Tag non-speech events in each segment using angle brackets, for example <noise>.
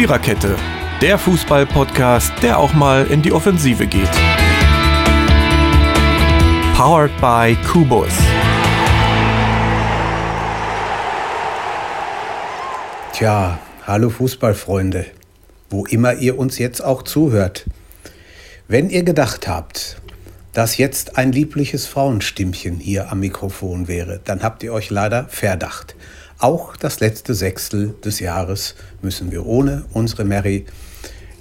Viererkette, der Fußball-Podcast, der auch mal in die Offensive geht. Powered by Kubus. Tja, hallo Fußballfreunde, wo immer ihr uns jetzt auch zuhört. Wenn ihr gedacht habt, dass jetzt ein liebliches Frauenstimmchen hier am Mikrofon wäre, dann habt ihr euch leider verdacht. Auch das letzte Sechstel des Jahres müssen wir ohne unsere Mary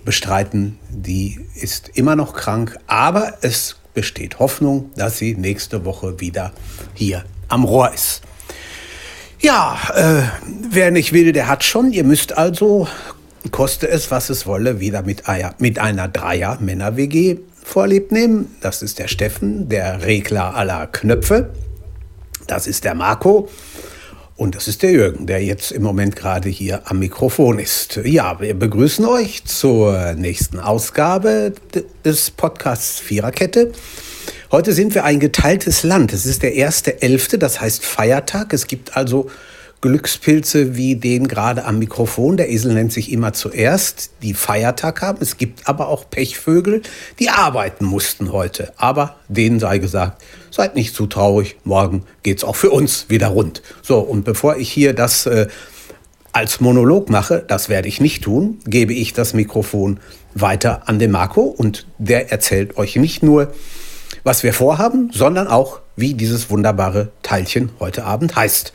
bestreiten. Die ist immer noch krank, aber es besteht Hoffnung, dass sie nächste Woche wieder hier am Rohr ist. Ja, äh, wer nicht will, der hat schon. Ihr müsst also, koste es, was es wolle, wieder mit, Eier, mit einer Dreier-Männer-WG vorlieb nehmen. Das ist der Steffen, der Regler aller Knöpfe. Das ist der Marco. Und das ist der Jürgen, der jetzt im Moment gerade hier am Mikrofon ist. Ja, wir begrüßen euch zur nächsten Ausgabe des Podcasts Viererkette. Heute sind wir ein geteiltes Land. Es ist der erste Elfte, das heißt Feiertag. Es gibt also Glückspilze wie den gerade am Mikrofon. Der Esel nennt sich immer zuerst, die Feiertag haben. Es gibt aber auch Pechvögel, die arbeiten mussten heute. Aber denen sei gesagt, seid nicht zu traurig. Morgen geht's auch für uns wieder rund. So, und bevor ich hier das äh, als Monolog mache, das werde ich nicht tun, gebe ich das Mikrofon weiter an den Marco und der erzählt euch nicht nur, was wir vorhaben, sondern auch, wie dieses wunderbare Teilchen heute Abend heißt.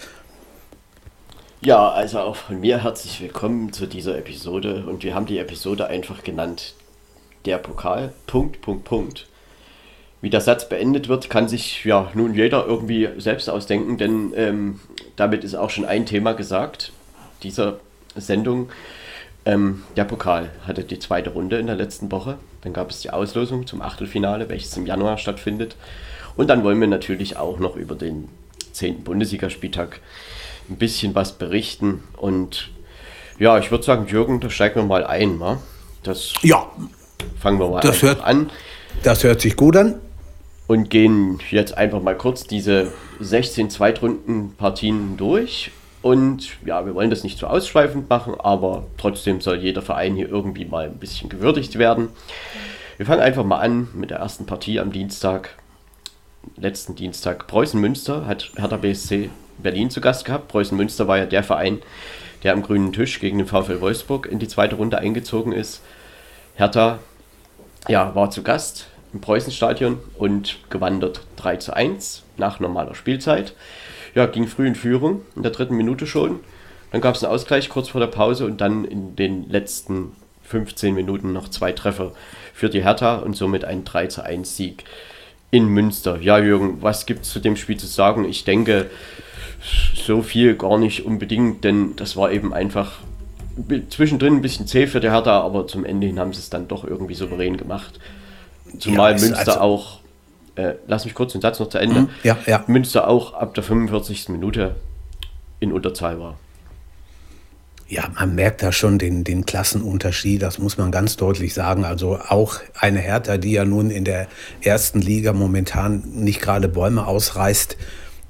Ja, also auch von mir herzlich willkommen zu dieser Episode und wir haben die Episode einfach genannt der Pokal. Punkt, Punkt, Punkt. Wie der Satz beendet wird, kann sich ja nun jeder irgendwie selbst ausdenken, denn ähm, damit ist auch schon ein Thema gesagt dieser Sendung. Ähm, der Pokal hatte die zweite Runde in der letzten Woche. Dann gab es die Auslosung zum Achtelfinale, welches im Januar stattfindet. Und dann wollen wir natürlich auch noch über den 10. Bundesligaspieltag ein bisschen was berichten. Und ja, ich würde sagen, Jürgen, da steigen wir mal ein. Wa? Das ja, fangen wir mal das hört, an. Das hört sich gut an. Und gehen jetzt einfach mal kurz diese 16 Zweitrunden-Partien durch. Und ja, wir wollen das nicht zu ausschweifend machen, aber trotzdem soll jeder Verein hier irgendwie mal ein bisschen gewürdigt werden. Wir fangen einfach mal an mit der ersten Partie am Dienstag, letzten Dienstag. Preußen Münster hat Hertha BSC Berlin zu Gast gehabt. Preußen Münster war ja der Verein, der am grünen Tisch gegen den VfL Wolfsburg in die zweite Runde eingezogen ist. Hertha ja, war zu Gast im Preußenstadion und gewandert 3 zu 1 nach normaler Spielzeit. Ja, ging früh in Führung, in der dritten Minute schon. Dann gab es einen Ausgleich kurz vor der Pause und dann in den letzten 15 Minuten noch zwei Treffer für die Hertha und somit ein 3 zu 1 Sieg in Münster. Ja, Jürgen, was gibt es zu dem Spiel zu sagen? Ich denke, so viel gar nicht unbedingt, denn das war eben einfach zwischendrin ein bisschen zäh für die Hertha, aber zum Ende hin haben sie es dann doch irgendwie souverän gemacht. Zumal ja, Münster also auch, äh, lass mich kurz den Satz noch zu Ende, mhm, ja, ja. Münster auch ab der 45. Minute in Unterzahl war. Ja, man merkt da schon den, den Klassenunterschied, das muss man ganz deutlich sagen. Also auch eine Hertha, die ja nun in der ersten Liga momentan nicht gerade Bäume ausreißt,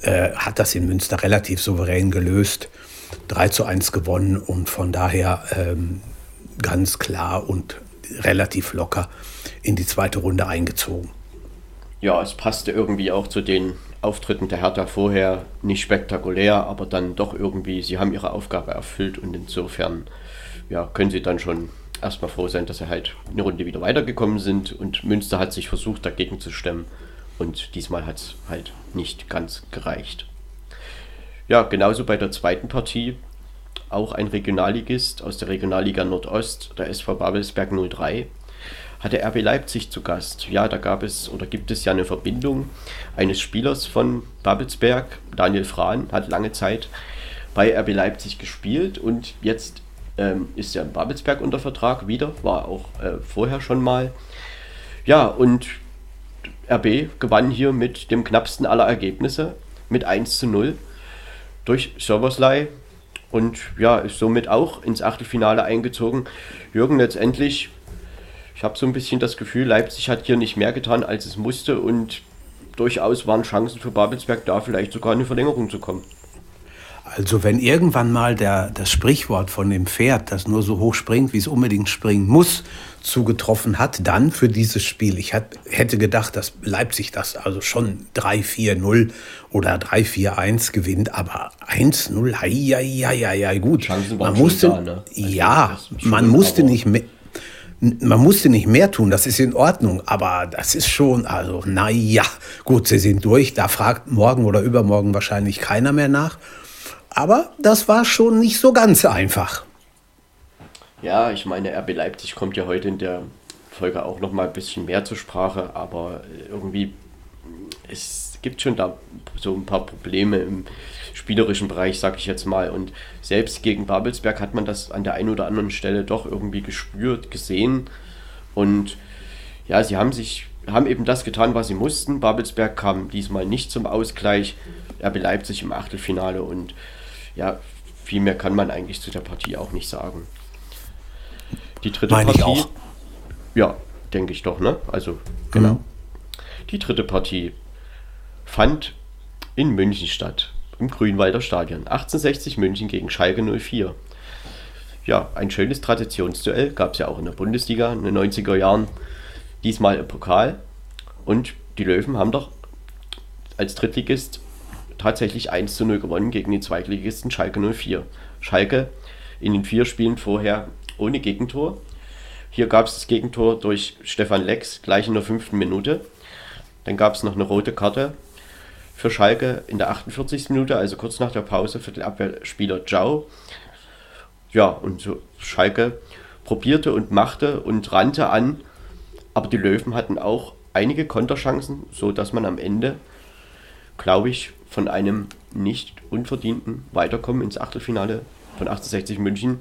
äh, hat das in Münster relativ souverän gelöst. 3 zu 1 gewonnen und von daher ähm, ganz klar und relativ locker in die zweite Runde eingezogen. Ja, es passte irgendwie auch zu den Auftritten der Hertha vorher nicht spektakulär, aber dann doch irgendwie, sie haben ihre Aufgabe erfüllt und insofern ja, können sie dann schon erstmal froh sein, dass sie halt eine Runde wieder weitergekommen sind und Münster hat sich versucht dagegen zu stemmen und diesmal hat es halt nicht ganz gereicht. Ja, genauso bei der zweiten Partie. Auch ein Regionalligist aus der Regionalliga Nordost, der SV Babelsberg 03, hatte RB Leipzig zu Gast. Ja, da gab es oder gibt es ja eine Verbindung eines Spielers von Babelsberg, Daniel Frahn, hat lange Zeit bei RB Leipzig gespielt und jetzt ähm, ist er in Babelsberg unter Vertrag wieder, war auch äh, vorher schon mal. Ja, und RB gewann hier mit dem knappsten aller Ergebnisse mit 1 zu 0 durch Serversley und ja, ist somit auch ins Achtelfinale eingezogen. Jürgen letztendlich, ich habe so ein bisschen das Gefühl, Leipzig hat hier nicht mehr getan, als es musste und durchaus waren Chancen für Babelsberg da, vielleicht sogar eine Verlängerung zu kommen. Also wenn irgendwann mal der, das Sprichwort von dem Pferd, das nur so hoch springt, wie es unbedingt springen muss, zugetroffen hat, dann für dieses Spiel. Ich hat, hätte gedacht, dass Leipzig das also schon 3-4-0 oder 3-4-1 gewinnt, aber 1-0, ja, ja, ja, ja, gut. Man musste, da, ne? also ja, man musste nicht mehr man musste nicht mehr tun, das ist in Ordnung, aber das ist schon, also, naja, gut, sie sind durch, da fragt morgen oder übermorgen wahrscheinlich keiner mehr nach. Aber das war schon nicht so ganz einfach. Ja, ich meine, RB Leipzig kommt ja heute in der Folge auch noch mal ein bisschen mehr zur Sprache, aber irgendwie es gibt schon da so ein paar Probleme im spielerischen Bereich, sag ich jetzt mal. Und selbst gegen Babelsberg hat man das an der einen oder anderen Stelle doch irgendwie gespürt, gesehen. Und ja, sie haben sich, haben eben das getan, was sie mussten. Babelsberg kam diesmal nicht zum Ausgleich. RB Leipzig im Achtelfinale und ja, viel mehr kann man eigentlich zu der Partie auch nicht sagen. Die dritte Meine Partie. Ich auch. Ja, denke ich doch, ne? Also, genau. Mhm. Die dritte Partie fand in München statt, im Grünwalder Stadion. 1860 München gegen Schalke 04. Ja, ein schönes Traditionsduell, gab es ja auch in der Bundesliga in den 90er Jahren. Diesmal im Pokal. Und die Löwen haben doch als Drittligist tatsächlich 1 zu 0 gewonnen gegen den Zweitligisten Schalke 04. Schalke in den vier Spielen vorher ohne Gegentor. Hier gab es das Gegentor durch Stefan Lex gleich in der fünften Minute. Dann gab es noch eine rote Karte für Schalke in der 48. Minute, also kurz nach der Pause für den Abwehrspieler Zhao. Ja, und so Schalke probierte und machte und rannte an, aber die Löwen hatten auch einige Konterchancen, so dass man am Ende, glaube ich, von einem nicht unverdienten Weiterkommen ins Achtelfinale von 1860 München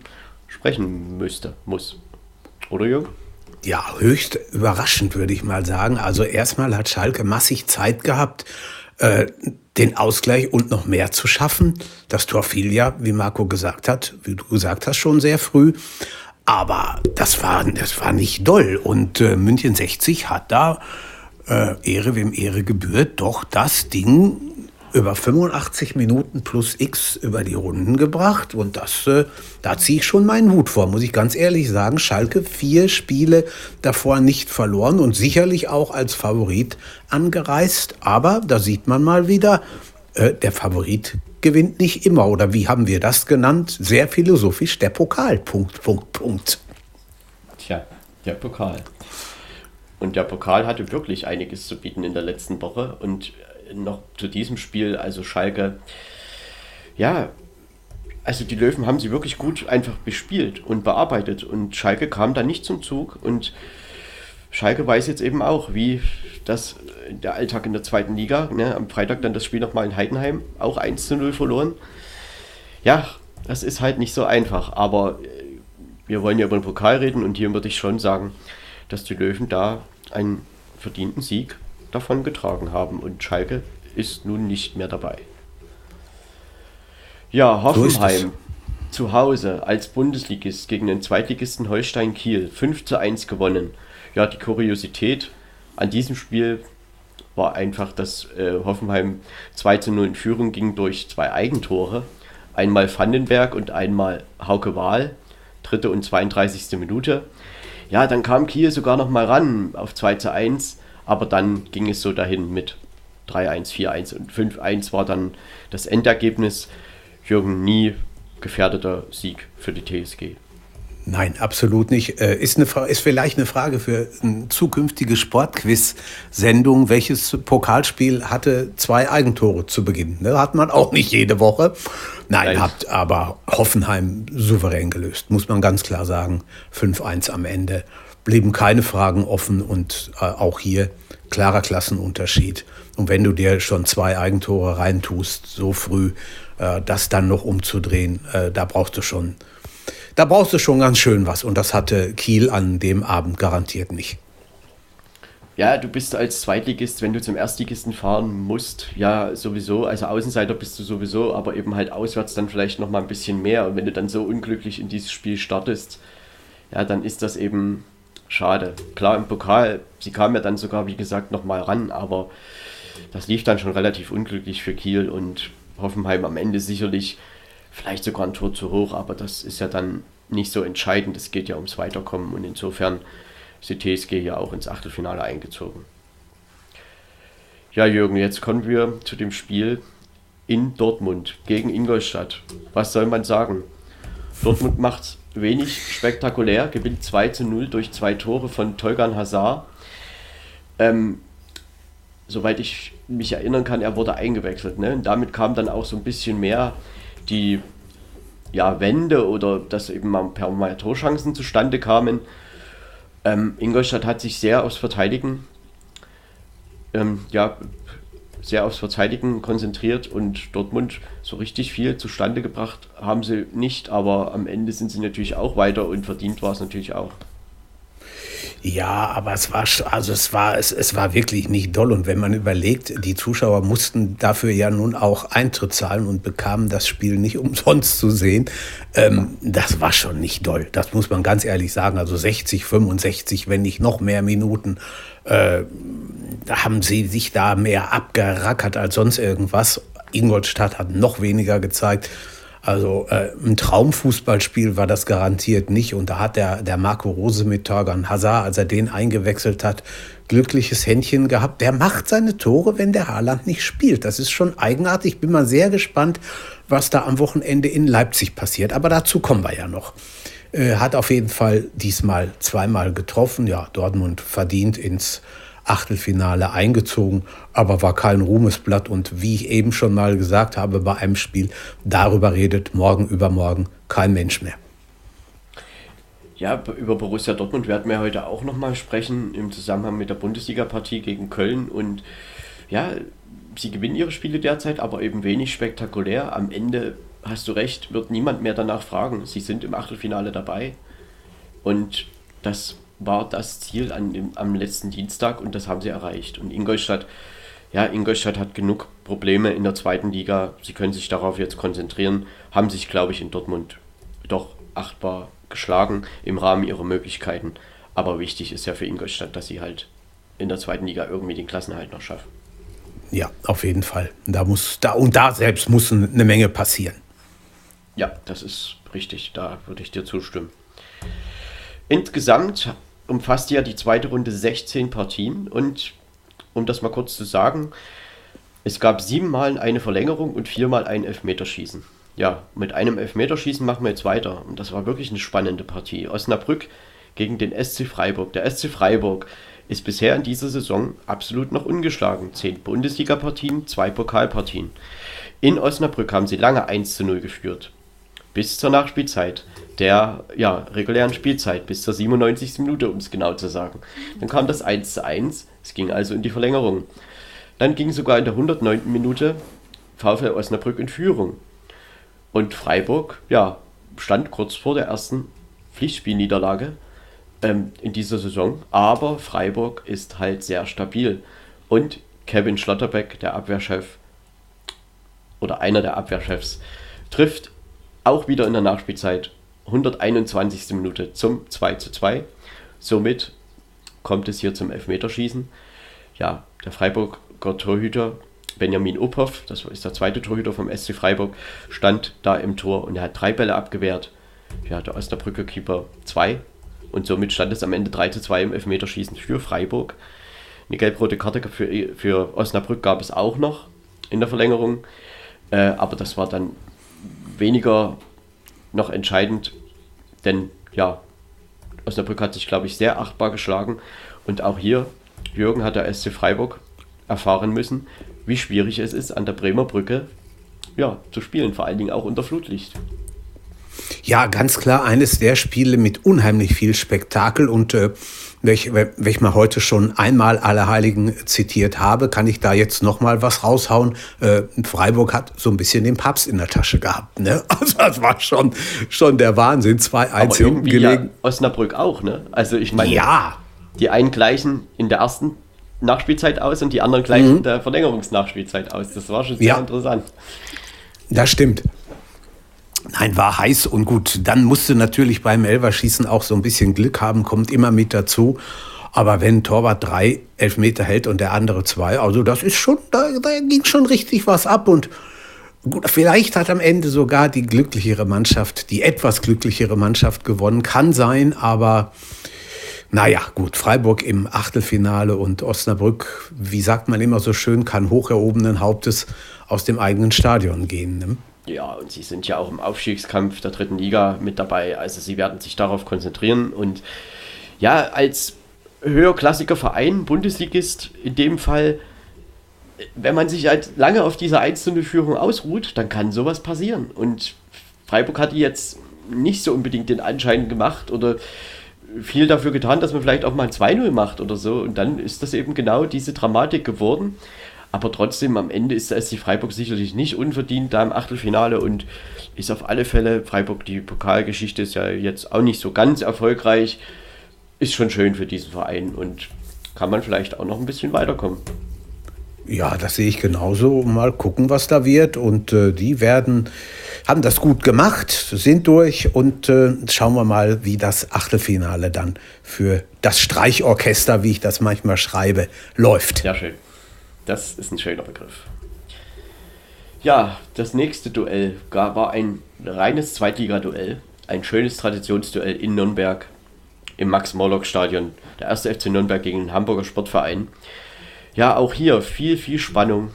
sprechen müsste, muss. Oder Jürgen? Ja, höchst überraschend würde ich mal sagen. Also erstmal hat Schalke massig Zeit gehabt, äh, den Ausgleich und noch mehr zu schaffen. Das Tor fiel ja, wie Marco gesagt hat, wie du gesagt hast, schon sehr früh. Aber das war, das war nicht doll. Und äh, München 60 hat da, äh, Ehre wem Ehre gebührt, doch das Ding über 85 Minuten plus X über die Runden gebracht. Und das, äh, da ziehe ich schon meinen Hut vor, muss ich ganz ehrlich sagen. Schalke vier Spiele davor nicht verloren und sicherlich auch als Favorit angereist. Aber da sieht man mal wieder, äh, der Favorit gewinnt nicht immer. Oder wie haben wir das genannt? Sehr philosophisch, der Pokal. Punkt, Punkt, Punkt. Tja, der Pokal. Und der Pokal hatte wirklich einiges zu bieten in der letzten Woche. Und noch zu diesem Spiel, also Schalke, ja, also die Löwen haben sie wirklich gut einfach bespielt und bearbeitet und Schalke kam da nicht zum Zug und Schalke weiß jetzt eben auch, wie das der Alltag in der zweiten Liga, ne, am Freitag dann das Spiel nochmal in Heidenheim, auch 1 zu 0 verloren. Ja, das ist halt nicht so einfach, aber wir wollen ja über den Pokal reden und hier würde ich schon sagen, dass die Löwen da einen verdienten Sieg davon getragen haben und Schalke ist nun nicht mehr dabei. Ja, Hoffenheim zu Hause als Bundesligist gegen den Zweitligisten Holstein Kiel 5 zu 1 gewonnen. Ja, die Kuriosität an diesem Spiel war einfach, dass äh, Hoffenheim 2 zu 0 in Führung ging durch zwei Eigentore. Einmal Vandenberg und einmal Hauke Wahl, dritte und 32. Minute. Ja, dann kam Kiel sogar noch mal ran auf 2 zu 1 aber dann ging es so dahin mit 3-1, 4-1 und 5-1 war dann das Endergebnis. Jürgen nie gefährdeter Sieg für die TSG. Nein, absolut nicht. Äh, ist, eine, ist vielleicht eine Frage für eine zukünftige Sportquiz-Sendung. Welches Pokalspiel hatte zwei Eigentore zu Beginn? Ne? Hat man auch nicht jede Woche. Nein, Nein. hat aber Hoffenheim souverän gelöst, muss man ganz klar sagen. 5-1 am Ende blieben keine Fragen offen und äh, auch hier klarer Klassenunterschied. Und wenn du dir schon zwei Eigentore reintust, so früh, äh, das dann noch umzudrehen, äh, da brauchst du schon, da brauchst du schon ganz schön was. Und das hatte Kiel an dem Abend garantiert nicht. Ja, du bist als Zweitligist, wenn du zum Erstligisten fahren musst, ja, sowieso, also Außenseiter bist du sowieso, aber eben halt auswärts dann vielleicht noch mal ein bisschen mehr. Und wenn du dann so unglücklich in dieses Spiel startest, ja, dann ist das eben schade. Klar, im Pokal, sie kam ja dann sogar, wie gesagt, nochmal ran, aber das lief dann schon relativ unglücklich für Kiel und Hoffenheim am Ende sicherlich vielleicht sogar ein Tor zu hoch, aber das ist ja dann nicht so entscheidend. Es geht ja ums Weiterkommen und insofern ist die TSG ja auch ins Achtelfinale eingezogen. Ja, Jürgen, jetzt kommen wir zu dem Spiel in Dortmund gegen Ingolstadt. Was soll man sagen? Dortmund macht wenig spektakulär, gewinnt 2 zu 0 durch zwei Tore von Tolgan Hazard. Ähm, soweit ich mich erinnern kann, er wurde eingewechselt. Ne? Und damit kam dann auch so ein bisschen mehr die ja, Wende oder dass eben mal per mal Torchancen zustande kamen. Ähm, Ingolstadt hat sich sehr aufs Verteidigen, ähm, ja, sehr aufs Verteidigen konzentriert und Dortmund so richtig viel zustande gebracht haben sie nicht, aber am Ende sind sie natürlich auch weiter und verdient war es natürlich auch. Ja, aber es war also es war es, es war wirklich nicht doll und wenn man überlegt, die Zuschauer mussten dafür ja nun auch Eintritt zahlen und bekamen das Spiel nicht <laughs> umsonst zu sehen. Ähm, das war schon nicht doll. Das muss man ganz ehrlich sagen. Also 60, 65, wenn nicht noch mehr Minuten, äh, haben sie sich da mehr abgerackert als sonst irgendwas. Ingolstadt hat noch weniger gezeigt. Also äh, ein Traumfußballspiel war das garantiert nicht. Und da hat der, der Marco Rose mit Torgan Hazard, als er den eingewechselt hat, glückliches Händchen gehabt. Der macht seine Tore, wenn der Haaland nicht spielt. Das ist schon eigenartig. Ich bin mal sehr gespannt, was da am Wochenende in Leipzig passiert. Aber dazu kommen wir ja noch. Äh, hat auf jeden Fall diesmal zweimal getroffen. Ja, Dortmund verdient ins Achtelfinale eingezogen, aber war kein Ruhmesblatt. Und wie ich eben schon mal gesagt habe bei einem Spiel, darüber redet morgen übermorgen kein Mensch mehr. Ja, über Borussia Dortmund werden wir heute auch nochmal sprechen im Zusammenhang mit der Bundesliga-Partie gegen Köln. Und ja, sie gewinnen ihre Spiele derzeit, aber eben wenig spektakulär. Am Ende, hast du recht, wird niemand mehr danach fragen. Sie sind im Achtelfinale dabei. Und das war das Ziel an dem, am letzten Dienstag und das haben sie erreicht. Und Ingolstadt, ja, Ingolstadt hat genug Probleme in der zweiten Liga. Sie können sich darauf jetzt konzentrieren, haben sich, glaube ich, in Dortmund doch achtbar geschlagen im Rahmen ihrer Möglichkeiten. Aber wichtig ist ja für Ingolstadt, dass sie halt in der zweiten Liga irgendwie den Klassenhalt noch schaffen. Ja, auf jeden Fall. Da muss, da, und da selbst muss eine Menge passieren. Ja, das ist richtig. Da würde ich dir zustimmen. Insgesamt umfasst ja die zweite Runde 16 Partien und um das mal kurz zu sagen, es gab siebenmal eine Verlängerung und viermal ein Elfmeterschießen. Ja, mit einem Elfmeterschießen machen wir jetzt weiter und das war wirklich eine spannende Partie. Osnabrück gegen den SC Freiburg. Der SC Freiburg ist bisher in dieser Saison absolut noch ungeschlagen. Zehn Bundesliga-Partien, zwei Pokalpartien. In Osnabrück haben sie lange 1 zu 0 geführt. Bis zur Nachspielzeit der ja, regulären Spielzeit bis zur 97. Minute, um es genau zu sagen. Dann kam das 1 zu 1, es ging also in die Verlängerung. Dann ging sogar in der 109. Minute VfL Osnabrück in Führung. Und Freiburg, ja, stand kurz vor der ersten Pflichtspielniederlage ähm, in dieser Saison. Aber Freiburg ist halt sehr stabil. Und Kevin Schlotterbeck, der Abwehrchef, oder einer der Abwehrchefs, trifft auch wieder in der Nachspielzeit 121. Minute zum 2 zu 2. Somit kommt es hier zum Elfmeterschießen. Ja, der Freiburger Torhüter Benjamin Uphoff, das ist der zweite Torhüter vom SC Freiburg, stand da im Tor und er hat drei Bälle abgewehrt. Ja, der Osnabrücker Keeper zwei. Und somit stand es am Ende 3 zu 2 im Elfmeterschießen für Freiburg. Eine gelb-rote Karte für, für Osnabrück gab es auch noch in der Verlängerung. Äh, aber das war dann weniger noch entscheidend, denn ja, Osnabrück hat sich, glaube ich, sehr achtbar geschlagen. Und auch hier, Jürgen hat der SC Freiburg erfahren müssen, wie schwierig es ist, an der Bremer Brücke ja, zu spielen, vor allen Dingen auch unter Flutlicht. Ja, ganz klar eines der Spiele mit unheimlich viel Spektakel und äh, welch, welch mal heute schon einmal alle Heiligen zitiert habe, kann ich da jetzt noch mal was raushauen. Äh, Freiburg hat so ein bisschen den Papst in der Tasche gehabt. Ne? <laughs> Also das war schon, schon der Wahnsinn. 2-1 hinten gelegen. Ja Osnabrück auch, ne? Also ich meine, ja. die einen gleichen in der ersten Nachspielzeit aus und die anderen gleichen mhm. in der Verlängerungsnachspielzeit aus. Das war schon sehr ja. interessant. Das stimmt. Nein, war heiß und gut. Dann musste natürlich beim Elverschießen auch so ein bisschen Glück haben, kommt immer mit dazu. Aber wenn Torwart drei Elfmeter hält und der andere zwei, also das ist schon, da, da ging schon richtig was ab und Gut, vielleicht hat am Ende sogar die glücklichere Mannschaft, die etwas glücklichere Mannschaft gewonnen. Kann sein, aber naja, gut, Freiburg im Achtelfinale und Osnabrück, wie sagt man immer so schön, kann hoch erhobenen Hauptes aus dem eigenen Stadion gehen. Ne? Ja, und sie sind ja auch im Aufstiegskampf der dritten Liga mit dabei. Also sie werden sich darauf konzentrieren. Und ja, als höherklassiger Verein, Bundesligist in dem Fall, wenn man sich halt lange auf dieser einzelnen Führung ausruht, dann kann sowas passieren. Und Freiburg hat jetzt nicht so unbedingt den Anschein gemacht oder viel dafür getan, dass man vielleicht auch mal ein 2-0 macht oder so. Und dann ist das eben genau diese Dramatik geworden. Aber trotzdem, am Ende ist die Freiburg sicherlich nicht unverdient da im Achtelfinale und ist auf alle Fälle, Freiburg, die Pokalgeschichte ist ja jetzt auch nicht so ganz erfolgreich. Ist schon schön für diesen Verein und kann man vielleicht auch noch ein bisschen weiterkommen. Ja, das sehe ich genauso. Mal gucken, was da wird. Und äh, die werden, haben das gut gemacht, sind durch und äh, schauen wir mal, wie das Achtelfinale dann für das Streichorchester, wie ich das manchmal schreibe, läuft. Sehr schön. Das ist ein schöner Begriff. Ja, das nächste Duell war ein reines Zweitliga-Duell. Ein schönes Traditionsduell in Nürnberg im Max-Morlock-Stadion. Der erste FC Nürnberg gegen den Hamburger Sportverein. Ja, auch hier viel, viel Spannung.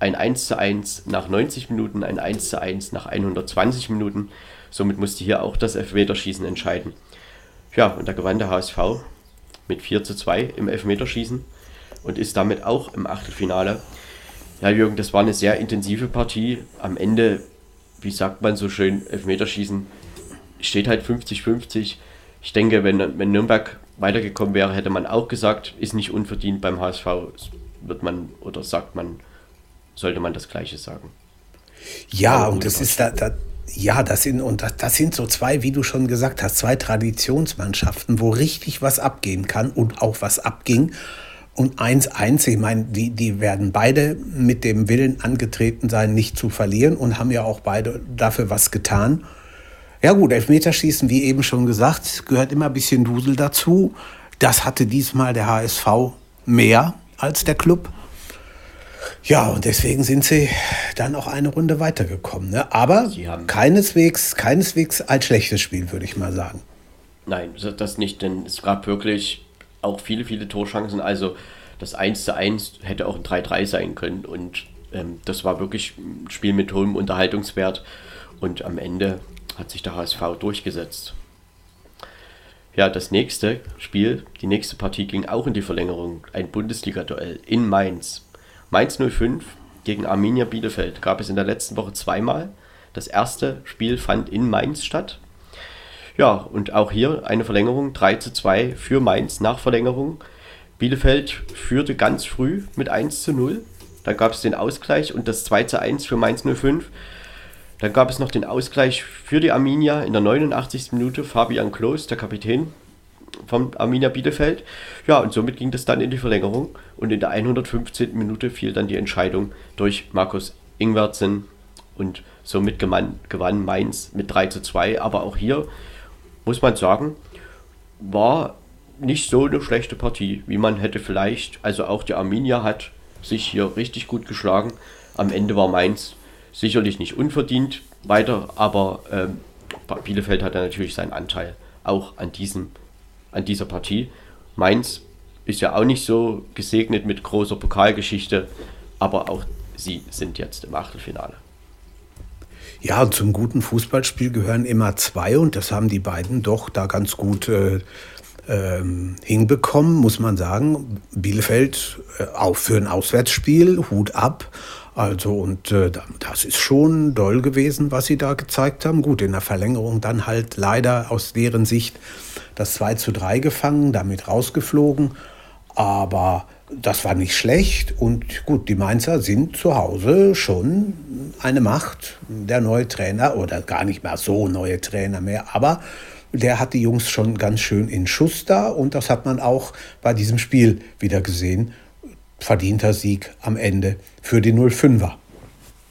Ein 1 zu 1 nach 90 Minuten, ein 1 zu 1 nach 120 Minuten. Somit musste hier auch das Elfmeterschießen entscheiden. Ja, und da gewann der HSV mit 4 zu 2 im Elfmeterschießen und ist damit auch im Achtelfinale. Ja, Jürgen, das war eine sehr intensive Partie. Am Ende, wie sagt man so schön, Elfmeterschießen steht halt 50-50. Ich denke, wenn, wenn Nürnberg weitergekommen wäre, hätte man auch gesagt, ist nicht unverdient beim HSV, wird man oder sagt man, sollte man das Gleiche sagen. Ja, und das ist da, da, ja, das sind, und das, das, sind so zwei, wie du schon gesagt hast, zwei Traditionsmannschaften, wo richtig was abgehen kann und auch was abging. Und 1-1, ich meine, die, die werden beide mit dem Willen angetreten sein, nicht zu verlieren und haben ja auch beide dafür was getan. Ja gut, Elfmeterschießen, wie eben schon gesagt, gehört immer ein bisschen Dusel dazu. Das hatte diesmal der HSV mehr als der Club. Ja, und deswegen sind sie dann auch eine Runde weitergekommen. Ne? Aber keineswegs, keineswegs als schlechtes Spiel, würde ich mal sagen. Nein, das nicht, denn es gab wirklich auch viele, viele Torchancen. Also das 1 zu 1 hätte auch ein 3-3 sein können. Und ähm, das war wirklich ein Spiel mit hohem Unterhaltungswert. Und am Ende hat sich der HSV durchgesetzt. Ja, das nächste Spiel, die nächste Partie ging auch in die Verlängerung. Ein Bundesliga-Duell in Mainz. Mainz 05 gegen Arminia Bielefeld gab es in der letzten Woche zweimal. Das erste Spiel fand in Mainz statt. Ja, und auch hier eine Verlängerung 3 zu 2 für Mainz nach Verlängerung. Bielefeld führte ganz früh mit 1 zu 0. Dann gab es den Ausgleich und das 2 zu 1 für Mainz 05. Dann gab es noch den Ausgleich für die Arminia in der 89. Minute. Fabian Klos, der Kapitän vom Arminia Bielefeld. Ja, und somit ging das dann in die Verlängerung. Und in der 115. Minute fiel dann die Entscheidung durch Markus Ingwertsen. Und somit gewann Mainz mit 3 zu 2. Aber auch hier muss man sagen, war nicht so eine schlechte Partie, wie man hätte vielleicht. Also auch die Arminia hat sich hier richtig gut geschlagen. Am Ende war Mainz sicherlich nicht unverdient weiter, aber ähm, Bielefeld hat natürlich seinen Anteil auch an, diesem, an dieser Partie. Mainz ist ja auch nicht so gesegnet mit großer Pokalgeschichte, aber auch sie sind jetzt im Achtelfinale. Ja, zum guten Fußballspiel gehören immer zwei und das haben die beiden doch da ganz gut äh, ähm, hinbekommen, muss man sagen. Bielefeld äh, auch für ein Auswärtsspiel, Hut ab. Also, und äh, das ist schon doll gewesen, was sie da gezeigt haben. Gut, in der Verlängerung dann halt leider aus deren Sicht das 2 zu 3 gefangen, damit rausgeflogen. Aber das war nicht schlecht. Und gut, die Mainzer sind zu Hause schon eine Macht. Der neue Trainer, oder gar nicht mehr so neue Trainer mehr, aber der hat die Jungs schon ganz schön in Schuss da. Und das hat man auch bei diesem Spiel wieder gesehen verdienter Sieg am Ende für die 05er.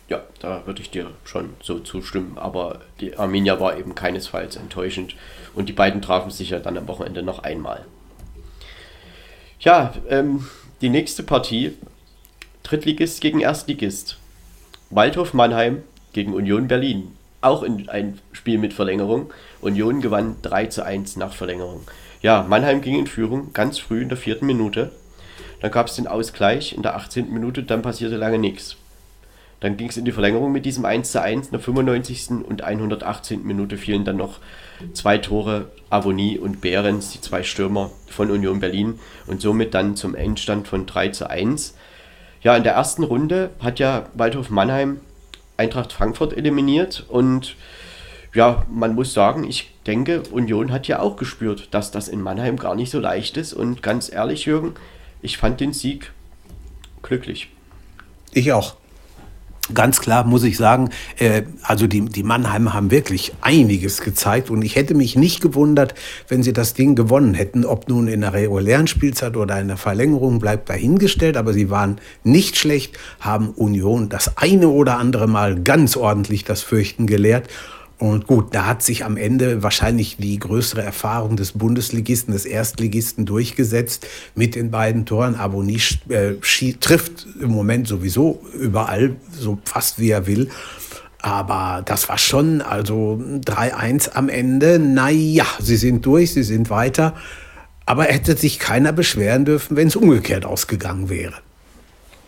Ja, da würde ich dir schon so zustimmen. Aber die Arminia war eben keinesfalls enttäuschend. Und die beiden trafen sich ja dann am Wochenende noch einmal. Ja, ähm, die nächste Partie. Drittligist gegen Erstligist. Waldhof Mannheim gegen Union Berlin. Auch in ein Spiel mit Verlängerung. Union gewann 3 zu 1 nach Verlängerung. Ja, Mannheim ging in Führung ganz früh in der vierten Minute. Dann gab es den Ausgleich in der 18. Minute, dann passierte lange nichts. Dann ging es in die Verlängerung mit diesem 1 zu 1. In der 95. und 118. Minute fielen dann noch zwei Tore, Avonie und Behrens, die zwei Stürmer von Union Berlin. Und somit dann zum Endstand von 3 zu 1. Ja, in der ersten Runde hat ja Waldhof Mannheim Eintracht Frankfurt eliminiert. Und ja, man muss sagen, ich denke, Union hat ja auch gespürt, dass das in Mannheim gar nicht so leicht ist. Und ganz ehrlich, Jürgen, ich fand den Sieg glücklich. Ich auch. Ganz klar muss ich sagen, äh, also die, die Mannheimer haben wirklich einiges gezeigt und ich hätte mich nicht gewundert, wenn sie das Ding gewonnen hätten. Ob nun in der regulären Spielzeit oder in der Verlängerung bleibt dahingestellt, aber sie waren nicht schlecht, haben Union das eine oder andere Mal ganz ordentlich das Fürchten gelehrt und gut, da hat sich am Ende wahrscheinlich die größere Erfahrung des Bundesligisten, des Erstligisten durchgesetzt mit den beiden Toren. Aboni äh, trifft im Moment sowieso überall, so fast wie er will. Aber das war schon, also 3-1 am Ende. Naja, sie sind durch, sie sind weiter. Aber hätte sich keiner beschweren dürfen, wenn es umgekehrt ausgegangen wäre.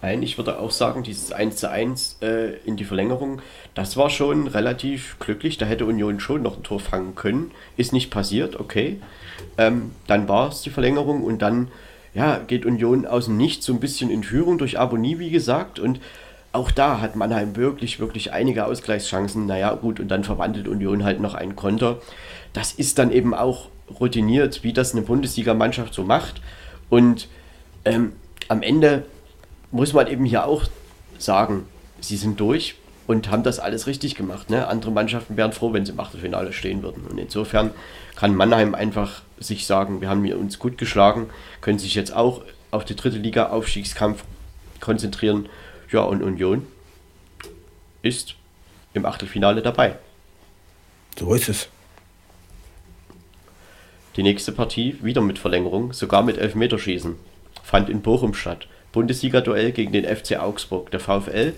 Nein, ich würde auch sagen, dieses 1 zu 1 äh, in die Verlängerung, das war schon relativ glücklich. Da hätte Union schon noch ein Tor fangen können. Ist nicht passiert, okay. Ähm, dann war es die Verlängerung und dann ja, geht Union aus dem Nichts so ein bisschen in Führung durch Abonnie, wie gesagt. Und auch da hat Mannheim wirklich, wirklich einige Ausgleichschancen. Naja, gut, und dann verwandelt Union halt noch einen Konter. Das ist dann eben auch routiniert, wie das eine Bundesligamannschaft so macht. Und ähm, am Ende muss man eben hier auch sagen, sie sind durch und haben das alles richtig gemacht. Ne? Andere Mannschaften wären froh, wenn sie im Achtelfinale stehen würden. Und insofern kann Mannheim einfach sich sagen, wir haben uns gut geschlagen, können sich jetzt auch auf die dritte Liga Aufstiegskampf konzentrieren. Ja, und Union ist im Achtelfinale dabei. So ist es. Die nächste Partie, wieder mit Verlängerung, sogar mit Elfmeterschießen, fand in Bochum statt. Bundesliga-Duell gegen den FC Augsburg. Der VfL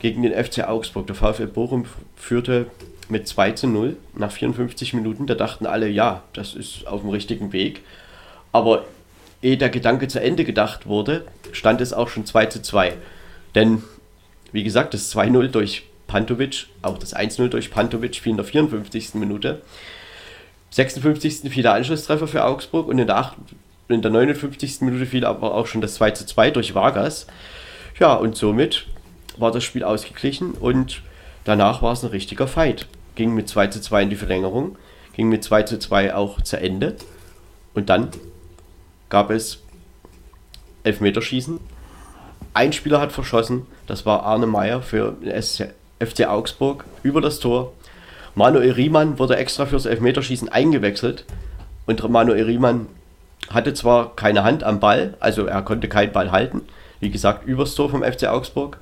gegen den FC Augsburg. Der VfL Bochum führte mit 2 zu 0 nach 54 Minuten. Da dachten alle, ja, das ist auf dem richtigen Weg. Aber ehe der Gedanke zu Ende gedacht wurde, stand es auch schon 2 zu 2. Denn, wie gesagt, das 2-0 durch Pantovic, auch das 1-0 durch Pantovic fiel in der 54. Minute. 56. fiel der Anschlusstreffer für Augsburg und in der 8 in der 59. Minute fiel aber auch schon das 2 zu 2 durch Vargas. Ja, und somit war das Spiel ausgeglichen und danach war es ein richtiger Fight. Ging mit 2 zu 2 in die Verlängerung, ging mit 2 zu 2 auch zu Ende. Und dann gab es Elfmeterschießen. Ein Spieler hat verschossen, das war Arne Meyer für FC Augsburg über das Tor. Manuel Riemann wurde extra fürs Elfmeterschießen eingewechselt und Manuel Riemann hatte zwar keine Hand am Ball, also er konnte keinen Ball halten, wie gesagt, übers Tor vom FC Augsburg,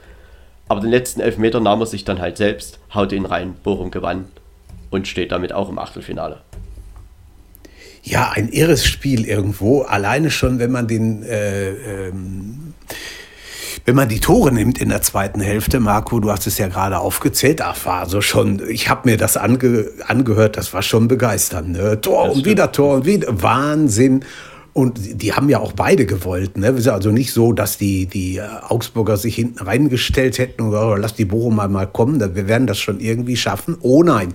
aber den letzten Elfmeter nahm er sich dann halt selbst, haute ihn rein, Bochum gewann und steht damit auch im Achtelfinale. Ja, ein irres Spiel irgendwo. Alleine schon, wenn man den äh, ähm, wenn man die Tore nimmt in der zweiten Hälfte, Marco, du hast es ja gerade aufgezählt, ach, war so schon, ich habe mir das ange, angehört, das war schon begeisternd. Ne? Tor und wieder Tor und wieder, Wahnsinn. Und die haben ja auch beide gewollt. Ne? Es ist also nicht so, dass die, die Augsburger sich hinten reingestellt hätten oder lass die Bochumer mal kommen, wir werden das schon irgendwie schaffen. Oh nein.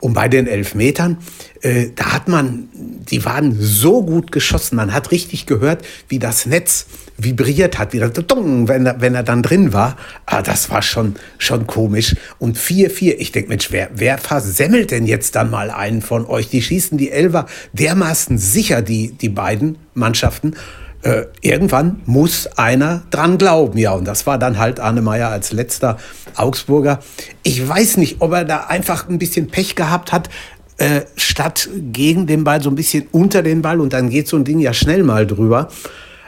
Und bei den Elfmetern, äh, da hat man, die waren so gut geschossen, man hat richtig gehört, wie das Netz vibriert hat, wieder wenn er, wenn er dann drin war. Ah, das war schon, schon komisch. Und 4-4, ich denke, Mensch, wer, wer versemmelt denn jetzt dann mal einen von euch? Die schießen die Elfer dermaßen sicher, die, die beiden Mannschaften. Äh, irgendwann muss einer dran glauben. Ja, und das war dann halt Arne Meyer als letzter Augsburger. Ich weiß nicht, ob er da einfach ein bisschen Pech gehabt hat, äh, statt gegen den Ball so ein bisschen unter den Ball und dann geht so ein Ding ja schnell mal drüber.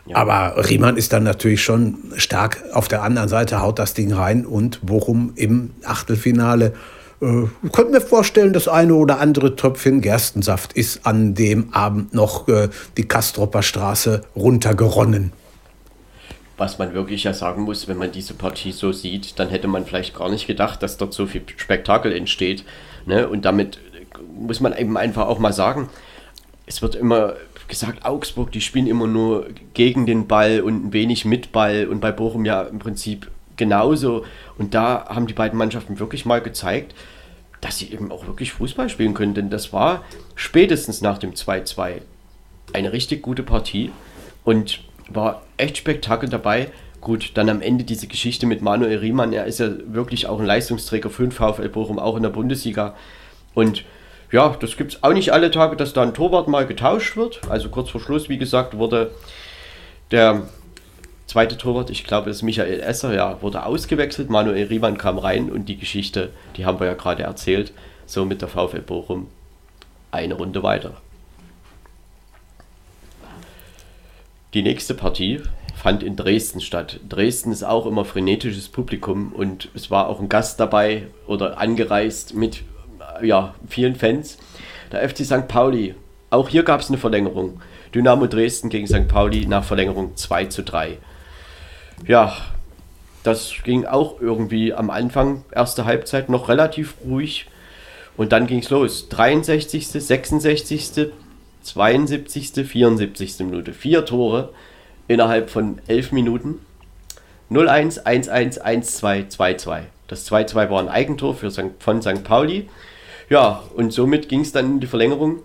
Ja. Aber Riemann ist dann natürlich schon stark auf der anderen Seite, haut das Ding rein und Bochum im Achtelfinale. Äh, könnte mir vorstellen, das eine oder andere Tröpfchen Gerstensaft ist an dem Abend noch äh, die Kastropper Straße runtergeronnen. was man wirklich ja sagen muss, wenn man diese Partie so sieht, dann hätte man vielleicht gar nicht gedacht, dass dort so viel Spektakel entsteht. Ne? Und damit muss man eben einfach auch mal sagen, es wird immer gesagt, Augsburg, die spielen immer nur gegen den Ball und ein wenig mit Ball und bei Bochum ja im Prinzip genauso. Und da haben die beiden Mannschaften wirklich mal gezeigt, dass sie eben auch wirklich Fußball spielen können. Denn das war spätestens nach dem 2-2 eine richtig gute Partie und war echt Spektakel dabei. Gut, dann am Ende diese Geschichte mit Manuel Riemann. Er ist ja wirklich auch ein Leistungsträger für den VfL Bochum, auch in der Bundesliga. Und ja, das gibt es auch nicht alle Tage, dass da ein Torwart mal getauscht wird. Also kurz vor Schluss, wie gesagt, wurde der zweite Torwart, ich glaube, es ist Michael Esser, ja, wurde ausgewechselt. Manuel Riemann kam rein und die Geschichte, die haben wir ja gerade erzählt, so mit der VfL Bochum eine Runde weiter. Die nächste Partie fand in Dresden statt. Dresden ist auch immer frenetisches Publikum und es war auch ein Gast dabei oder angereist mit ja, vielen Fans. Der FC St. Pauli. Auch hier gab es eine Verlängerung. Dynamo Dresden gegen St. Pauli nach Verlängerung 2 zu 3. Ja, das ging auch irgendwie am Anfang, erste Halbzeit, noch relativ ruhig. Und dann ging es los. 63., 66., 72., 74. Minute. Vier Tore innerhalb von elf Minuten. 0-1, 1-1, 1-2, 2-2. Das 2-2 war ein Eigentor für St. von St. Pauli. Ja, und somit ging es dann in die Verlängerung.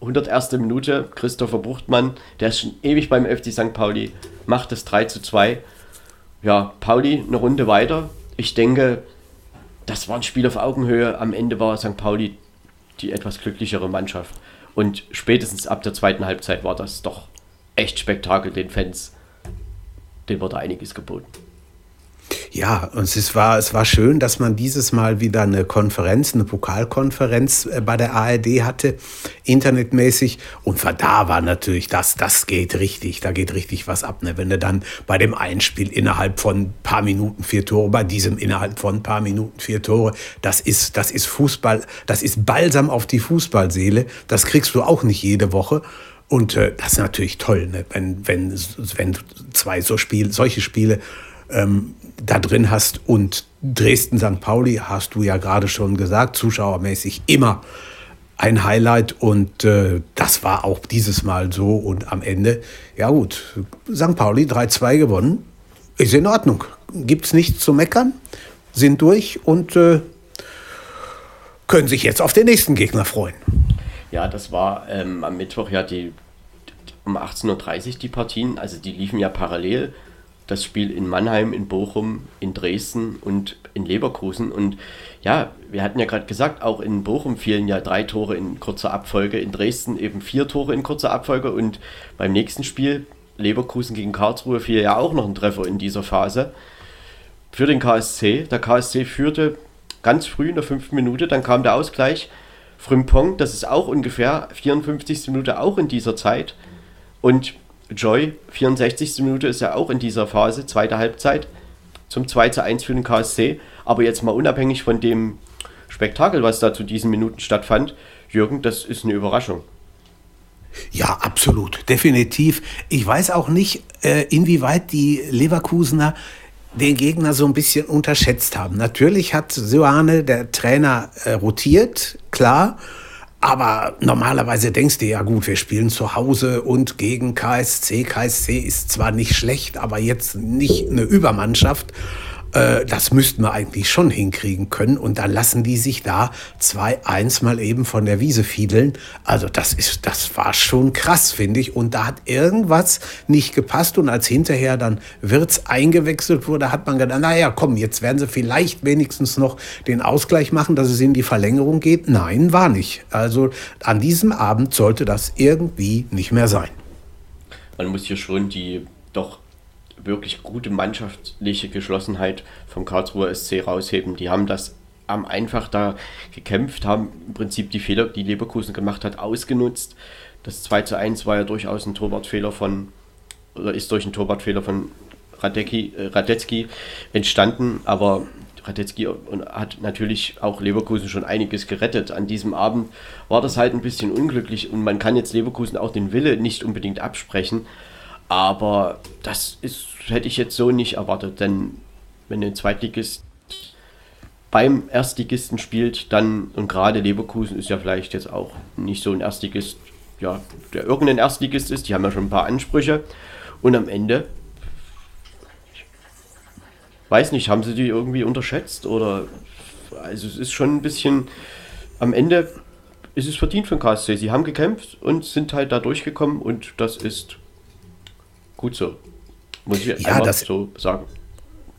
101. Minute, Christopher Buchtmann, der ist schon ewig beim FC St. Pauli, macht das 3 zu 2. Ja, Pauli eine Runde weiter. Ich denke, das war ein Spiel auf Augenhöhe. Am Ende war St. Pauli die etwas glücklichere Mannschaft. Und spätestens ab der zweiten Halbzeit war das doch echt Spektakel den Fans. Dem wurde einiges geboten. Ja, und es war, es war schön, dass man dieses Mal wieder eine Konferenz, eine Pokalkonferenz äh, bei der ARD hatte, internetmäßig. Und da war natürlich das, das geht richtig, da geht richtig was ab. Ne? Wenn du dann bei dem Einspiel innerhalb von ein paar Minuten vier Tore, bei diesem innerhalb von ein paar Minuten vier Tore, das ist, das ist Fußball, das ist Balsam auf die Fußballseele. Das kriegst du auch nicht jede Woche. Und äh, das ist natürlich toll, ne? wenn, wenn, wenn zwei so Spiel, solche Spiele ähm, da drin hast. Und Dresden-St. Pauli, hast du ja gerade schon gesagt, zuschauermäßig immer ein Highlight. Und äh, das war auch dieses Mal so. Und am Ende, ja gut, St. Pauli 3-2 gewonnen. Ist in Ordnung. Gibt es nichts zu meckern. Sind durch und äh, können sich jetzt auf den nächsten Gegner freuen. Ja, das war ähm, am Mittwoch ja die um 18.30 Uhr die Partien. Also die liefen ja parallel das Spiel in Mannheim, in Bochum, in Dresden und in Leverkusen. Und ja, wir hatten ja gerade gesagt, auch in Bochum fielen ja drei Tore in kurzer Abfolge, in Dresden eben vier Tore in kurzer Abfolge und beim nächsten Spiel, Leverkusen gegen Karlsruhe, fiel ja auch noch ein Treffer in dieser Phase für den KSC. Der KSC führte ganz früh in der fünften Minute, dann kam der Ausgleich. Frimpong, das ist auch ungefähr 54. Minute, auch in dieser Zeit. Und Joy, 64. Minute ist ja auch in dieser Phase, zweite Halbzeit, zum 2 zu 1 für den KSC. Aber jetzt mal unabhängig von dem Spektakel, was da zu diesen Minuten stattfand, Jürgen, das ist eine Überraschung. Ja, absolut, definitiv. Ich weiß auch nicht, äh, inwieweit die Leverkusener den Gegner so ein bisschen unterschätzt haben. Natürlich hat Sioane, der Trainer, äh, rotiert, klar. Aber normalerweise denkst du ja gut, wir spielen zu Hause und gegen KSC. KSC ist zwar nicht schlecht, aber jetzt nicht eine Übermannschaft. Äh, das müssten wir eigentlich schon hinkriegen können. Und dann lassen die sich da 2-1 mal eben von der Wiese fiedeln. Also das ist, das war schon krass, finde ich. Und da hat irgendwas nicht gepasst. Und als hinterher dann Wirtz eingewechselt wurde, hat man gedacht, naja, komm, jetzt werden sie vielleicht wenigstens noch den Ausgleich machen, dass es in die Verlängerung geht. Nein, war nicht. Also an diesem Abend sollte das irgendwie nicht mehr sein. Man muss hier schon die doch wirklich gute mannschaftliche Geschlossenheit vom Karlsruher SC rausheben. Die haben das am einfach da gekämpft, haben im Prinzip die Fehler, die Leverkusen gemacht hat, ausgenutzt. Das 2 zu 1 war ja durchaus ein Torwartfehler von, oder ist durch einen Torwartfehler von Radecki, äh, Radetzky entstanden, aber Radetzky hat natürlich auch Leverkusen schon einiges gerettet. An diesem Abend war das halt ein bisschen unglücklich und man kann jetzt Leverkusen auch den Wille nicht unbedingt absprechen, Aber das ist, hätte ich jetzt so nicht erwartet, denn wenn ein Zweitligist beim Erstligisten spielt, dann, und gerade Leverkusen ist ja vielleicht jetzt auch nicht so ein Erstligist, ja, der irgendein Erstligist ist, die haben ja schon ein paar Ansprüche. Und am Ende, weiß nicht, haben sie die irgendwie unterschätzt oder, also es ist schon ein bisschen, am Ende ist es verdient den KSC. Sie haben gekämpft und sind halt da durchgekommen und das ist gut so. Muss ich ja, das, so sagen.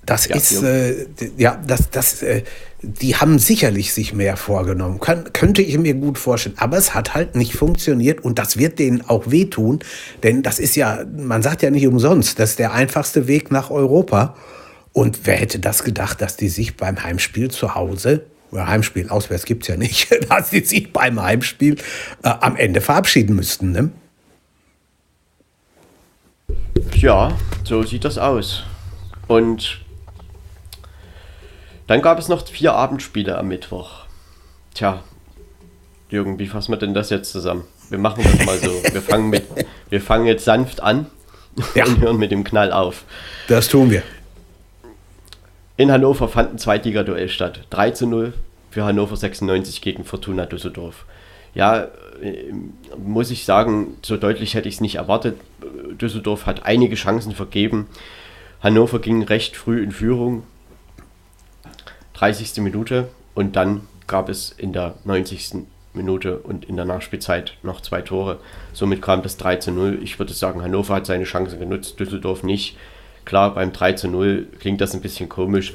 Das ja, ist, äh, ja, das, das, äh, die haben sicherlich sich mehr vorgenommen. Kann, könnte ich mir gut vorstellen. Aber es hat halt nicht funktioniert und das wird denen auch wehtun. Denn das ist ja, man sagt ja nicht umsonst, das ist der einfachste Weg nach Europa. Und wer hätte das gedacht, dass die sich beim Heimspiel zu Hause, oder Heimspiel, auswärts gibt es ja nicht, <laughs> dass die sich beim Heimspiel äh, am Ende verabschieden müssten, ne? Ja, so sieht das aus. Und dann gab es noch vier Abendspiele am Mittwoch. Tja, Jürgen, wie fassen wir denn das jetzt zusammen? Wir machen das mal so. Wir fangen, mit, <laughs> wir fangen jetzt sanft an ja. und hören mit dem Knall auf. Das tun wir. In Hannover fand ein Zweitliga-Duell statt. 3 zu 0 für Hannover 96 gegen Fortuna Düsseldorf. Ja, äh, muss ich sagen, so deutlich hätte ich es nicht erwartet. Düsseldorf hat einige Chancen vergeben. Hannover ging recht früh in Führung, 30. Minute und dann gab es in der 90. Minute und in der Nachspielzeit noch zwei Tore. Somit kam das 3 zu 0. Ich würde sagen, Hannover hat seine Chancen genutzt, Düsseldorf nicht. Klar, beim 3 zu 0 klingt das ein bisschen komisch,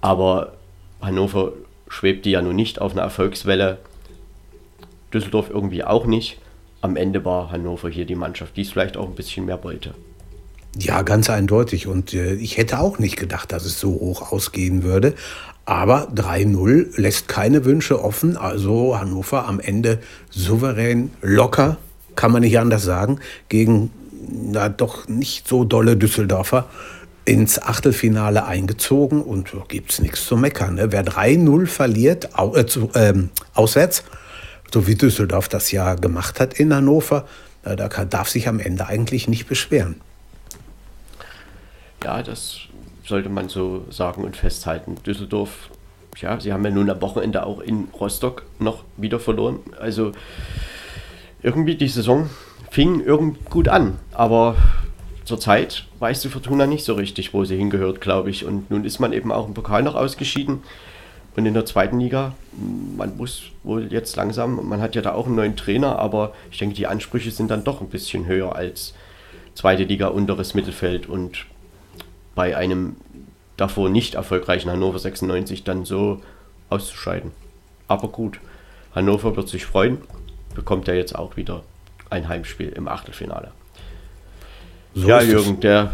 aber Hannover schwebte ja nun nicht auf einer Erfolgswelle. Düsseldorf irgendwie auch nicht. Am Ende war Hannover hier die Mannschaft, die es vielleicht auch ein bisschen mehr wollte. Ja, ganz eindeutig. Und äh, ich hätte auch nicht gedacht, dass es so hoch ausgehen würde. Aber 3-0 lässt keine Wünsche offen. Also Hannover am Ende souverän, locker, kann man nicht anders sagen, gegen na, doch nicht so dolle Düsseldorfer ins Achtelfinale eingezogen und gibt es nichts zu meckern. Ne? Wer 3-0 verliert, au, äh, zu, ähm, auswärts, so wie Düsseldorf das ja gemacht hat in Hannover, da darf sich am Ende eigentlich nicht beschweren. Ja, das sollte man so sagen und festhalten. Düsseldorf, ja, sie haben ja nun am Wochenende auch in Rostock noch wieder verloren. Also irgendwie die Saison fing irgendwie gut an, aber zurzeit weiß die Fortuna nicht so richtig, wo sie hingehört, glaube ich. Und nun ist man eben auch im Pokal noch ausgeschieden. Und in der zweiten Liga, man muss wohl jetzt langsam, man hat ja da auch einen neuen Trainer, aber ich denke, die Ansprüche sind dann doch ein bisschen höher als zweite Liga, unteres Mittelfeld. Und bei einem davor nicht erfolgreichen Hannover 96 dann so auszuscheiden. Aber gut, Hannover wird sich freuen, bekommt ja jetzt auch wieder ein Heimspiel im Achtelfinale. So ja, Jürgen, der,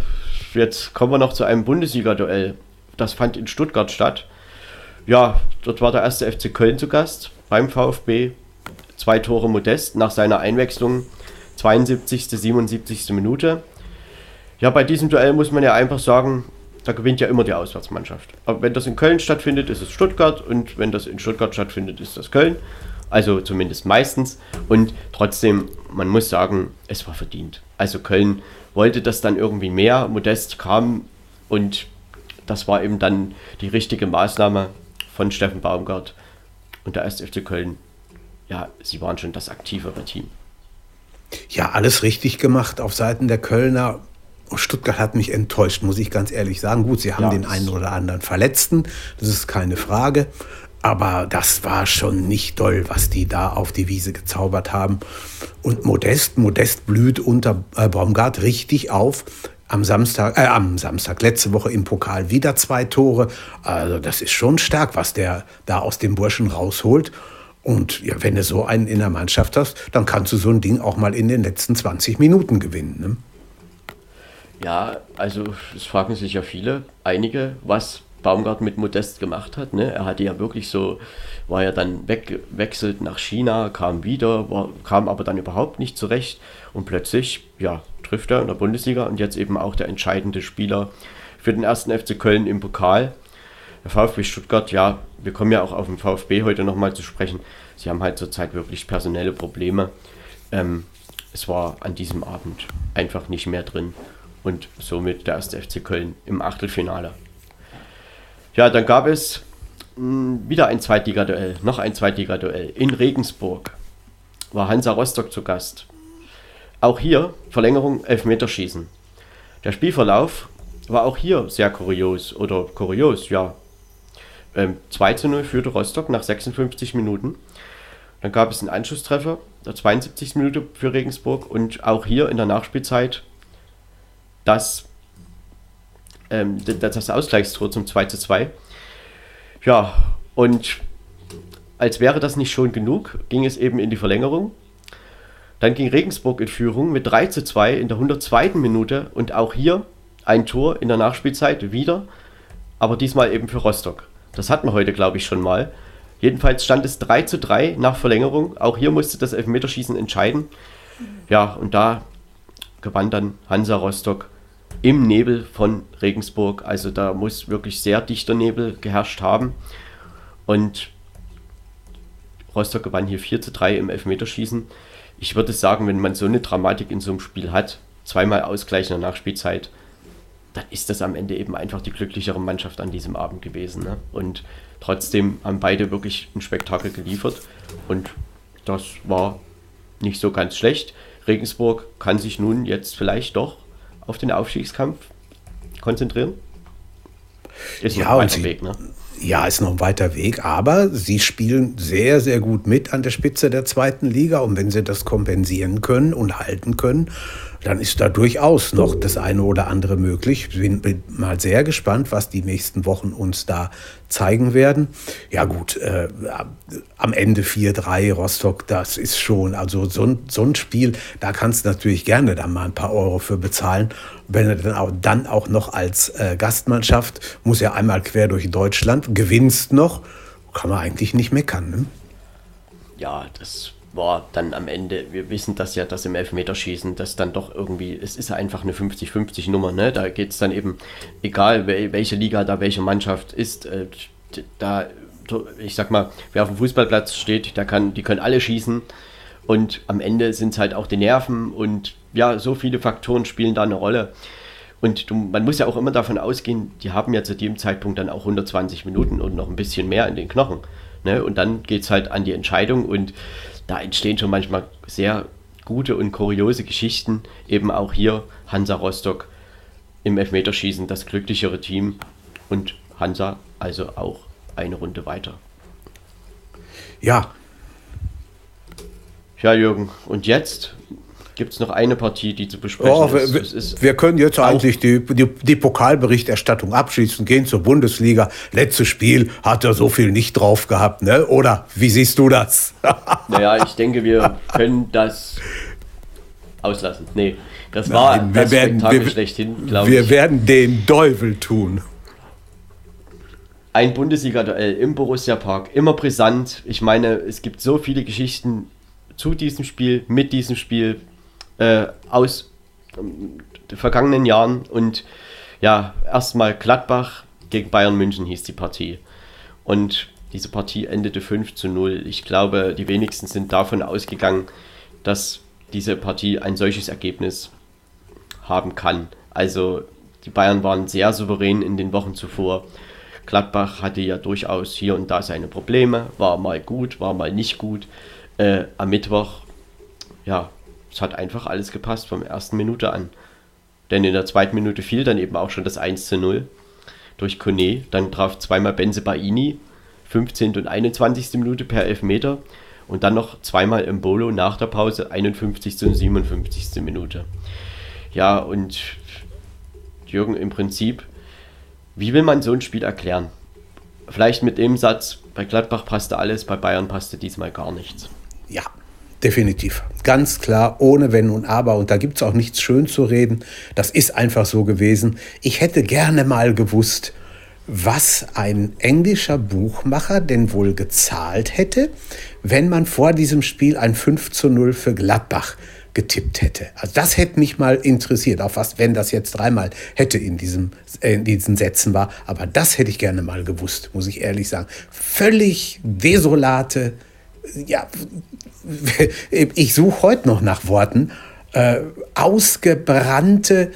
jetzt kommen wir noch zu einem Bundesliga-Duell. Das fand in Stuttgart statt. Ja, dort war der erste FC Köln zu Gast beim VfB. Zwei Tore Modest nach seiner Einwechslung. 72. 77. Minute. Ja, bei diesem Duell muss man ja einfach sagen, da gewinnt ja immer die Auswärtsmannschaft. Aber wenn das in Köln stattfindet, ist es Stuttgart und wenn das in Stuttgart stattfindet, ist das Köln. Also zumindest meistens. Und trotzdem, man muss sagen, es war verdient. Also Köln wollte das dann irgendwie mehr. Modest kam und das war eben dann die richtige Maßnahme von Steffen Baumgart und der 1. FC Köln. Ja, sie waren schon das aktivere Team. Ja, alles richtig gemacht auf Seiten der Kölner. Stuttgart hat mich enttäuscht, muss ich ganz ehrlich sagen. Gut, sie haben ja, den einen oder anderen Verletzten, das ist keine Frage. Aber das war schon nicht doll, was die da auf die Wiese gezaubert haben. Und Modest, Modest blüht unter äh, Baumgart richtig auf. Am Samstag, äh, am Samstag, letzte Woche im Pokal wieder zwei Tore. Also das ist schon stark, was der da aus dem Burschen rausholt. Und ja, wenn du so einen in der Mannschaft hast, dann kannst du so ein Ding auch mal in den letzten 20 Minuten gewinnen. Ne? Ja, also es fragen sich ja viele, einige, was Baumgart mit Modest gemacht hat. Ne? Er hatte ja wirklich so, war ja dann weggewechselt nach China, kam wieder, war, kam aber dann überhaupt nicht zurecht und plötzlich, ja, trifft er in der Bundesliga und jetzt eben auch der entscheidende Spieler für den ersten FC Köln im Pokal. Der VfB Stuttgart, ja, wir kommen ja auch auf den VfB heute nochmal zu sprechen. Sie haben halt zurzeit wirklich personelle Probleme. Ähm, es war an diesem Abend einfach nicht mehr drin und somit der erste FC Köln im Achtelfinale. Ja, dann gab es mh, hm, wieder ein Zweitligaduell, noch ein Zweitligaduell in Regensburg. War Hansa Rostock zu Gast. Auch hier Verlängerung Elfmeterschießen. Der Spielverlauf war auch hier sehr kurios oder kurios, ja. Ähm, 2 zu 0 führte Rostock nach 56 Minuten. Dann gab es einen Anschlusstreffer, der 72. Minute für Regensburg und auch hier in der Nachspielzeit das, ähm, das Ausgleichstor zum 2 zu 2. Ja, und als wäre das nicht schon genug, ging es eben in die Verlängerung. Dann ging Regensburg in Führung mit 3 zu 2 in der 102. Minute und auch hier ein Tor in der Nachspielzeit wieder, aber diesmal eben für Rostock. Das hatten wir heute, glaube ich, schon mal. Jedenfalls stand es 3 zu 3 nach Verlängerung. Auch hier musste das Elfmeterschießen entscheiden. Ja, und da gewann dann Hansa Rostock im Nebel von Regensburg. Also da muss wirklich sehr dichter Nebel geherrscht haben. Und Rostock gewann hier 4 zu 3 im Elfmeterschießen. Ich würde sagen, wenn man so eine Dramatik in so einem Spiel hat, zweimal Ausgleich in der Nachspielzeit, dann ist das am Ende eben einfach die glücklichere Mannschaft an diesem Abend gewesen. Ne? Und trotzdem haben beide wirklich ein Spektakel geliefert. Und das war nicht so ganz schlecht. Regensburg kann sich nun jetzt vielleicht doch auf den Aufstiegskampf konzentrieren. Ist ja, ein weiter Weg, ne? Ja, ist noch ein weiter Weg, aber sie spielen sehr, sehr gut mit an der Spitze der zweiten Liga. Und wenn sie das kompensieren können und halten können, dann ist da durchaus noch das eine oder andere möglich. Ich bin, bin mal sehr gespannt, was die nächsten Wochen uns da zeigen werden. Ja gut, äh, am Ende 4-3 Rostock, das ist schon, also so ein, so ein Spiel, da kannst du natürlich gerne da mal ein paar Euro für bezahlen. Wenn du dann auch, dann auch noch als äh, Gastmannschaft, muss ja einmal quer durch Deutschland, gewinnst noch, kann man eigentlich nicht meckern. Ne? Ja, das war dann am Ende, wir wissen das ja, dass im Elfmeterschießen das dann doch irgendwie, es ist einfach eine 50-50 Nummer, ne? Da geht es dann eben, egal welche Liga da welche Mannschaft ist, äh, da, ich sag mal, wer auf dem Fußballplatz steht, der kann, die können alle schießen und am Ende sind es halt auch die Nerven und ja, so viele Faktoren spielen da eine Rolle. Und du, man muss ja auch immer davon ausgehen, die haben ja zu dem Zeitpunkt dann auch 120 Minuten und noch ein bisschen mehr in den Knochen. Ne? Und dann geht es halt an die Entscheidung und da entstehen schon manchmal sehr gute und kuriose Geschichten. Eben auch hier Hansa Rostock im Elfmeterschießen das glücklichere Team und Hansa also auch eine Runde weiter. Ja. Ja, Jürgen, und jetzt gibt es noch eine Partie, die zu besprechen oh, ist. Wir, ist. wir, können jetzt eigentlich die, die, die, Pokalberichterstattung abschließen, gehen zur Bundesliga. Letztes Spiel hat er so viel nicht drauf gehabt, ne? oder wie siehst du das? naja, <laughs> ich denke, wir können das auslassen. Nee, das war Nein, wir das werden, wir, schlechthin, glaube Wir werden den Teufel tun. Ein Bundesliga-Duell im Borussia Park, immer brisant. Ich meine, es gibt so viele Geschichten zu diesem Spiel, mit diesem Spiel, äh, aus ähm, den vergangenen Jahren. Und ja, erstmal Gladbach gegen Bayern München hieß die Partie. Und diese Partie endete 5 zu 0. Ich glaube, die wenigsten sind davon ausgegangen, dass diese Partie ein solches Ergebnis haben kann. Also die Bayern waren sehr souverän in den Wochen zuvor. Gladbach hatte ja durchaus hier und da seine Probleme, war mal gut, war mal nicht gut. Äh, am Mittwoch, ja, es hat einfach alles gepasst vom ersten Minute an. Denn in der zweiten Minute fiel dann eben auch schon das 1 zu 0 durch Kone. Dann traf zweimal Benze Baini, 15. und 21. Minute per Elfmeter. Und dann noch zweimal im Bolo nach der Pause, 51. und 57. Minute. Ja, und Jürgen, im Prinzip, wie will man so ein Spiel erklären? Vielleicht mit dem Satz, bei Gladbach passte alles, bei Bayern passte diesmal gar nichts. Ja, Definitiv. Ganz klar, ohne Wenn und Aber. Und da gibt es auch nichts schön zu reden. Das ist einfach so gewesen. Ich hätte gerne mal gewusst, was ein englischer Buchmacher denn wohl gezahlt hätte, wenn man vor diesem Spiel ein 5 zu 0 für Gladbach getippt hätte. Also das hätte mich mal interessiert, auch fast wenn das jetzt dreimal hätte in, diesem, äh, in diesen Sätzen war. Aber das hätte ich gerne mal gewusst, muss ich ehrlich sagen. Völlig desolate ja, ich suche heute noch nach Worten, äh, ausgebrannte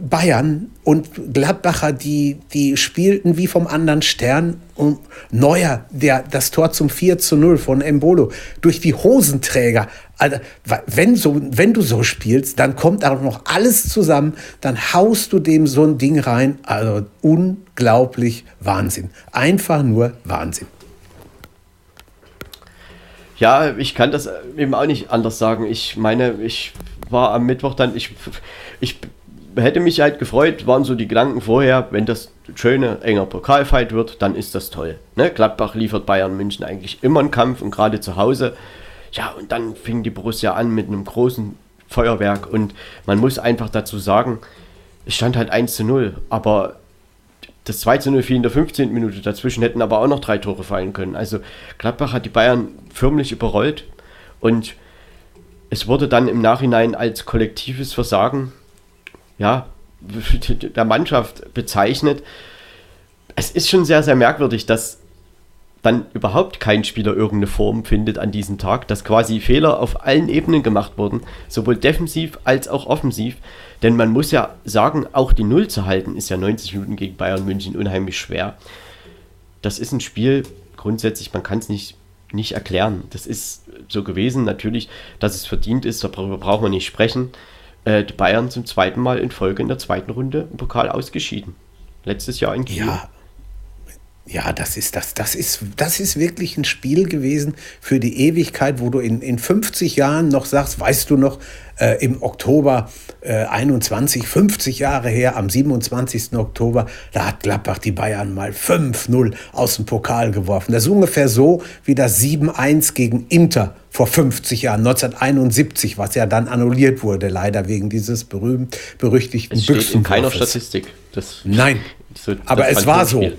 Bayern und Gladbacher, die, die spielten wie vom anderen Stern. Und Neuer, der das Tor zum 4 zu 0 von Embolo durch die Hosenträger. Also, wenn, so, wenn du so spielst, dann kommt auch noch alles zusammen, dann haust du dem so ein Ding rein. Also unglaublich Wahnsinn. Einfach nur Wahnsinn. Ja, ich kann das eben auch nicht anders sagen. Ich meine, ich war am Mittwoch dann, ich, ich hätte mich halt gefreut, waren so die Gedanken vorher, wenn das schöne, enger Pokalfight wird, dann ist das toll. Ne? Gladbach liefert Bayern München eigentlich immer einen Kampf und gerade zu Hause. Ja, und dann fing die Borussia an mit einem großen Feuerwerk und man muss einfach dazu sagen, es stand halt 1 zu 0, aber das 2 zu 0 fiel in der 15. Minute, dazwischen hätten aber auch noch drei Tore fallen können. Also Gladbach hat die Bayern förmlich überrollt und es wurde dann im Nachhinein als kollektives Versagen ja, <laughs> der Mannschaft bezeichnet. Es ist schon sehr, sehr merkwürdig, dass dann überhaupt kein Spieler irgendeine Form findet an diesem Tag, dass quasi Fehler auf allen Ebenen gemacht wurden, sowohl defensiv als auch offensiv. Denn man muss ja sagen, auch die Null zu halten, ist ja 90 Minuten gegen Bayern München unheimlich schwer. Das ist ein Spiel, grundsätzlich, man kann es nicht, nicht erklären. Das ist so gewesen. Natürlich, dass es verdient ist, darüber braucht man nicht sprechen äh, die Bayern zum zweiten Mal in Folge in der zweiten Runde im Pokal ausgeschieden. Letztes Jahr in Kiel. Ja. Ja, das ist, das, das, ist, das ist wirklich ein Spiel gewesen für die Ewigkeit, wo du in, in 50 Jahren noch sagst, weißt du noch, äh, im Oktober äh, 21, 50 Jahre her, am 27. Oktober, da hat Gladbach die Bayern mal 5-0 aus dem Pokal geworfen. Das ist ungefähr so wie das 7-1 gegen Inter vor 50 Jahren, 1971, was ja dann annulliert wurde, leider wegen dieses berühmt berüchtigten Es steht in keiner Statistik. Das, Nein, <laughs> so, aber es war so.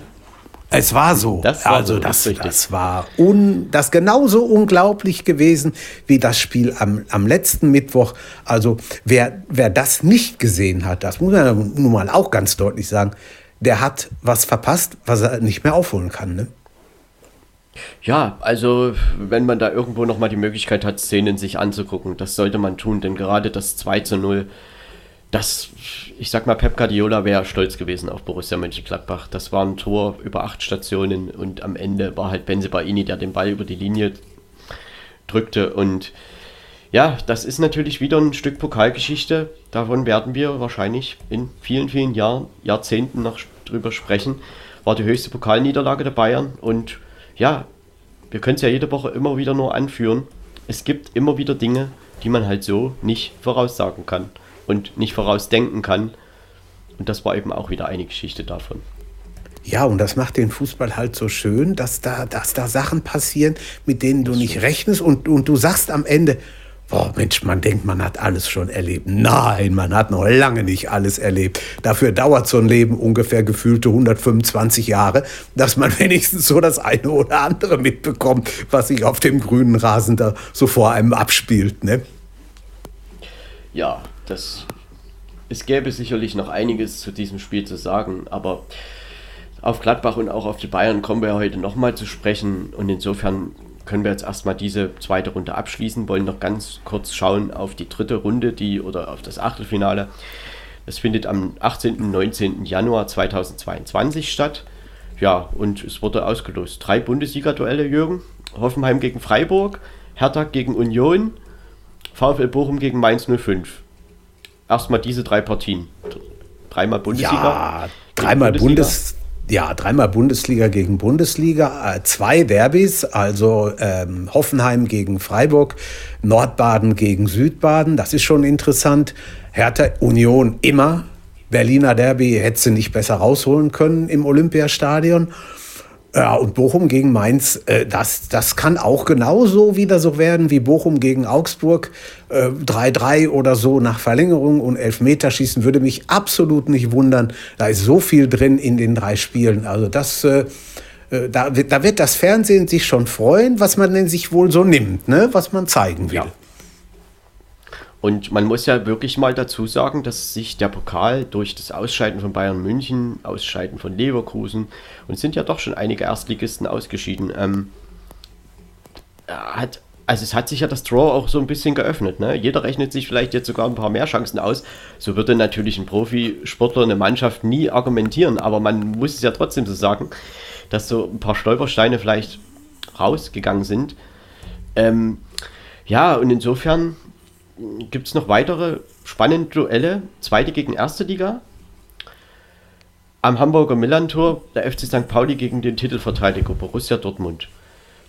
Es war so. Das war also so, das, das, das, war un, das genauso unglaublich gewesen wie das Spiel am, am letzten Mittwoch. Also wer, wer das nicht gesehen hat, das muss man nun mal auch ganz deutlich sagen, der hat was verpasst, was er nicht mehr aufholen kann. Ne? Ja, also wenn man da irgendwo nochmal die Möglichkeit hat, Szenen sich anzugucken, das sollte man tun, denn gerade das 2 zu 0 das, ich sag mal, Pep Guardiola wäre stolz gewesen auf Borussia Mönchengladbach. Das war ein Tor über acht Stationen und am Ende war halt Benze Baini, der den Ball über die Linie drückte. Und ja, das ist natürlich wieder ein Stück Pokalgeschichte. Davon werden wir wahrscheinlich in vielen, vielen Jahren, Jahrzehnten noch drüber sprechen. War die höchste Pokalniederlage der Bayern und ja, wir können es ja jede Woche immer wieder nur anführen. Es gibt immer wieder Dinge, die man halt so nicht voraussagen kann und nicht vorausdenken kann. Und das war eben auch wieder eine Geschichte davon. Ja, und das macht den Fußball halt so schön, dass da, dass da Sachen passieren, mit denen du nicht rechnest und, und du sagst am Ende, boah Mensch, man denkt, man hat alles schon erlebt. Nein, man hat noch lange nicht alles erlebt. Dafür dauert so ein Leben ungefähr gefühlte 125 Jahre, dass man <laughs> wenigstens so das eine oder andere mitbekommt, was sich auf dem grünen Rasen da so vor einem abspielt. Ne? Ja, das, es gäbe sicherlich noch einiges zu diesem Spiel zu sagen, aber auf Gladbach und auch auf die Bayern kommen wir heute nochmal zu sprechen und insofern können wir jetzt erstmal diese zweite Runde abschließen, wollen noch ganz kurz schauen auf die dritte Runde, die oder auf das Achtelfinale. Das findet am 18. und 19. Januar 2022 statt. Ja, und es wurde ausgelost. Drei Bundesliga-Duelle, Jürgen. Hoffenheim gegen Freiburg, Hertha gegen Union, VfL Bochum gegen Mainz 05 erstmal diese drei Partien. Dreimal Bundesliga. Ja, dreimal Bundesliga. Bundes ja, dreimal Bundesliga gegen Bundesliga, äh, zwei Derbys, also ähm, Hoffenheim gegen Freiburg, Nordbaden gegen Südbaden, das ist schon interessant. Hertha Union immer, Berliner Derby hätte sie nicht besser rausholen können im Olympiastadion. Ja, und Bochum gegen Mainz, äh, das, das kann auch genauso wieder so werden wie Bochum gegen Augsburg. 3-3 äh, oder so nach Verlängerung und Elfmeterschießen würde mich absolut nicht wundern. Da ist so viel drin in den drei Spielen. Also das, äh, äh da, wird, da wird das Fernsehen sich schon freuen, was man denn sich wohl so nimmt, ne? was man zeigen will. Ja. Und man muss ja wirklich mal dazu sagen, dass sich der Pokal durch das Ausscheiden von Bayern München, Ausscheiden von Leverkusen und sind ja doch schon einige Erstligisten ausgeschieden, ähm, hat also es hat sich ja das Draw auch so ein bisschen geöffnet. Ne? Jeder rechnet sich vielleicht jetzt sogar ein paar mehr Chancen aus. So würde natürlich ein Profisportler, eine Mannschaft nie argumentieren, aber man muss es ja trotzdem so sagen, dass so ein paar Stolpersteine vielleicht rausgegangen sind. Ähm, ja, und insofern gibt es noch weitere spannende Duelle. Zweite gegen erste Liga. Am Hamburger Millantor der FC St. Pauli gegen den Titelverteidiger Borussia Dortmund.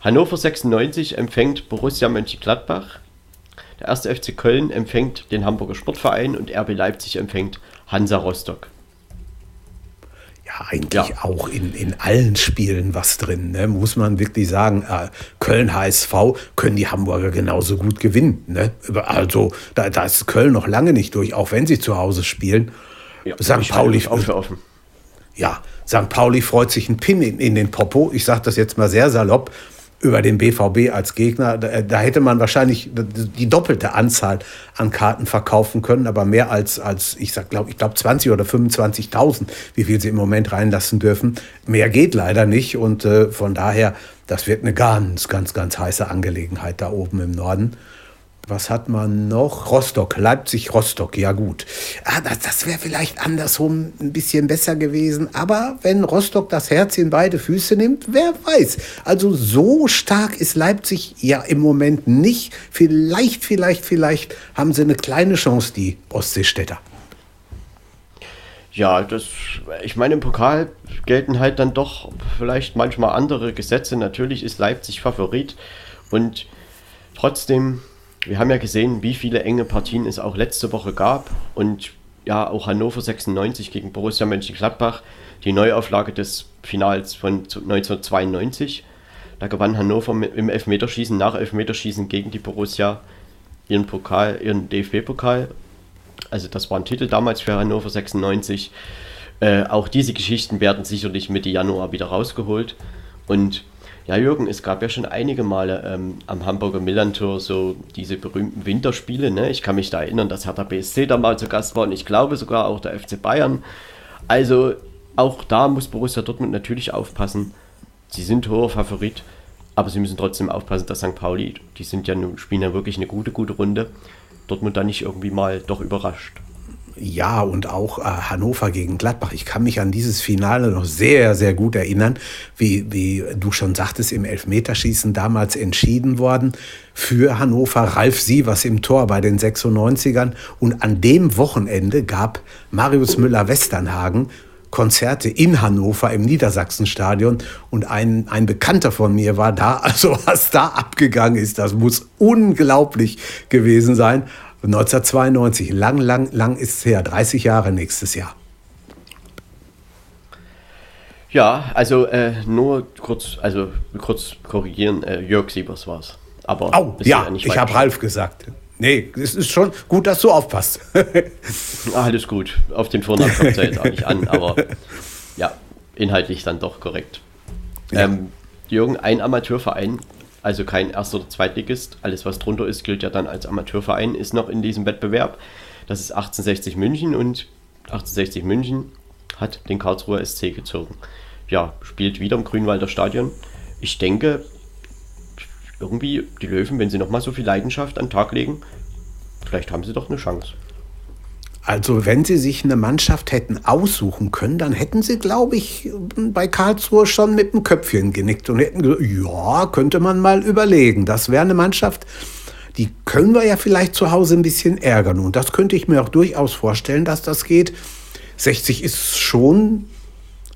Hannover 96 empfängt Borussia Mönchengladbach. Der erste FC Köln empfängt den Hamburger Sportverein und RB Leipzig empfängt Hansa Rostock. Ja, eigentlich ja. auch in, in allen Spielen was drin, ne? muss man wirklich sagen. Äh, Köln HSV können die Hamburger genauso gut gewinnen. Ne? Also da, da ist Köln noch lange nicht durch, auch wenn sie zu Hause spielen. Ja, St. Pauli offen. Ja, St. Pauli freut sich ein Pin in, in den Popo. Ich sage das jetzt mal sehr salopp über den BVB als Gegner. Da, da, hätte man wahrscheinlich die doppelte Anzahl an Karten verkaufen können, aber mehr als, als ich glaube ich, glaube 20 oder 25.000, wie viel sie im Moment reinlassen dürfen. Mehr geht leider nicht und äh, von daher, das wird eine ganz, ganz, ganz heiße Angelegenheit da oben im Norden was hat man noch? Rostock, Leipzig, Rostock, ja gut. Ah, das, das wäre vielleicht andersrum ein bisschen besser gewesen. Aber wenn Rostock das Herz in beide Füße nimmt, wer weiß. Also so stark ist Leipzig ja im Moment nicht. Vielleicht, vielleicht, vielleicht haben sie eine kleine Chance, die Ostseestädter. Ja, das, ich meine, im Pokal gelten halt dann doch vielleicht manchmal andere Gesetze. Natürlich ist Leipzig Favorit und trotzdem wir haben ja gesehen, wie viele enge Partien es auch letzte Woche gab und ja, auch Hannover 96 gegen Borussia Mönchengladbach, die Neuauflage des Finals von 1992. Da gewann Hannover im Elfmeterschießen nach Elfmeterschießen gegen die Borussia ihren Pokal, ihren DFB-Pokal. Also das war ein Titel damals für Hannover 96. Äh, auch diese Geschichten werden sicherlich Mitte Januar wieder rausgeholt. Und ja, Jürgen, es gab ja schon einige Male ähm, am Hamburger Millantor so diese berühmten Winterspiele. Ne? Ich kann mich da erinnern, dass Hertha BSC da mal zu Gast war und ich glaube sogar auch der FC Bayern. Also auch da muss Borussia Dortmund natürlich aufpassen. Sie sind hoher Favorit, aber sie müssen trotzdem aufpassen, dass St. Pauli, die sind ja spielen ja wirklich eine gute, gute Runde, Dortmund da nicht irgendwie mal doch überrascht. Ja, und auch äh, Hannover gegen Gladbach. Ich kann mich an dieses Finale noch sehr, sehr gut erinnern, wie, wie du schon sagtest, im Elfmeterschießen damals entschieden worden für Hannover. Ralf Sievers im Tor bei den 96ern. Und an dem Wochenende gab Marius Müller-Westernhagen Konzerte in Hannover im Niedersachsenstadion und ein, ein Bekannter von mir war da. <laughs> Also was da abgegangen ist, das muss unglaublich gewesen sein. 1992, lang, lang, lang ist es her, 30 Jahre nächstes Jahr. Ja, also äh, nur kurz, also kurz korrigieren, äh, Jörg Siebers war es. Aber oh, ja, ja ich habe Ralf gesagt. Nee, es ist schon gut, dass du aufpasst. <laughs> Alles gut. Auf den Vornamen kommt es ja jetzt auch nicht an, <laughs> aber ja, inhaltlich dann doch korrekt. Ja. Ähm, Jürgen, ein Amateurverein also kein Erst- oder Zweitligist. Alles, was drunter ist, gilt ja dann als Amateurverein, ist noch in diesem Wettbewerb. Das ist 1860 München und 1860 München hat den Karlsruher SC gezogen. Ja, spielt wieder im Grünwalder Stadion. Ich denke, irgendwie die Löwen, wenn sie nochmal so viel Leidenschaft an den Tag legen, vielleicht haben sie doch eine Chance. Also wenn sie sich eine Mannschaft hätten aussuchen können, dann hätten sie, glaube ich, bei Karlsruhe schon mit dem Köpfchen genickt und hätten gesagt, ja, könnte man mal überlegen. Das wäre eine Mannschaft, die können wir ja vielleicht zu Hause ein bisschen ärgern. Und das könnte ich mir auch durchaus vorstellen, dass das geht. 60 ist schon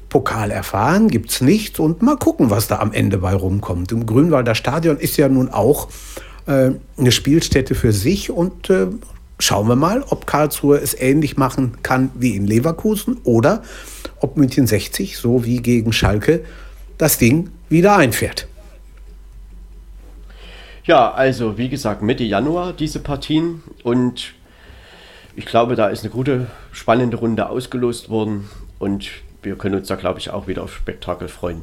Pokal erfahren, gibt es nichts und mal gucken, was da am Ende bei rumkommt. Im Grünwalder Stadion ist ja nun auch äh, eine Spielstätte für sich und äh, schauen wir mal, ob Karlsruhe es ähnlich machen kann wie in Leverkusen oder ob München 60, so wie gegen Schalke, das Ding wieder einfährt. Ja, also wie gesagt, Mitte Januar diese Partien und ich glaube, da ist eine gute, spannende Runde ausgelost worden und wir können uns da, glaube ich, auch wieder auf Spektakel freuen.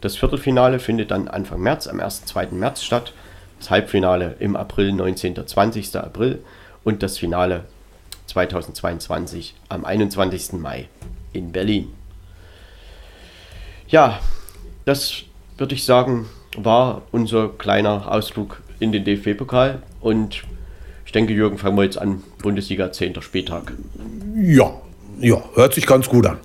Das Viertelfinale findet dann Anfang März, am 1. 2. März statt. Das Halbfinale im April, 19. 20. April und das Finale 2022 am 21. Mai in Berlin. Ja, das würde ich sagen, war unser kleiner Ausflug in den DFB-Pokal und ich denke, Jürgen, fangen wir jetzt an, Bundesliga 10. Spieltag. Ja, ja, hört sich ganz gut an.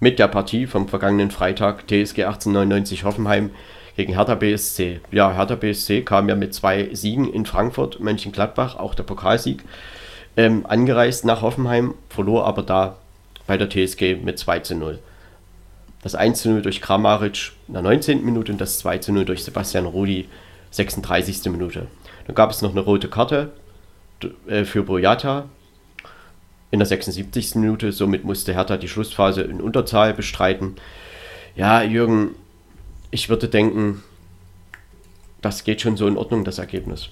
Mit der Partie vom vergangenen Freitag TSG 1899 Hoffenheim gegen Hertha BSC. Ja, Hertha BSC kam ja mit zwei Siegen in Frankfurt, Mönchengladbach, auch der Pokalsieg, ähm, angereist nach Hoffenheim, verlor aber da bei der TSG mit 2 zu 0. Das 1 zu 0 durch Kramaric in der 19. Minute und das 2 zu 0 durch Sebastian Rudi 36. Minute. Dann gab es noch eine rote Karte äh, für Boyata in der 76. Minute. Somit musste Hertha die Schlussphase in Unterzahl bestreiten. Ja, Jürgen, ich würde denken, das geht schon so in Ordnung, das Ergebnis.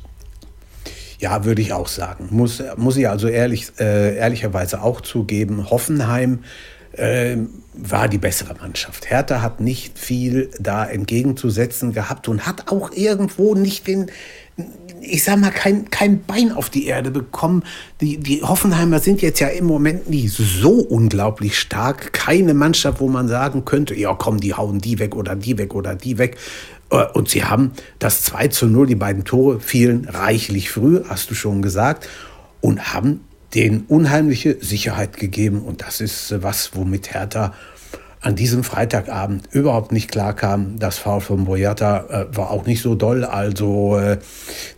Ja, würde ich auch sagen. Muss, muss ich also ehrlich, äh, ehrlicherweise auch zugeben. Hoffenheim äh, war die bessere Mannschaft. Hertha hat nicht viel da entgegenzusetzen gehabt und hat auch irgendwo nicht den, ich sag mal, kein, kein Bein auf die Erde bekommen. Die, die Hoffenheimer sind jetzt ja im Moment nicht so unglaublich stark. Keine Mannschaft, wo man sagen könnte, ja komm, die hauen die weg oder die weg oder die weg. Äh, und sie haben das 2 zu 0, die beiden Tore fielen reichlich früh, hast du schon gesagt, und haben den unheimliche Sicherheit gegeben. Und das ist was, womit Hertha an diesem Freitagabend überhaupt nicht klar kam. Das Foul von Boyata äh, war auch nicht so doll. Also, äh,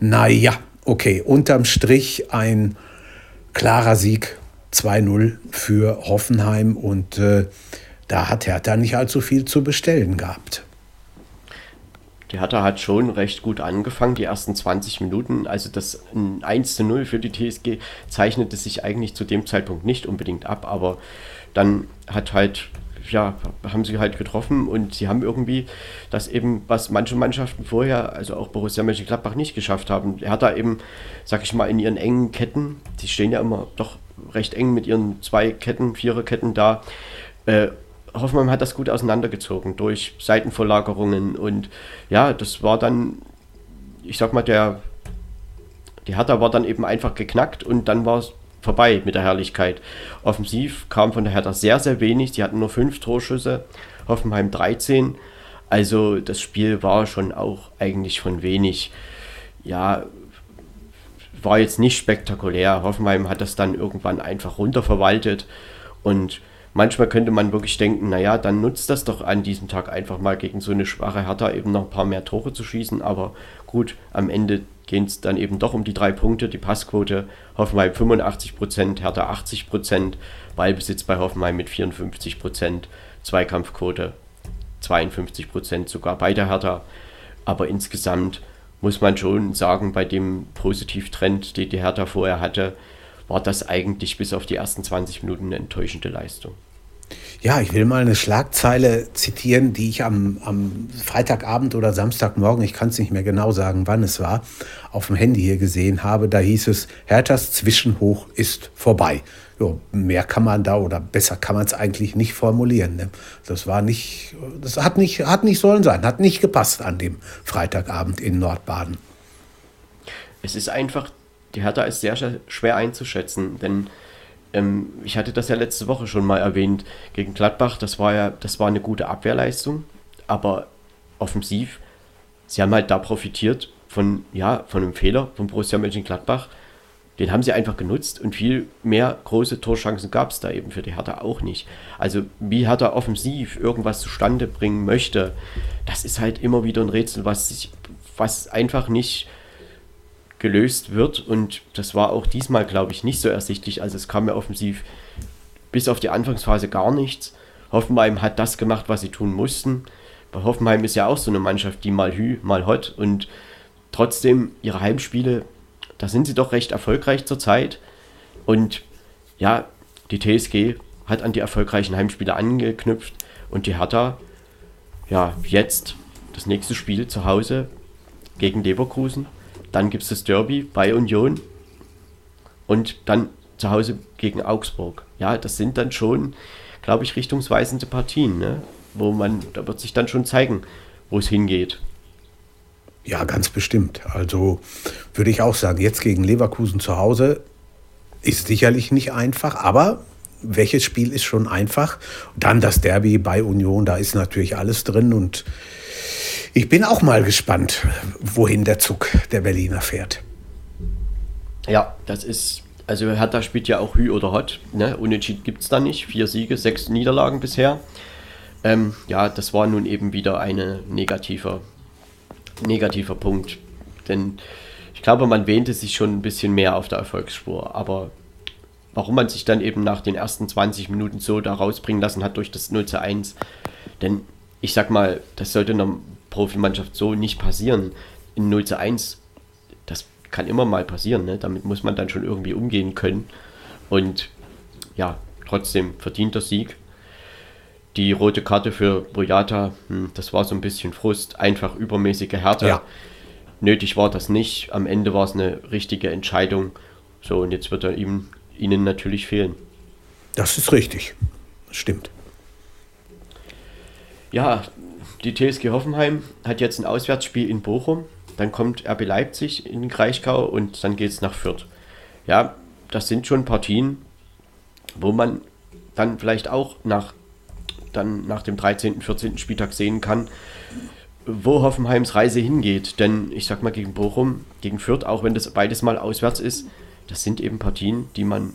naja, okay, unterm Strich ein klarer Sieg 2-0 für Hoffenheim und äh, da hat Hertha nicht allzu viel zu bestellen gehabt. Die Hertha hat schon recht gut angefangen, die ersten 20 Minuten. Also das 1 0 für die TSG zeichnete sich eigentlich zu dem Zeitpunkt nicht unbedingt ab, aber dann hat halt ja, haben sie halt getroffen und sie haben irgendwie das eben, was manche Mannschaften vorher, also auch Borussia Mönchengladbach nicht geschafft haben. Er hat da eben, sag ich mal, in ihren engen Ketten, die stehen ja immer doch recht eng mit ihren zwei Ketten, Viererketten da. Äh, Hoffmann hat das gut auseinandergezogen durch Seitenverlagerungen und ja, das war dann, ich sag mal, der, die Hertha war dann eben einfach geknackt und dann war es vorbei mit der Herrlichkeit. Offensiv kam von der Hertha sehr, sehr wenig. Die hatten nur fünf Torschüsse, Hoffenheim 13. Also das Spiel war schon auch eigentlich von wenig. Ja, war jetzt nicht spektakulär. Hoffenheim hat das dann irgendwann einfach runterverwaltet und manchmal könnte man wirklich denken, naja, dann nutzt das doch an diesem Tag einfach mal gegen so eine schwache Hertha eben noch ein paar mehr Tore zu schießen. Aber gut, am Ende gehen es dann eben doch um die drei Punkte. Die Passquote Hoffenheim 85%, Hertha 80%, Ballbesitz bei Hoffenheim mit 54%, Zweikampfquote 52% sogar bei der Hertha. Aber insgesamt muss man schon sagen, bei dem Positivtrend, den die Hertha vorher hatte, war das eigentlich bis auf die ersten 20 Minuten eine enttäuschende Leistung. Ja, ich will mal eine Schlagzeile zitieren, die ich am, am Freitagabend oder Samstagmorgen, ich kann es nicht mehr genau sagen, wann es war, auf dem Handy hier gesehen habe. Da hieß es, Herthas Zwischenhoch ist vorbei. Jo, mehr kann man da oder besser kann man es eigentlich nicht formulieren. Ne? Das war nicht, das hat nicht, hat nicht sollen sein, hat nicht gepasst an dem Freitagabend in Nordbaden. Es ist einfach, die Hertha ist sehr schwer einzuschätzen, denn ähm, ich hatte das ja letzte Woche schon mal erwähnt, gegen Gladbach, das war ja, das war eine gute Abwehrleistung, aber offensiv, sie haben halt da profitiert von, ja, von einem Fehler von Borussia Mönchengladbach. Den haben sie einfach genutzt und viel mehr große Torchancen gab es da eben für die Hertha auch nicht. Also wie Hertha offensiv irgendwas zustande bringen möchte, das ist halt immer wieder ein Rätsel, was, sich, was einfach nicht gelöst wird. Und das war auch diesmal, glaube ich, nicht so ersichtlich. Also es kam ja offensiv bis auf die Anfangsphase gar nichts. Hoffenheim hat das gemacht, was sie tun mussten. Bei Hoffenheim ist ja auch so eine Mannschaft, die mal hü, mal hot. Und trotzdem ihre Heimspiele, da sind sie doch recht erfolgreich zurzeit. Und ja, die TSG hat an die erfolgreichen Heimspiele angeknüpft. Und die Hertha, ja, jetzt das nächste Spiel zu Hause gegen Leverkusen. Dann gibt es das Derby bei Union und dann zu Hause gegen Augsburg. Ja, das sind dann schon, glaube ich, richtungsweisende Partien, ne? wo man, da wird sich dann schon zeigen, wo es hingeht. Ja, ganz bestimmt. Also würde ich auch sagen, jetzt gegen Leverkusen zu Hause ist sicherlich nicht einfach, aber welches Spiel ist schon einfach? Dann das Derby bei Union, da ist natürlich alles drin und Ich bin auch mal gespannt, wohin der Zug der Berliner fährt. Ja, das ist, also Hertha spielt ja auch Hü oder Hot. Ne? Unentschieden gibt es da nicht. Vier Siege, sechs Niederlagen bisher. Ähm, ja, das war nun eben wieder ein negativer, negativer Punkt. Denn ich glaube, man wähnte sich schon ein bisschen mehr auf der Erfolgsspur. Aber warum man sich dann eben nach den ersten 20 Minuten so da rausbringen lassen hat durch das 0 zu 1. Denn ich sag mal, das sollte einer Profimannschaft so nicht passieren. In 0 zu 1, das kann immer mal passieren. Ne? Damit muss man dann schon irgendwie umgehen können. Und ja, trotzdem verdient der Sieg. Die rote Karte für Boyata, hm, das war so ein bisschen Frust, einfach übermäßige Härte. Ja. Nötig war das nicht. Am Ende war es eine richtige Entscheidung. So, und jetzt wird er ihm ihnen natürlich fehlen. Das ist richtig. Das stimmt. Ja, die TSG Hoffenheim hat jetzt ein Auswärtsspiel in Bochum. Dann kommt RB Leipzig in Kraichgau und dann geht es nach Fürth. Ja, das sind schon Partien, wo man dann vielleicht auch nach, dann nach dem 13., 14. Spieltag sehen kann, wo Hoffenheims Reise hingeht. Denn ich sag mal, gegen Bochum, gegen Fürth, auch wenn das beides mal auswärts ist, das sind eben Partien, die man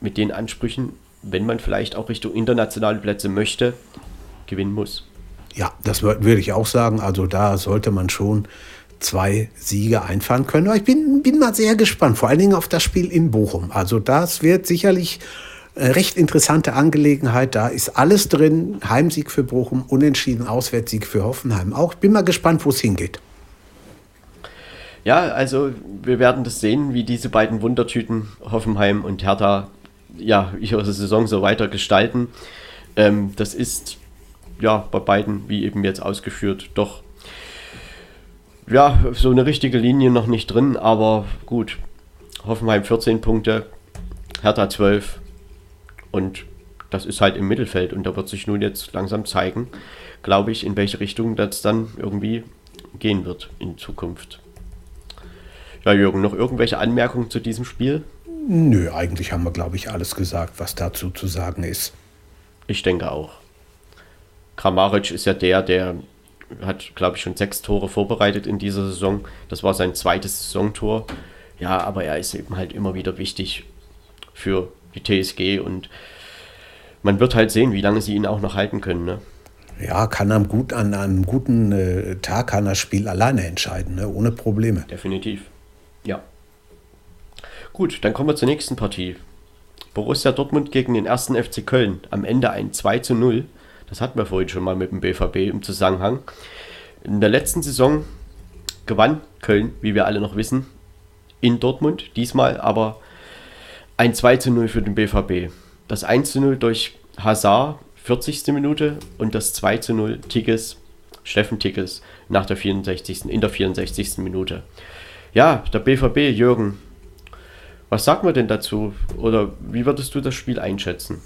mit den Ansprüchen, wenn man vielleicht auch Richtung internationale Plätze möchte, gewinnen muss. Ja, das würde ich auch sagen. Also da sollte man schon zwei Siege einfahren können. Aber ich bin, bin mal sehr gespannt, vor allen Dingen auf das Spiel in Bochum. Also das wird sicherlich eine recht interessante Angelegenheit. Da ist alles drin. Heimsieg für Bochum, Unentschieden, Auswärtssieg für Hoffenheim auch. Bin mal gespannt, wo es hingeht. Ja, also wir werden das sehen, wie diese beiden Wundertüten Hoffenheim und Hertha ja ihre Saison so weiter gestalten. Ähm, das ist ja bei beiden, wie eben jetzt ausgeführt, doch ja so eine richtige Linie noch nicht drin, aber gut. Hoffenheim 14 Punkte, Hertha 12 und das ist halt im Mittelfeld und da wird sich nun jetzt langsam zeigen, glaube ich, in welche Richtung das dann irgendwie gehen wird in Zukunft. Ja, Jürgen, noch irgendwelche Anmerkungen zu diesem Spiel? Nö, eigentlich haben wir, glaube ich, alles gesagt, was dazu zu sagen ist. Ich denke auch. Kramaric ist ja der, der hat, glaube ich, schon sechs Tore vorbereitet in dieser Saison. Das war sein zweites Saisontor. Ja, aber er ist eben halt immer wieder wichtig für die TSG und man wird halt sehen, wie lange sie ihn auch noch halten können. Ne? Ja, kann am gut, an einem guten äh, Tag kann das Spiel alleine entscheiden, ne? ohne Probleme. Definitiv. Ja. Gut, dann kommen wir zur nächsten Partie. Borussia Dortmund gegen den ersten FC Köln. Am Ende ein 2 zu 0. Das hatten wir vorhin schon mal mit dem BVB im Zusammenhang. In der letzten Saison gewann Köln, wie wir alle noch wissen, in Dortmund. Diesmal aber ein 2 zu 0 für den BVB. Das 1 zu 0 durch Hazard, 40. Minute und das 2 zu 0 Tickes, Steffen Tickes nach der 64. in der 64. Minute. Ja, der BVB, Jürgen, was sagt man denn dazu? Oder wie würdest du das Spiel einschätzen?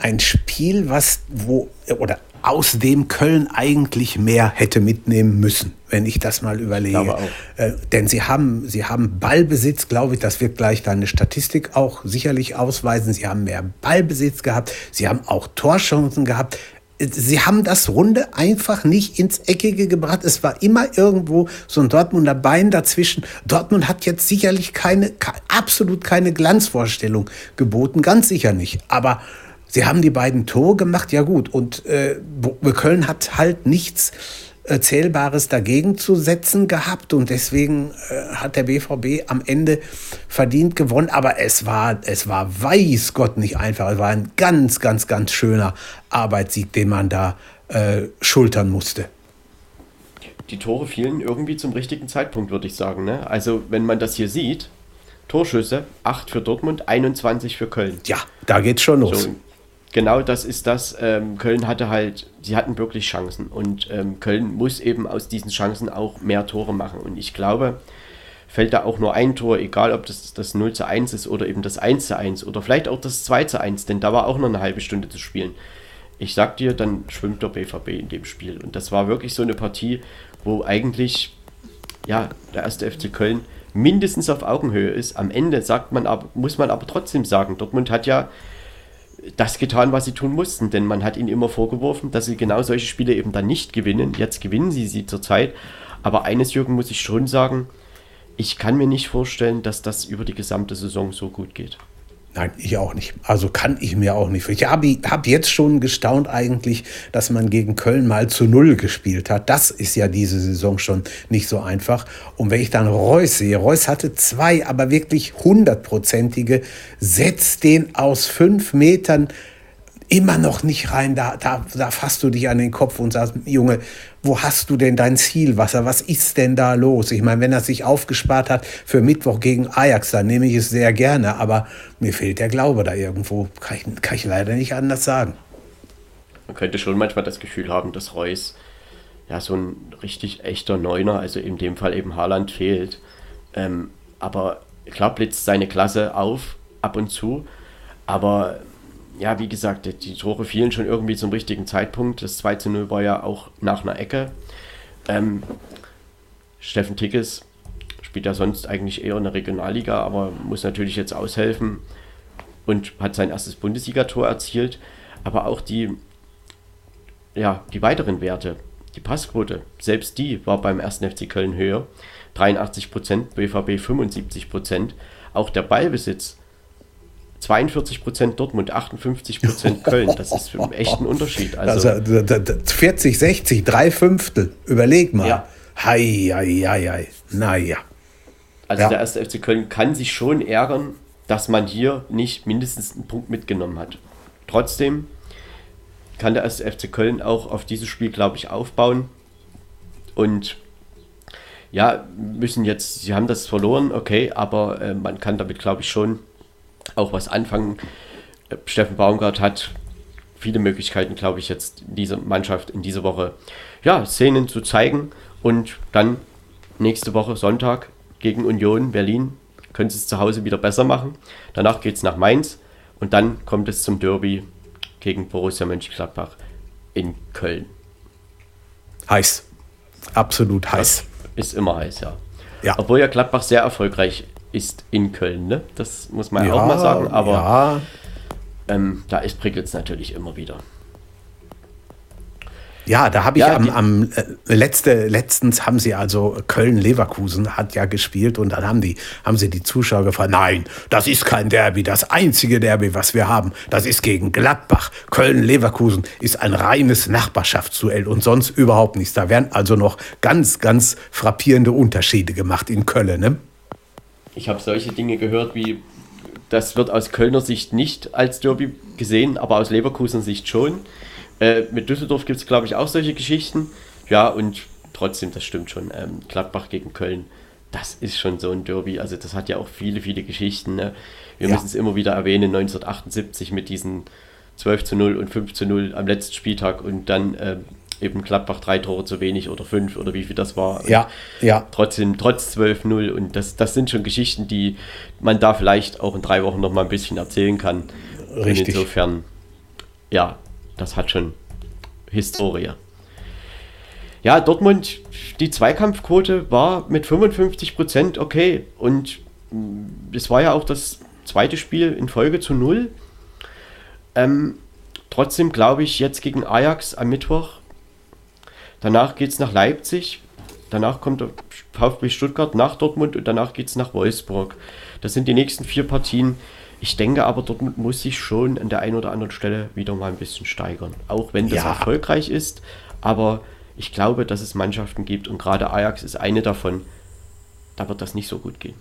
Ein Spiel, was wo oder aus dem Köln eigentlich mehr hätte mitnehmen müssen, wenn ich das mal überlege. Äh, denn sie haben, sie haben Ballbesitz, glaube ich, das wird gleich deine Statistik auch sicherlich ausweisen. Sie haben mehr Ballbesitz gehabt, sie haben auch Torchancen gehabt sie haben das Runde einfach nicht ins Eckige gebracht. Es war immer irgendwo so ein Dortmunder Bein dazwischen. Dortmund hat jetzt sicherlich keine, absolut keine Glanzvorstellung geboten, ganz sicher nicht. Aber sie haben die beiden Tore gemacht, ja gut. Und äh, Köln hat halt nichts äh, Zählbares dagegen zu setzen gehabt und deswegen äh, hat der BVB am Ende verdient gewonnen. Aber es war, es war weiß Gott nicht einfach. Es war ein ganz, ganz, ganz schöner Arbeitssieg, den man da äh, schultern musste. Die Tore fielen irgendwie zum richtigen Zeitpunkt, würde ich sagen. Ne? Also, wenn man das hier sieht, Torschüsse, 8 für Dortmund, 21 für Köln. Ja, da geht's schon los. So, genau das ist das. Ähm, Köln hatte halt, sie hatten wirklich Chancen und ähm, Köln muss eben aus diesen Chancen auch mehr Tore machen. Und ich glaube, fällt da auch nur ein Tor, egal ob das das 0 zu 1 ist oder eben das 1 zu 1 oder vielleicht auch das 2 zu 1, denn da war auch noch eine halbe Stunde zu spielen. Ich sag dir, dann schwimmt der BVB in dem Spiel. Und das war wirklich so eine Partie, wo eigentlich ja, der erste FC Köln mindestens auf Augenhöhe ist. Am Ende sagt man aber, muss man aber trotzdem sagen, Dortmund hat ja das getan, was sie tun mussten, denn man hat ihnen immer vorgeworfen, dass sie genau solche Spiele eben dann nicht gewinnen. Jetzt gewinnen sie sie zurzeit. Aber eines, Jürgen, muss ich schon sagen, ich kann mir nicht vorstellen, dass das über die gesamte Saison so gut geht. Nein, ich auch nicht. Also kann ich mir auch nicht. Ich habe hab jetzt schon gestaunt eigentlich, dass man gegen Köln mal zu Null gespielt hat. Das ist ja diese Saison schon nicht so einfach. Und wenn ich dann Reus sehe, Reus hatte zwei, aber wirklich hundertprozentige, setzt den aus fünf Metern immer noch nicht rein. Da, da, da fasst du dich an den Kopf und sagst, Junge, wo hast du denn dein Zielwasser? Was ist denn da los? Ich meine, wenn er sich aufgespart hat für Mittwoch gegen Ajax, dann nehme ich es sehr gerne. Aber mir fehlt der Glaube da irgendwo. Kann ich, kann ich leider nicht anders sagen. Man könnte schon manchmal das Gefühl haben, dass Reus ja so ein richtig echter Neuner, also in dem Fall eben Haaland fehlt. Ähm, aber klar blitzt seine Klasse auf, ab und zu. Aber ja, wie gesagt, die Tore fielen schon irgendwie zum richtigen Zeitpunkt. Das 2 zu 0 war ja auch nach einer Ecke. Ähm, Steffen Tickes spielt ja sonst eigentlich eher in der Regionalliga, aber muss natürlich jetzt aushelfen und hat sein erstes Bundesligator erzielt. Aber auch die, ja, die weiteren Werte, die Passquote, selbst die war beim 1. FC Köln höher. 83%, BVB 75%. Auch der Ballbesitz 42% Dortmund, 58% Köln. Das ist für einen echten Unterschied. Also, also 40, 60, drei Fünftel. Überleg mal. Ja. Hei, hei, hei, hei. Naja. Also ja. der erste FC Köln kann sich schon ärgern, dass man hier nicht mindestens einen Punkt mitgenommen hat. Trotzdem kann der erste FC Köln auch auf dieses Spiel, glaube ich, aufbauen. Und ja, müssen jetzt, sie haben das verloren, okay, aber äh, man kann damit, glaube ich, schon auch was anfangen. Steffen Baumgart hat viele Möglichkeiten, glaube ich, jetzt diese Mannschaft in dieser Woche ja, Szenen zu zeigen und dann nächste Woche Sonntag gegen Union Berlin können sie es zu Hause wieder besser machen. Danach geht es nach Mainz und dann kommt es zum Derby gegen Borussia Mönchengladbach in Köln. Heiß. Absolut heiß. Das ist immer heiß, ja. ja. Obwohl ja Gladbach sehr erfolgreich ist in Köln, ne? Das muss man ja, auch mal sagen, aber ja. ähm, da ist prickelt es natürlich immer wieder. Ja, da habe ich ja, am, am äh, letzte, letztens haben sie also Köln-Leverkusen hat ja gespielt und dann haben die, haben sie die Zuschauer gefragt, nein, das ist kein Derby, das einzige Derby, was wir haben, das ist gegen Gladbach. Köln-Leverkusen ist ein reines Nachbarschaftsduell und sonst überhaupt nichts. Da werden also noch ganz, ganz frappierende Unterschiede gemacht in Köln. Ne? Ich habe solche Dinge gehört wie, das wird aus Kölner Sicht nicht als Derby gesehen, aber aus Leverkusener Sicht schon. Äh, mit Düsseldorf gibt es, glaube ich, auch solche Geschichten. Ja, und trotzdem, das stimmt schon. Ähm, Gladbach gegen Köln, das ist schon so ein Derby. Also, das hat ja auch viele, viele Geschichten. Ne? Wir ja. müssen es immer wieder erwähnen: 1978 mit diesen 12 zu 0 und 5 zu 0 am letzten Spieltag und dann ähm, eben Gladbach drei Tore zu wenig oder fünf oder wie viel das war. Ja, ja. Trotzdem, trotz 12-0 und das, das sind schon Geschichten, die man da vielleicht auch in drei Wochen noch mal ein bisschen erzählen kann. Richtig. Und insofern, ja, das hat schon Historie. Ja, Dortmund, die Zweikampfquote war mit 55 Prozent okay und es war ja auch das zweite Spiel in Folge zu null. Ähm, trotzdem glaube ich, jetzt gegen Ajax am Mittwoch Danach geht es nach Leipzig. Danach kommt der VfB Stuttgart nach Dortmund und danach geht es nach Wolfsburg. Das sind die nächsten vier Partien. Ich denke aber, Dortmund muss sich schon an der einen oder anderen Stelle wieder mal ein bisschen steigern. Auch wenn das ja. erfolgreich ist. Aber ich glaube, dass es Mannschaften gibt und gerade Ajax ist eine davon. Da wird das nicht so gut gehen.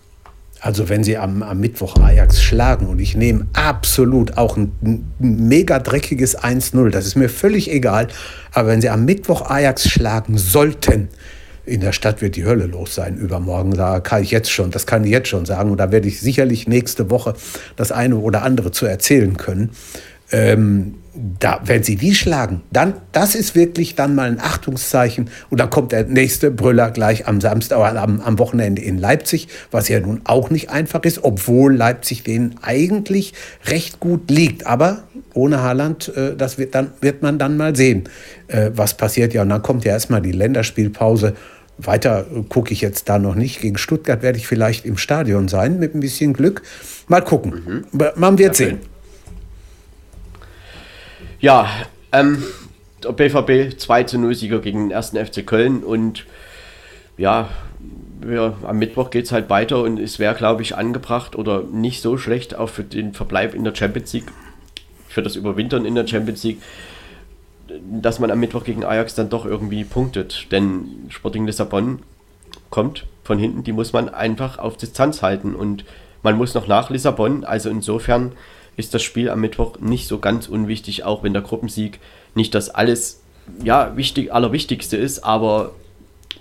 Also wenn sie am, am Mittwoch Ajax schlagen und ich nehme absolut auch ein, mega dreckiges 1-0, das ist mir völlig egal, aber wenn sie am Mittwoch Ajax schlagen sollten, in der Stadt wird die Hölle los sein übermorgen. Da kann ich jetzt schon, das kann ich jetzt schon sagen. Und da werde ich sicherlich nächste Woche das eine oder andere zu erzählen können. Ähm, da, wenn sie die schlagen, dann, das ist wirklich dann mal ein Achtungszeichen. Und dann kommt der nächste Brüller gleich am Samstag, am, am Wochenende in Leipzig, was ja nun auch nicht einfach ist, obwohl Leipzig denen eigentlich recht gut liegt. Aber ohne Haaland, äh, das wird, dann, wird man dann mal sehen, äh, was passiert. Ja, und dann kommt ja erstmal die Länderspielpause. Weiter äh, gucke ich jetzt da noch nicht. Gegen Stuttgart werde ich vielleicht im Stadion sein, mit ein bisschen Glück. Mal gucken. Mhm. Man wird okay. sehen. Ja, ähm, der BVB 2 zu 0 Sieger gegen den 1. FC Köln und ja, wir, am Mittwoch geht es halt weiter und es wäre, glaube ich, angebracht oder nicht so schlecht auch für den Verbleib in der Champions League, für das Überwintern in der Champions League, dass man am Mittwoch gegen Ajax dann doch irgendwie punktet. Denn Sporting Lissabon kommt von hinten, die muss man einfach auf Distanz halten und man muss noch nach Lissabon. Also insofern ist das Spiel am Mittwoch nicht so ganz unwichtig, auch wenn der Gruppensieg nicht das alles ja, wichtig, allerwichtigste ist, aber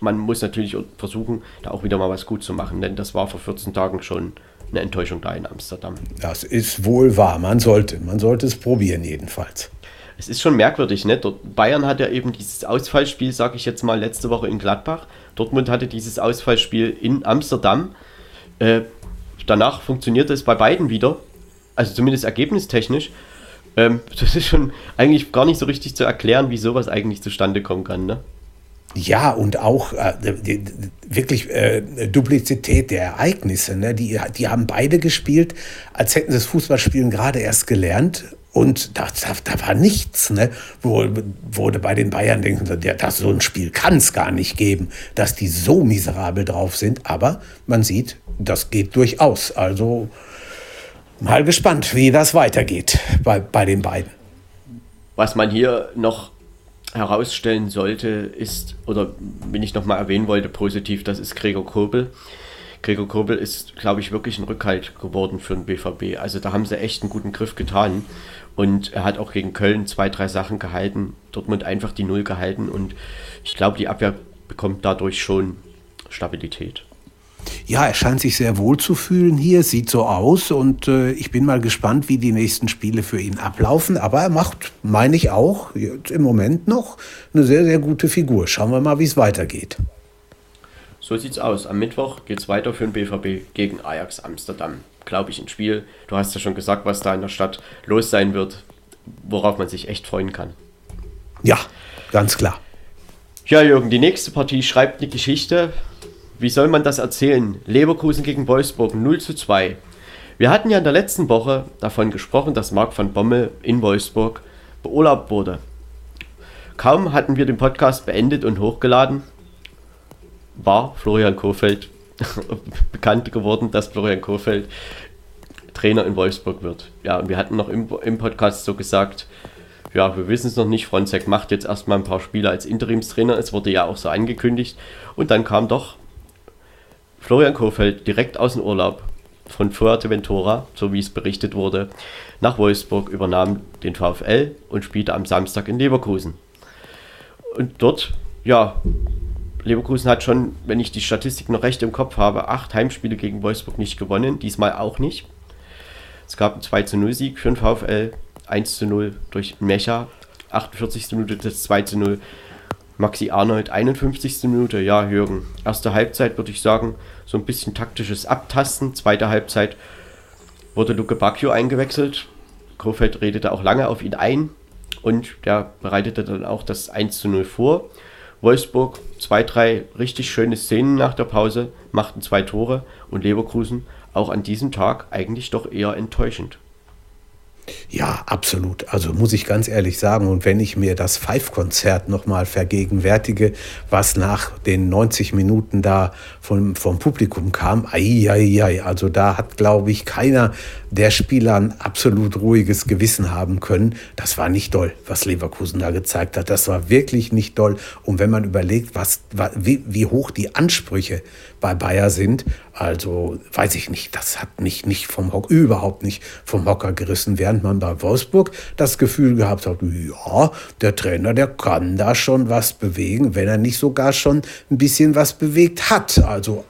man muss natürlich versuchen, da auch wieder mal was gut zu machen, denn das war vor 14 Tagen schon eine Enttäuschung da in Amsterdam. Das ist wohl wahr. Man sollte, man sollte es probieren jedenfalls. Es ist schon merkwürdig, ne? Dort, Bayern hat ja eben dieses Ausfallspiel, sage ich jetzt mal, letzte Woche in Gladbach. Dortmund hatte dieses Ausfallspiel in Amsterdam. Äh, danach funktionierte es bei beiden wieder. Also zumindest ergebnistechnisch. Ähm, <laughs> das ist schon eigentlich gar nicht so richtig zu erklären, wie sowas eigentlich zustande kommen kann, ne? Ja, und auch äh, die, wirklich äh, Duplizität der Ereignisse. Ne? Die, die haben beide gespielt, als hätten sie das Fußballspielen gerade erst gelernt. Und da, da, da war nichts, ne? Wo, wurde bei den Bayern denken, ja, so ein Spiel kann es gar nicht geben, dass die so miserabel drauf sind. Aber man sieht, das geht durchaus. Also mal gespannt, wie das weitergeht bei, bei den beiden. Was man hier noch herausstellen sollte, ist, oder wenn ich nochmal erwähnen wollte, positiv, das ist Gregor Kobel. Gregor Kobel ist, glaube ich, wirklich ein Rückhalt geworden für den BVB. Also da haben sie echt einen guten Griff getan. Und er hat auch gegen Köln zwei, drei Sachen gehalten, Dortmund einfach die Null gehalten. Und ich glaube, die Abwehr bekommt dadurch schon Stabilität. Ja, er scheint sich sehr wohl zu fühlen hier, sieht so aus und äh, ich bin mal gespannt, wie die nächsten Spiele für ihn ablaufen. Aber er macht, meine ich auch, im Moment noch eine sehr, sehr gute Figur. Schauen wir mal, wie es weitergeht. So sieht's aus. Am Mittwoch geht es weiter für den BVB gegen Ajax Amsterdam. Glaube ich, ein Spiel. Du hast ja schon gesagt, was da in der Stadt los sein wird, worauf man sich echt freuen kann. Ja, ganz klar. Ja, Jürgen, die nächste Partie schreibt eine Geschichte wie soll man das erzählen? Leverkusen gegen Wolfsburg 0 zu 2. Wir hatten ja in der letzten Woche davon gesprochen, dass Marc van Bommel in Wolfsburg beurlaubt wurde. Kaum hatten wir den Podcast beendet und hochgeladen, war Florian Kohfeldt <laughs> bekannt geworden, dass Florian Kohfeldt Trainer in Wolfsburg wird. Ja, und wir hatten noch im, im Podcast so gesagt, ja, wir wissen es noch nicht. Fronzek macht jetzt erstmal ein paar Spiele als Interimstrainer. Es wurde ja auch so angekündigt. Und dann kam doch Florian Kohfeldt direkt aus dem Urlaub von Fuerteventura, so wie es berichtet wurde, nach Wolfsburg übernahm den VfL und spielte am Samstag in Leverkusen. Und dort, ja, Leverkusen hat schon, wenn ich die Statistik noch recht im Kopf habe, acht Heimspiele gegen Wolfsburg nicht gewonnen, diesmal auch nicht. Es gab einen 2 zu 0 Sieg für den VfL, 1 zu 0 durch Mecha, 48. Minute das 2 zu 0 Maxi Arnold, 51. Minute. Ja, Jürgen. Erste Halbzeit würde ich sagen, so ein bisschen taktisches Abtasten. Zweite Halbzeit wurde Luke Bacchio eingewechselt. Kofeld redete auch lange auf ihn ein und der bereitete dann auch das 1 zu 0 vor. Wolfsburg, zwei, drei richtig schöne Szenen nach der Pause, machten zwei Tore und Leverkusen auch an diesem Tag eigentlich doch eher enttäuschend. Ja, absolut. Also muss ich ganz ehrlich sagen, und wenn ich mir das Five-Konzert nochmal vergegenwärtige, was nach den 90 Minuten da vom, vom Publikum kam, ai, ai, ai, also da hat, glaube ich, keiner der Spieler ein absolut ruhiges Gewissen haben können. Das war nicht doll, was Leverkusen da gezeigt hat. Das war wirklich nicht doll. Und wenn man überlegt, was, wie, wie hoch die Ansprüche bei Bayer sind, also weiß ich nicht, das hat mich nicht vom Hocker, überhaupt nicht vom Hocker gerissen, während man bei Wolfsburg das Gefühl gehabt hat, ja, der Trainer, der kann da schon was bewegen, wenn er nicht sogar schon ein bisschen was bewegt hat. Also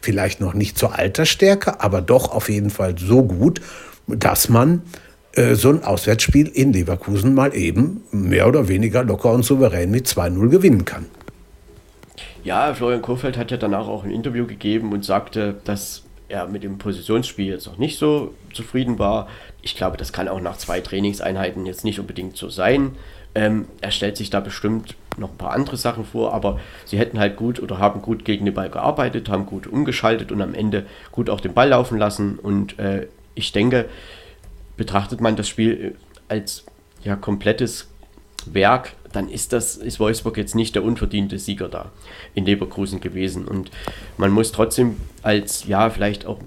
vielleicht noch nicht zur Altersstärke, aber doch auf jeden Fall so gut, dass man äh, so ein Auswärtsspiel in Leverkusen mal eben mehr oder weniger locker und souverän mit 2-0 gewinnen kann. Ja, Florian Kohfeldt hat ja danach auch ein Interview gegeben und sagte, dass er mit dem Positionsspiel jetzt noch nicht so zufrieden war. Ich glaube, das kann auch nach zwei Trainingseinheiten jetzt nicht unbedingt so sein. Ähm, er stellt sich da bestimmt noch ein paar andere Sachen vor, aber sie hätten halt gut oder haben gut gegen den Ball gearbeitet, haben gut umgeschaltet und am Ende gut auch den Ball laufen lassen. Und äh, ich denke, betrachtet man das Spiel als ja, komplettes Werk, dann ist das, ist Wolfsburg jetzt nicht der unverdiente Sieger da in Leverkusen gewesen. Und man muss trotzdem als, ja, vielleicht auch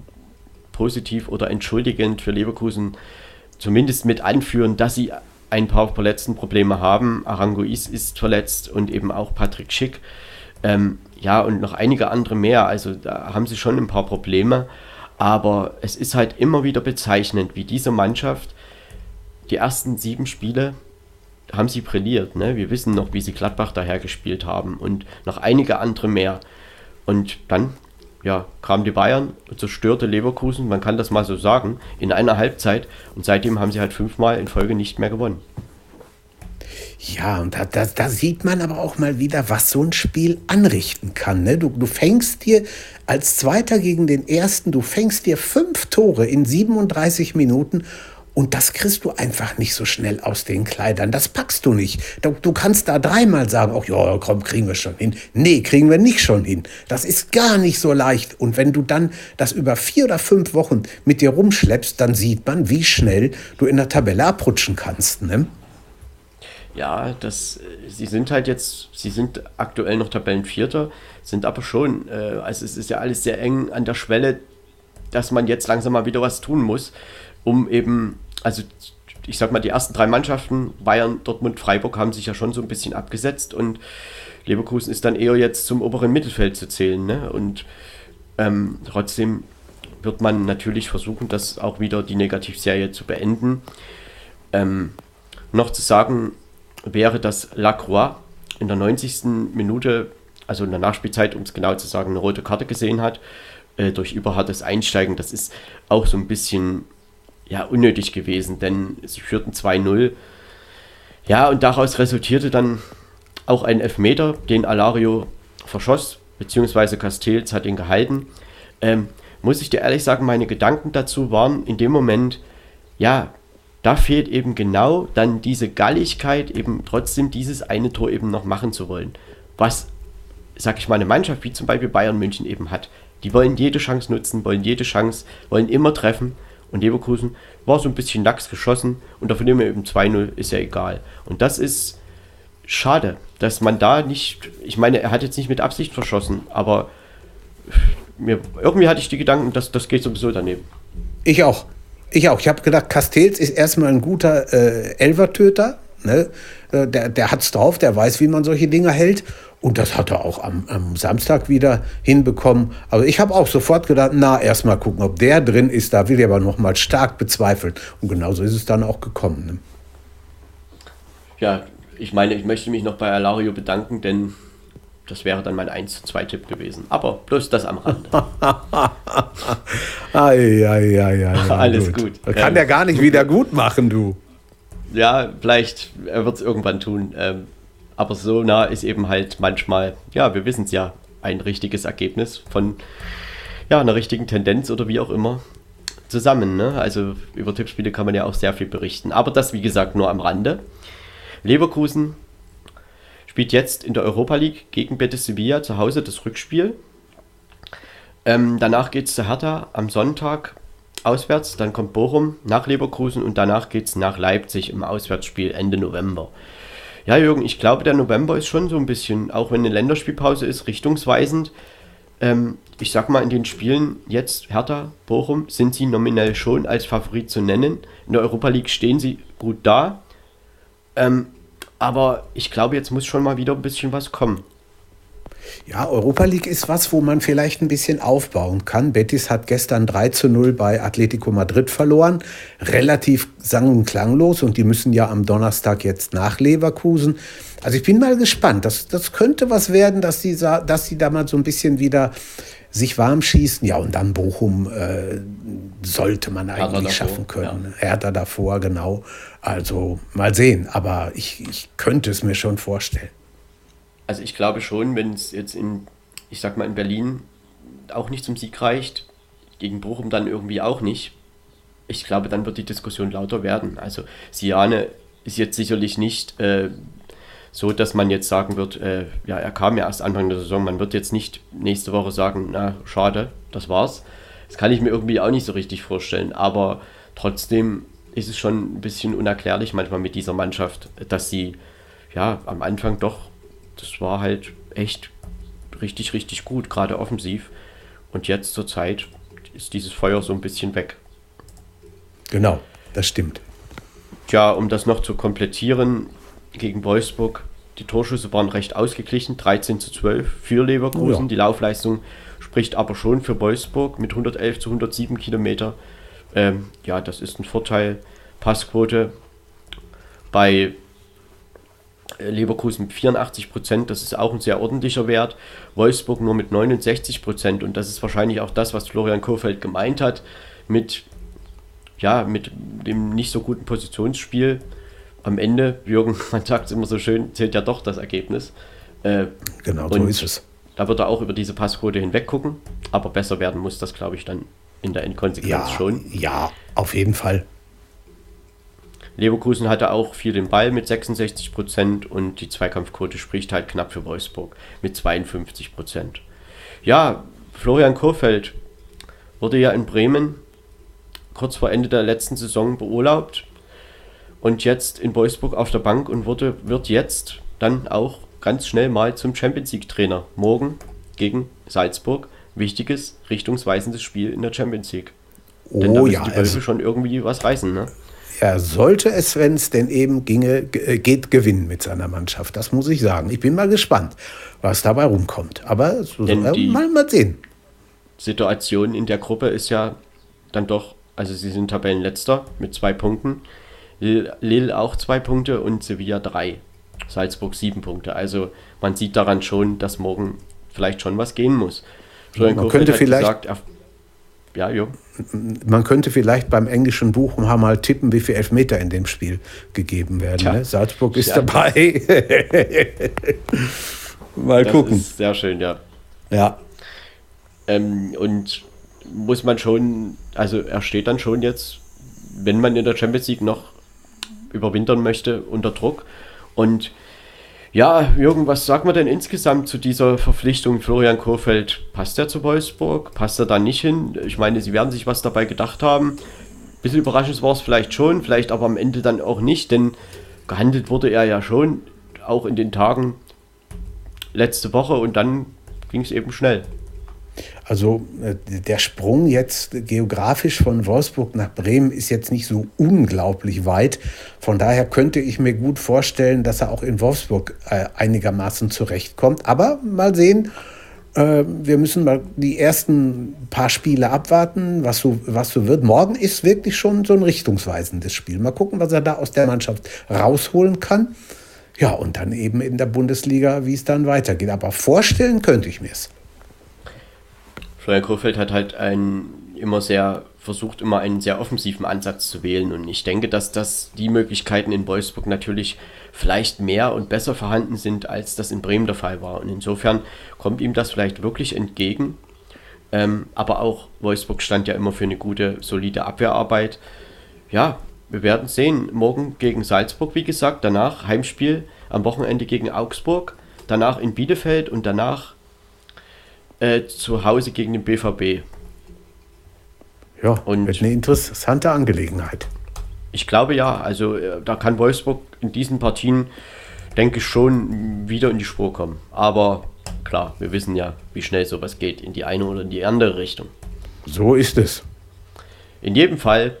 positiv oder entschuldigend für Leverkusen zumindest mit anführen, dass sie ein paar Verletztenprobleme haben. Aranguiz ist verletzt und eben auch Patrick Schick. Ähm, ja, und noch einige andere mehr. Also da haben sie schon ein paar Probleme. Aber es ist halt immer wieder bezeichnend, wie diese Mannschaft die ersten sieben Spiele haben sie brilliert. Ne? Wir wissen noch, wie sie Gladbach daher gespielt haben und noch einige andere mehr. Und dann ja, kamen die Bayern zerstörte Leverkusen, man kann das mal so sagen, in einer Halbzeit. Und seitdem haben sie halt fünfmal in Folge nicht mehr gewonnen. Ja, und da, da, da, sieht man aber auch mal wieder, was so ein Spiel anrichten kann. Ne? Du, du fängst dir als Zweiter gegen den Ersten, du fängst dir fünf Tore in 37 Minuten und das kriegst du einfach nicht so schnell aus den Kleidern. Das packst du nicht. Du, du kannst da dreimal sagen, ach ja, komm, kriegen wir schon hin. Nee, kriegen wir nicht schon hin. Das ist gar nicht so leicht. Und wenn du dann das über vier oder fünf Wochen mit dir rumschleppst, dann sieht man, wie schnell du in der Tabelle abrutschen kannst. Ne? Ja, das, sie sind halt jetzt, sie sind aktuell noch Tabellenvierter, sind aber schon, äh, also es ist ja alles sehr eng an der Schwelle, dass man jetzt langsam mal wieder was tun muss, um eben also ich sag mal, die ersten drei Mannschaften, Bayern, Dortmund, Freiburg, haben sich ja schon so ein bisschen abgesetzt und Leverkusen ist dann eher jetzt zum oberen Mittelfeld zu zählen. Ne? Und ähm, trotzdem wird man natürlich versuchen, das auch wieder die Negativserie zu beenden. Ähm, noch zu sagen wäre, dass Lacroix in der 90. Minute, also in der Nachspielzeit, um es genau zu sagen, eine rote Karte gesehen hat, äh, durch überhartes Einsteigen. Das ist auch so ein bisschen ja, unnötig gewesen, denn sie führten 2-0. Ja, und daraus resultierte dann auch ein Elfmeter, den Alario verschoss, beziehungsweise Castells hat ihn gehalten. Ähm, muss ich dir ehrlich sagen, meine Gedanken dazu waren in dem Moment, ja, da fehlt eben genau dann diese Galligkeit, eben trotzdem dieses eine Tor eben noch machen zu wollen. Was, sag ich mal, eine Mannschaft wie zum Beispiel Bayern München eben hat. Die wollen jede Chance nutzen, wollen jede Chance, wollen immer treffen. Und Leverkusen war so ein bisschen lax geschossen und davon nehmen wir eben 2-0, ist ja egal. Und das ist schade, dass man da nicht, ich meine, er hat jetzt nicht mit Absicht verschossen, aber mir, irgendwie hatte ich die Gedanken, dass das geht sowieso daneben. Ich auch. Ich auch. Ich habe gedacht, Castells ist erstmal ein guter äh, Elvertöter. Ne? Äh, der, der es drauf, der weiß, wie man solche Dinge hält. Und das hat er auch am, am Samstag wieder hinbekommen. Aber ich habe auch sofort gedacht, na, erstmal gucken, ob der drin ist. Da will ich aber noch mal stark bezweifeln. Und genauso ist es dann auch gekommen. Ne? Ja, ich meine, ich möchte mich noch bei Alario bedanken, denn das wäre dann mein 1 zu 2 Tipp gewesen. Aber bloß das am Rande. ai, ai, ai, ai, Alles gut. gut. Kann ähm, der gar nicht wieder gut machen, du. Ja, vielleicht, wird es irgendwann tun. Ähm, aber so nah ist eben halt manchmal, ja, wir wissen es ja, ein richtiges Ergebnis von ja, einer richtigen Tendenz oder wie auch immer zusammen. Ne? Also über Tippspiele kann man ja auch sehr viel berichten. Aber das, wie gesagt, nur am Rande. Leverkusen spielt jetzt in der Europa League gegen Betis Sevilla zu Hause das Rückspiel. Ähm, danach geht es zu Hertha am Sonntag auswärts. Dann kommt Bochum nach Leverkusen und danach geht es nach Leipzig im Auswärtsspiel Ende November. Ja, Jürgen, ich glaube, der November ist schon so ein bisschen, auch wenn eine Länderspielpause ist, richtungsweisend. Ähm, ich sag mal, in den Spielen jetzt Hertha, Bochum, sind sie nominell schon als Favorit zu nennen. In der Europa League stehen sie gut da. Ähm, aber ich glaube, jetzt muss schon mal wieder ein bisschen was kommen. Ja, Europa League ist was, wo man vielleicht ein bisschen aufbauen kann. Betis hat gestern 3 zu 0 bei Atletico Madrid verloren. Relativ sang- und klanglos und die müssen ja am Donnerstag jetzt nach Leverkusen. Also ich bin mal gespannt. Das, das könnte was werden, dass die, dass die da mal so ein bisschen wieder sich warm schießen. Ja, und dann Bochum äh, sollte man eigentlich schaffen können. Ja. Hertha davor, genau. Also mal sehen. Aber ich, ich könnte es mir schon vorstellen also ich glaube schon, wenn es jetzt in, ich sag mal, in Berlin auch nicht zum Sieg reicht, gegen Bochum dann irgendwie auch nicht, ich glaube, dann wird die Diskussion lauter werden. Also Siane ist jetzt sicherlich nicht äh, so, dass man jetzt sagen wird, äh, ja, er kam ja erst Anfang der Saison, man wird jetzt nicht nächste Woche sagen, na, schade, das war's. Das kann ich mir irgendwie auch nicht so richtig vorstellen, aber trotzdem ist es schon ein bisschen unerklärlich manchmal mit dieser Mannschaft, dass sie ja am Anfang doch, das war halt echt richtig, richtig gut, gerade offensiv. Und jetzt zur Zeit ist dieses Feuer so ein bisschen weg. Genau, das stimmt. Tja, um das noch zu komplettieren, gegen Wolfsburg, die Torschüsse waren recht ausgeglichen, 13 zu 12 für Leverkusen. Oh ja. Die Laufleistung spricht aber schon für Wolfsburg mit 111 zu 107 Kilometer. Ähm, ja, das ist ein Vorteil. Passquote bei Leverkusen mit 84 Prozent, das ist auch ein sehr ordentlicher Wert. Wolfsburg nur mit 69 Prozent und das ist wahrscheinlich auch das, was Florian Kohfeldt gemeint hat mit, ja, mit dem nicht so guten Positionsspiel. Am Ende, Jürgen, <laughs> man sagt es immer so schön, zählt ja doch das Ergebnis. Äh, genau, so ist es. Da wird er auch über diese Passquote hinweg gucken, aber besser werden muss das, glaube ich, dann in der Endkonsequenz ja, schon. Ja, auf jeden Fall. Leverkusen hatte auch viel den Ball mit 66 Prozent und die Zweikampfquote spricht halt knapp für Wolfsburg mit 52 Prozent. Ja, Florian Kurfeld wurde ja in Bremen kurz vor Ende der letzten Saison beurlaubt und jetzt in Wolfsburg auf der Bank und wurde, wird jetzt dann auch ganz schnell mal zum Champions League Trainer. Morgen gegen Salzburg. Wichtiges, richtungsweisendes Spiel in der Champions League. Oh, Denn da müssen ja, die Wölfe schon irgendwie was reißen, ne? Er sollte es, wenn es denn eben ginge, äh, geht, gewinnen mit seiner Mannschaft. Das muss ich sagen. Ich bin mal gespannt, was dabei rumkommt. Aber so, äh, mal, mal sehen. Situation in der Gruppe ist ja dann doch, also sie sind Tabellenletzter mit zwei Punkten. Lille auch zwei Punkte und Sevilla drei. Salzburg sieben Punkte. Also man sieht daran schon, dass morgen vielleicht schon was gehen muss. Florian man könnte vielleicht gesagt, er, ja, jo. Man könnte vielleicht beim englischen Buch mal tippen, wie viele Elfmeter in dem Spiel gegeben werden. Ne? Salzburg ist ja. dabei. <laughs> mal das gucken. sehr schön, ja. Ja. Ähm, und muss man schon, also er steht dann schon jetzt, wenn man in der Champions League noch überwintern möchte, unter Druck. Und ja, Jürgen, was sagt man denn insgesamt zu dieser Verpflichtung Florian Kohfeldt? Passt er zu Wolfsburg? Passt er da nicht hin? Ich meine, sie werden sich was dabei gedacht haben. Ein bisschen überraschend war es vielleicht schon, vielleicht aber am Ende dann auch nicht, denn gehandelt wurde er ja schon, auch in den Tagen letzte Woche und dann ging es eben schnell. Also äh, der Sprung jetzt geografisch von Wolfsburg nach Bremen ist jetzt nicht so unglaublich weit. Von daher könnte ich mir gut vorstellen, dass er auch in Wolfsburg äh, einigermaßen zurechtkommt. Aber mal sehen, äh, wir müssen mal die ersten paar Spiele abwarten, was so, was so wird. Morgen ist wirklich schon so ein richtungsweisendes Spiel. Mal gucken, was er da aus der Mannschaft rausholen kann. Ja, und dann eben in der Bundesliga, wie es dann weitergeht. Aber vorstellen könnte ich mir es. Florian Kohfeldt hat halt einen immer sehr versucht, immer einen sehr offensiven Ansatz zu wählen. Und ich denke, dass das die Möglichkeiten in Wolfsburg natürlich vielleicht mehr und besser vorhanden sind, als das in Bremen der Fall war. Und insofern kommt ihm das vielleicht wirklich entgegen. Ähm, aber auch Wolfsburg stand ja immer für eine gute, solide Abwehrarbeit. Ja, wir werden sehen. Morgen gegen Salzburg, wie gesagt, danach Heimspiel am Wochenende gegen Augsburg, danach in Bielefeld und danach äh, zu Hause gegen den BVB. Ja, und eine interessante Angelegenheit. Ich glaube ja, also äh, da kann Wolfsburg in diesen Partien, denke ich, schon wieder in die Spur kommen. Aber klar, wir wissen ja, wie schnell sowas geht, in die eine oder in die andere Richtung. So ist es. In jedem Fall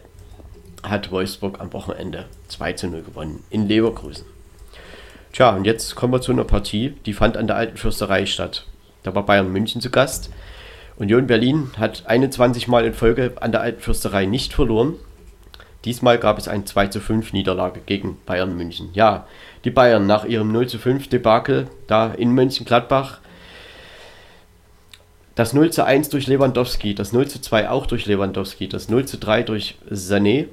hat Wolfsburg am Wochenende 2 zu 0 gewonnen in Leverkusen. Tja, und jetzt kommen wir zu einer Partie, die fand an der Alten Fürsterei statt. Da war Bayern München zu Gast. Union Berlin hat 21 Mal in Folge an der Alten Fürsterei nicht verloren. Diesmal gab es eine 2 zu 5 Niederlage gegen Bayern München. Ja, die Bayern nach ihrem 0 zu 5 Debakel da in Mönchengladbach. Das 0 zu 1 durch Lewandowski, das 0 zu 2 auch durch Lewandowski, das 0 zu 3 durch Sané.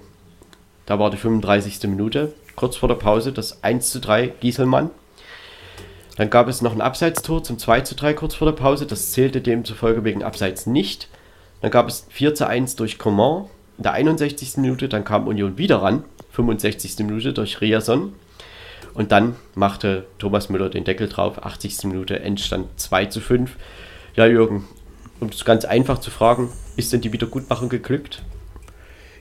Da war die 35. Minute. Kurz vor der Pause das 1 zu 3 Gieselmann. Dann gab es noch ein Abseitstor zum 2 zu 3 kurz vor der Pause. Das zählte demzufolge wegen Abseits nicht. Dann gab es 4 zu 1 durch Coman in der 61. Minute. Dann kam Union wieder ran. 65. Minute durch Riason. Und dann machte Thomas Müller den Deckel drauf. 80. Minute Endstand 2 zu 5. Ja, Jürgen, um es ganz einfach zu fragen, ist denn die Wiedergutmachung geglückt?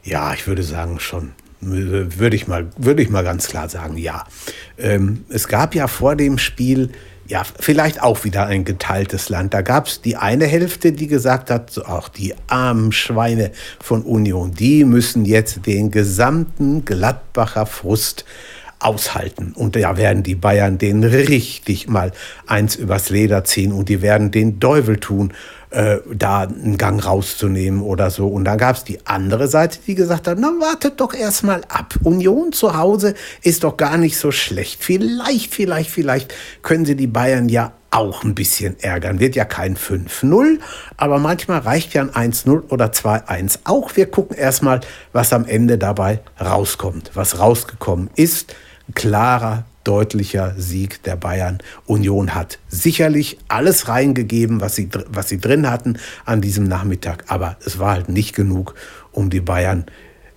Ja, ich würde sagen schon. Würde ich mal, würde ich mal ganz klar sagen, ja. Ähm, es gab ja vor dem Spiel ja, vielleicht auch wieder ein geteiltes Land. Da gab es die eine Hälfte, die gesagt hat, so auch die armen Schweine von Union, die müssen jetzt den gesamten Gladbacher Frust aushalten. Und da werden die Bayern den richtig mal eins übers Leder ziehen und die werden den Teufel tun äh, da einen Gang rauszunehmen oder so. Und dann gab es die andere Seite, die gesagt hat, na wartet doch erstmal ab. Union zu Hause ist doch gar nicht so schlecht. Vielleicht, vielleicht, vielleicht können sie die Bayern ja auch ein bisschen ärgern. Wird ja kein 5-0, aber manchmal reicht ja ein 1-0 oder 2-1 auch. Wir gucken erstmal, was am Ende dabei rauskommt. Was rausgekommen ist, klarer deutlicher Sieg der Bayern. Union hat sicherlich alles reingegeben, was sie, was sie drin hatten an diesem Nachmittag, aber es war halt nicht genug, um die Bayern,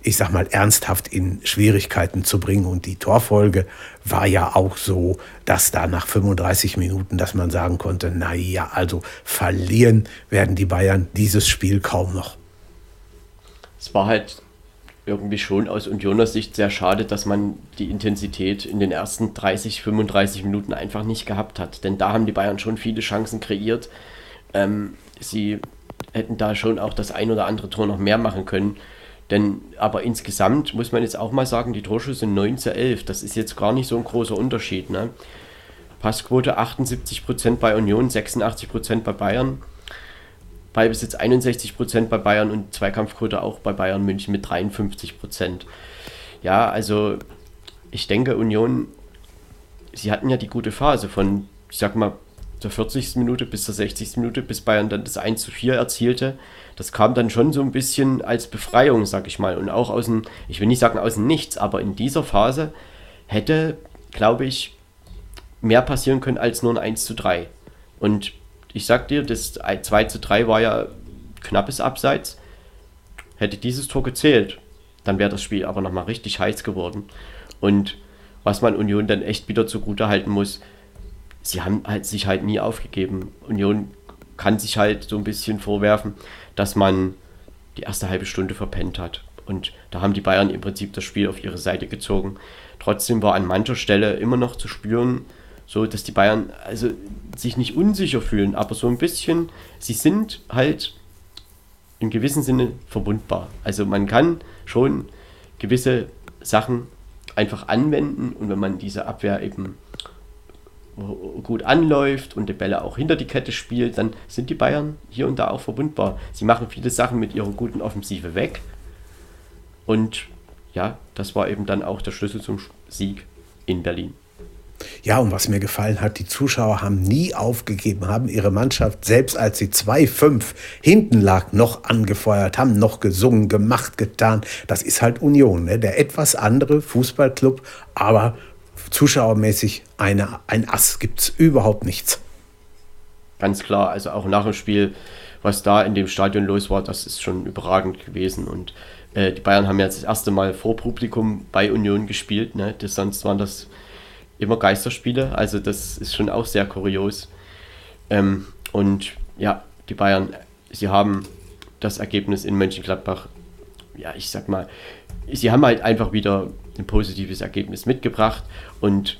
ich sag mal, ernsthaft in Schwierigkeiten zu bringen. Und die Torfolge war ja auch so, dass da nach 35 Minuten, dass man sagen konnte, na ja, also verlieren werden die Bayern dieses Spiel kaum noch. Es war halt irgendwie schon aus Unioner Sicht sehr schade, dass man die Intensität in den ersten 30, 35 Minuten einfach nicht gehabt hat. Denn da haben die Bayern schon viele Chancen kreiert. Ähm, sie hätten da schon auch das ein oder andere Tor noch mehr machen können. Denn aber insgesamt muss man jetzt auch mal sagen, die Torschüsse 9 zu 11. Das ist jetzt gar nicht so ein großer Unterschied. Ne? Passquote 78% bei Union, 86% bei Bayern. Ballbesitz 61 Prozent bei Bayern und Zweikampfquote auch bei Bayern München mit 53 Prozent. Ja, also ich denke, Union, sie hatten ja die gute Phase von, ich sag mal, der 40. Minute bis zur 60. Minute, bis Bayern dann das 1 zu 4 erzielte. Das kam dann schon so ein bisschen als Befreiung, sag ich mal. Und auch aus dem, ich will nicht sagen aus dem Nichts, aber in dieser Phase hätte, glaube ich, mehr passieren können als nur ein 1 zu 3. Und ich sag dir, das 2 zu 3 war ja knappes Abseits. Hätte dieses Tor gezählt, dann wäre das Spiel aber nochmal richtig heiß geworden. Und was man Union dann echt wieder zugute halten muss, sie haben halt sich halt nie aufgegeben. Union kann sich halt so ein bisschen vorwerfen, dass man die erste halbe Stunde verpennt hat. Und da haben die Bayern im Prinzip das Spiel auf ihre Seite gezogen. Trotzdem war an mancher Stelle immer noch zu spüren, so dass die Bayern also sich nicht unsicher fühlen, aber so ein bisschen, sie sind halt in gewissem Sinne verbundbar. Also man kann schon gewisse Sachen einfach anwenden und wenn man diese Abwehr eben gut anläuft und die Bälle auch hinter die Kette spielt, dann sind die Bayern hier und da auch verbundbar. Sie machen viele Sachen mit ihrer guten Offensive weg und ja, das war eben dann auch der Schlüssel zum Sieg in Berlin. Ja, und was mir gefallen hat, die Zuschauer haben nie aufgegeben, haben ihre Mannschaft, selbst als sie 2-5 hinten lag, noch angefeuert, haben noch gesungen, gemacht, getan. Das ist halt Union, ne? der etwas andere Fußballclub, aber zuschauermäßig eine, ein Ass gibt es überhaupt nichts. Ganz klar, also auch nach dem Spiel, was da in dem Stadion los war, das ist schon überragend gewesen. Und äh, die Bayern haben jetzt das erste Mal vor Publikum bei Union gespielt. Ne? Das, sonst waren das immer Geisterspiele. Also das ist schon auch sehr kurios. Ähm, und ja, die Bayern, sie haben das Ergebnis in Mönchengladbach, ja, ich sag mal, sie haben halt einfach wieder ein positives Ergebnis mitgebracht und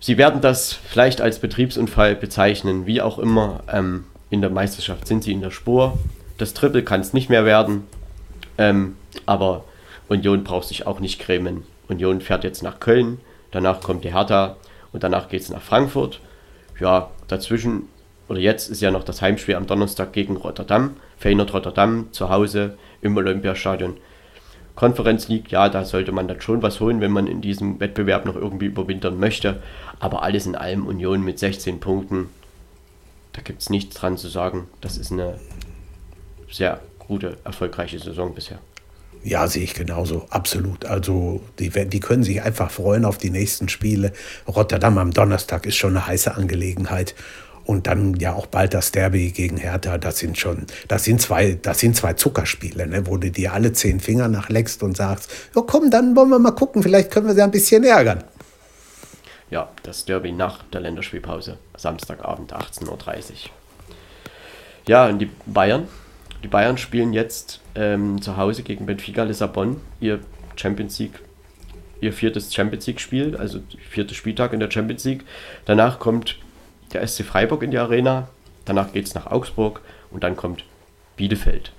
sie werden das vielleicht als Betriebsunfall bezeichnen, wie auch immer. Ähm, in der Meisterschaft sind sie in der Spur. Das Triple kann es nicht mehr werden, ähm, aber Union braucht sich auch nicht cremen. Union fährt jetzt nach Köln danach kommt die Hertha und danach geht es nach Frankfurt. Ja, dazwischen, oder jetzt ist ja noch das Heimspiel am Donnerstag gegen Rotterdam. Feyenoord Rotterdam zu Hause im Olympiastadion. Konferenz League, ja, da sollte man dann schon was holen, wenn man in diesem Wettbewerb noch irgendwie überwintern möchte. Aber alles in allem Union mit 16 Punkten, da gibt es nichts dran zu sagen. Das ist eine sehr gute, erfolgreiche Saison bisher. Ja, sehe ich genauso, absolut. Also die, die können sich einfach freuen auf die nächsten Spiele. Rotterdam am Donnerstag ist schon eine heiße Angelegenheit. Und dann ja auch bald das Derby gegen Hertha, das sind schon, das sind zwei, das sind zwei Zuckerspiele, ne, wo du dir alle zehn Finger nachleckst und sagst, ja komm, dann wollen wir mal gucken, vielleicht können wir sie ein bisschen ärgern. Ja, das Derby nach der Länderspielpause, Samstagabend 18.30 Uhr. Ja, und die Bayern, die Bayern spielen jetzt ähm, zu Hause gegen Benfica Lissabon ihr Champions League, ihr viertes Champions League-Spiel, also vierter Spieltag in der Champions League. Danach kommt der SC Freiburg in die Arena, danach geht es nach Augsburg und dann kommt Bielefeld.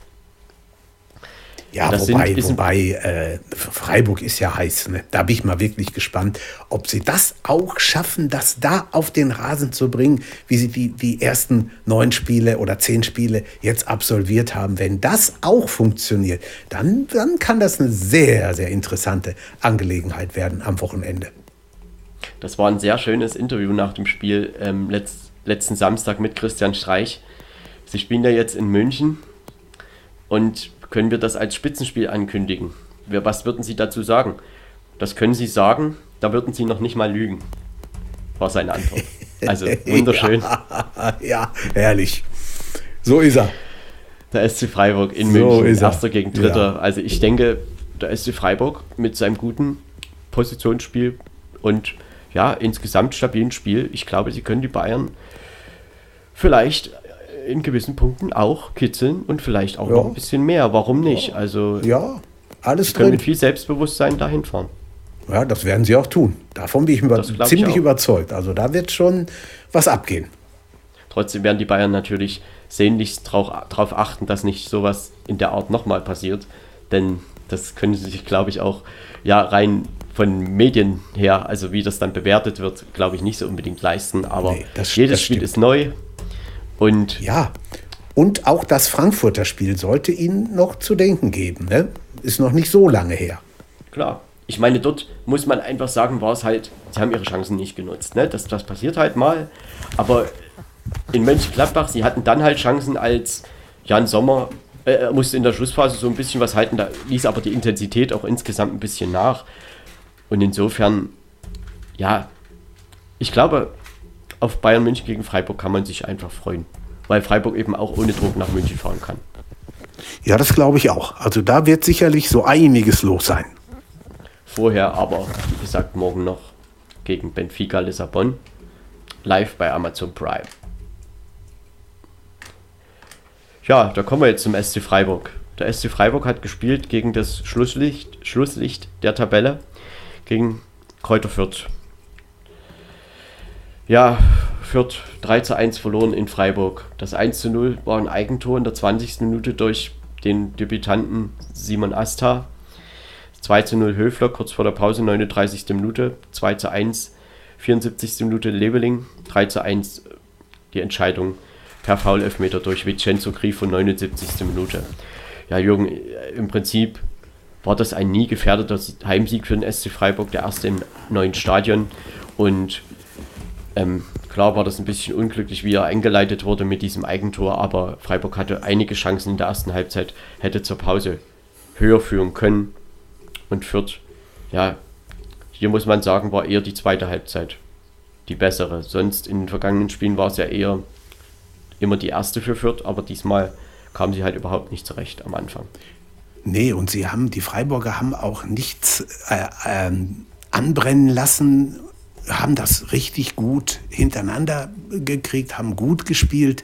Ja, das wobei, wobei äh, Freiburg ist ja heiß. Ne? Da bin ich mal wirklich gespannt, ob sie das auch schaffen, das da auf den Rasen zu bringen, wie sie die, die ersten neun Spiele oder zehn Spiele jetzt absolviert haben. Wenn das auch funktioniert, dann, dann kann das eine sehr, sehr interessante Angelegenheit werden am Wochenende. Das war ein sehr schönes Interview nach dem Spiel ähm, letzt, letzten Samstag mit Christian Streich. Sie spielen ja jetzt in München und können wir das als Spitzenspiel ankündigen? Was würden Sie dazu sagen? Das können Sie sagen, da würden Sie noch nicht mal lügen, war seine Antwort. Also <laughs> wunderschön. ja, <laughs> ja, herrlich. So ist er. Der SC Freiburg in so München, erster gegen dritter. Ja. Also ich denke, der SC Freiburg mit seinem guten Positionsspiel und ja, insgesamt stabilen Spiel, ich glaube, sie können die Bayern vielleicht in gewissen Punkten auch kitzeln und vielleicht auch ja. noch ein bisschen mehr. Warum nicht? Also ja, alles können drin. mit viel Selbstbewusstsein dahin fahren. Ja, das werden sie auch tun. Davon bin ich über ziemlich ich überzeugt. Also da wird schon was abgehen. Trotzdem werden die Bayern natürlich sehnlichst darauf achten, dass nicht sowas in der Art nochmal passiert. Denn das können sie sich, glaube ich, auch ja rein von Medien her, also wie das dann bewertet wird, glaube ich, nicht so unbedingt leisten. Aber nee, das, jedes das Spiel ist neu. Und ja, und auch das Frankfurter Spiel sollte Ihnen noch zu denken geben. Ne? Ist noch nicht so lange her. Klar. Ich meine, dort muss man einfach sagen, war es halt, sie haben ihre Chancen nicht genutzt. Ne? Das, das passiert halt mal. Aber in Mönchengladbach, sie hatten dann halt Chancen, als Jan Sommer äh, musste in der Schlussphase so ein bisschen was halten, da ließ aber die Intensität auch insgesamt ein bisschen nach. Und insofern, ja, ich glaube, auf Bayern München gegen Freiburg kann man sich einfach freuen, weil Freiburg eben auch ohne Druck nach München fahren kann. Ja, das glaube ich auch. Also da wird sicherlich so einiges los sein. Vorher aber, wie gesagt, morgen noch gegen Benfica Lissabon, live bei Amazon Prime. Ja, da kommen wir jetzt zum SC Freiburg. Der SC Freiburg hat gespielt gegen das Schlusslicht, Schlusslicht der Tabelle, gegen Kräuter Fürth. Ja, Fürth 3 zu 1 verloren in Freiburg. Das 1 zu 0 war ein Eigentor in der 20. Minute durch den Debütanten Simon Asta. 2 zu 0 Höfler kurz vor der Pause, 39. Minute. 2 zu 1, 74. Minute Leveling. 3 zu 1 die Entscheidung per Foul-Elfmeter durch Vincenzo Grifo, 79. Minute. Ja, Jürgen, im Prinzip war das ein nie gefährdeter Heimsieg für den SC Freiburg, der erste im neuen Stadion. Und ähm, klar war das ein bisschen unglücklich, wie er eingeleitet wurde mit diesem Eigentor, aber Freiburg hatte einige Chancen in der ersten Halbzeit, hätte zur Pause höher führen können. Und Fürth, ja, hier muss man sagen, war eher die zweite Halbzeit die bessere. Sonst in den vergangenen Spielen war es ja eher immer die erste für Fürth, aber diesmal kam sie halt überhaupt nicht zurecht am Anfang. Nee, und sie haben, die Freiburger haben auch nichts äh, äh, anbrennen lassen haben das richtig gut hintereinander gekriegt, haben gut gespielt.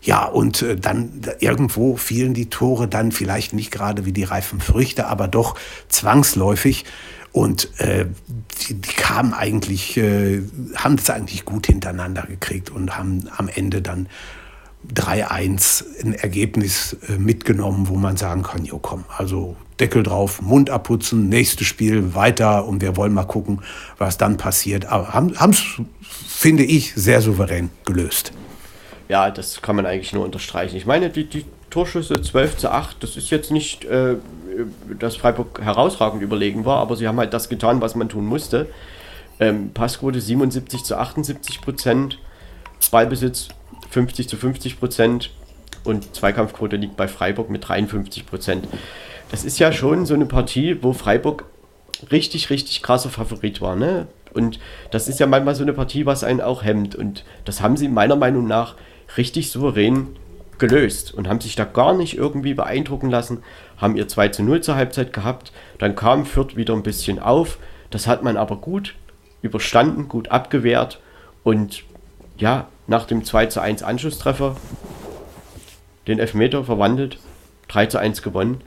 Ja, und äh, dann irgendwo fielen die Tore dann vielleicht nicht gerade wie die reifen Früchte, aber doch zwangsläufig. Und äh, die, die kamen eigentlich, äh, haben es eigentlich gut hintereinander gekriegt und haben am Ende dann 3-1 ein Ergebnis äh, mitgenommen, wo man sagen kann, jo komm, also Deckel drauf, Mund abputzen, nächstes Spiel weiter und wir wollen mal gucken, was dann passiert. Aber haben es, finde ich, sehr souverän gelöst. Ja, das kann man eigentlich nur unterstreichen. Ich meine, die, die Torschüsse 12 zu 8, das ist jetzt nicht, äh, dass Freiburg herausragend überlegen war, aber sie haben halt das getan, was man tun musste. Ähm, Passquote 77 zu 78 Prozent, Ballbesitz 50 zu 50 Prozent und Zweikampfquote liegt bei Freiburg mit 53 Prozent. Das ist ja schon so eine Partie, wo Freiburg richtig, richtig krasser Favorit war. Ne? Und das ist ja manchmal so eine Partie, was einen auch hemmt. Und das haben sie meiner Meinung nach richtig souverän gelöst und haben sich da gar nicht irgendwie beeindrucken lassen, haben ihr 2 zu 0 zur Halbzeit gehabt, dann kam Fürth wieder ein bisschen auf, das hat man aber gut überstanden, gut abgewehrt und ja, nach dem 2 zu 1 Anschlusstreffer den Elfmeter verwandelt, 3 zu 1 gewonnen,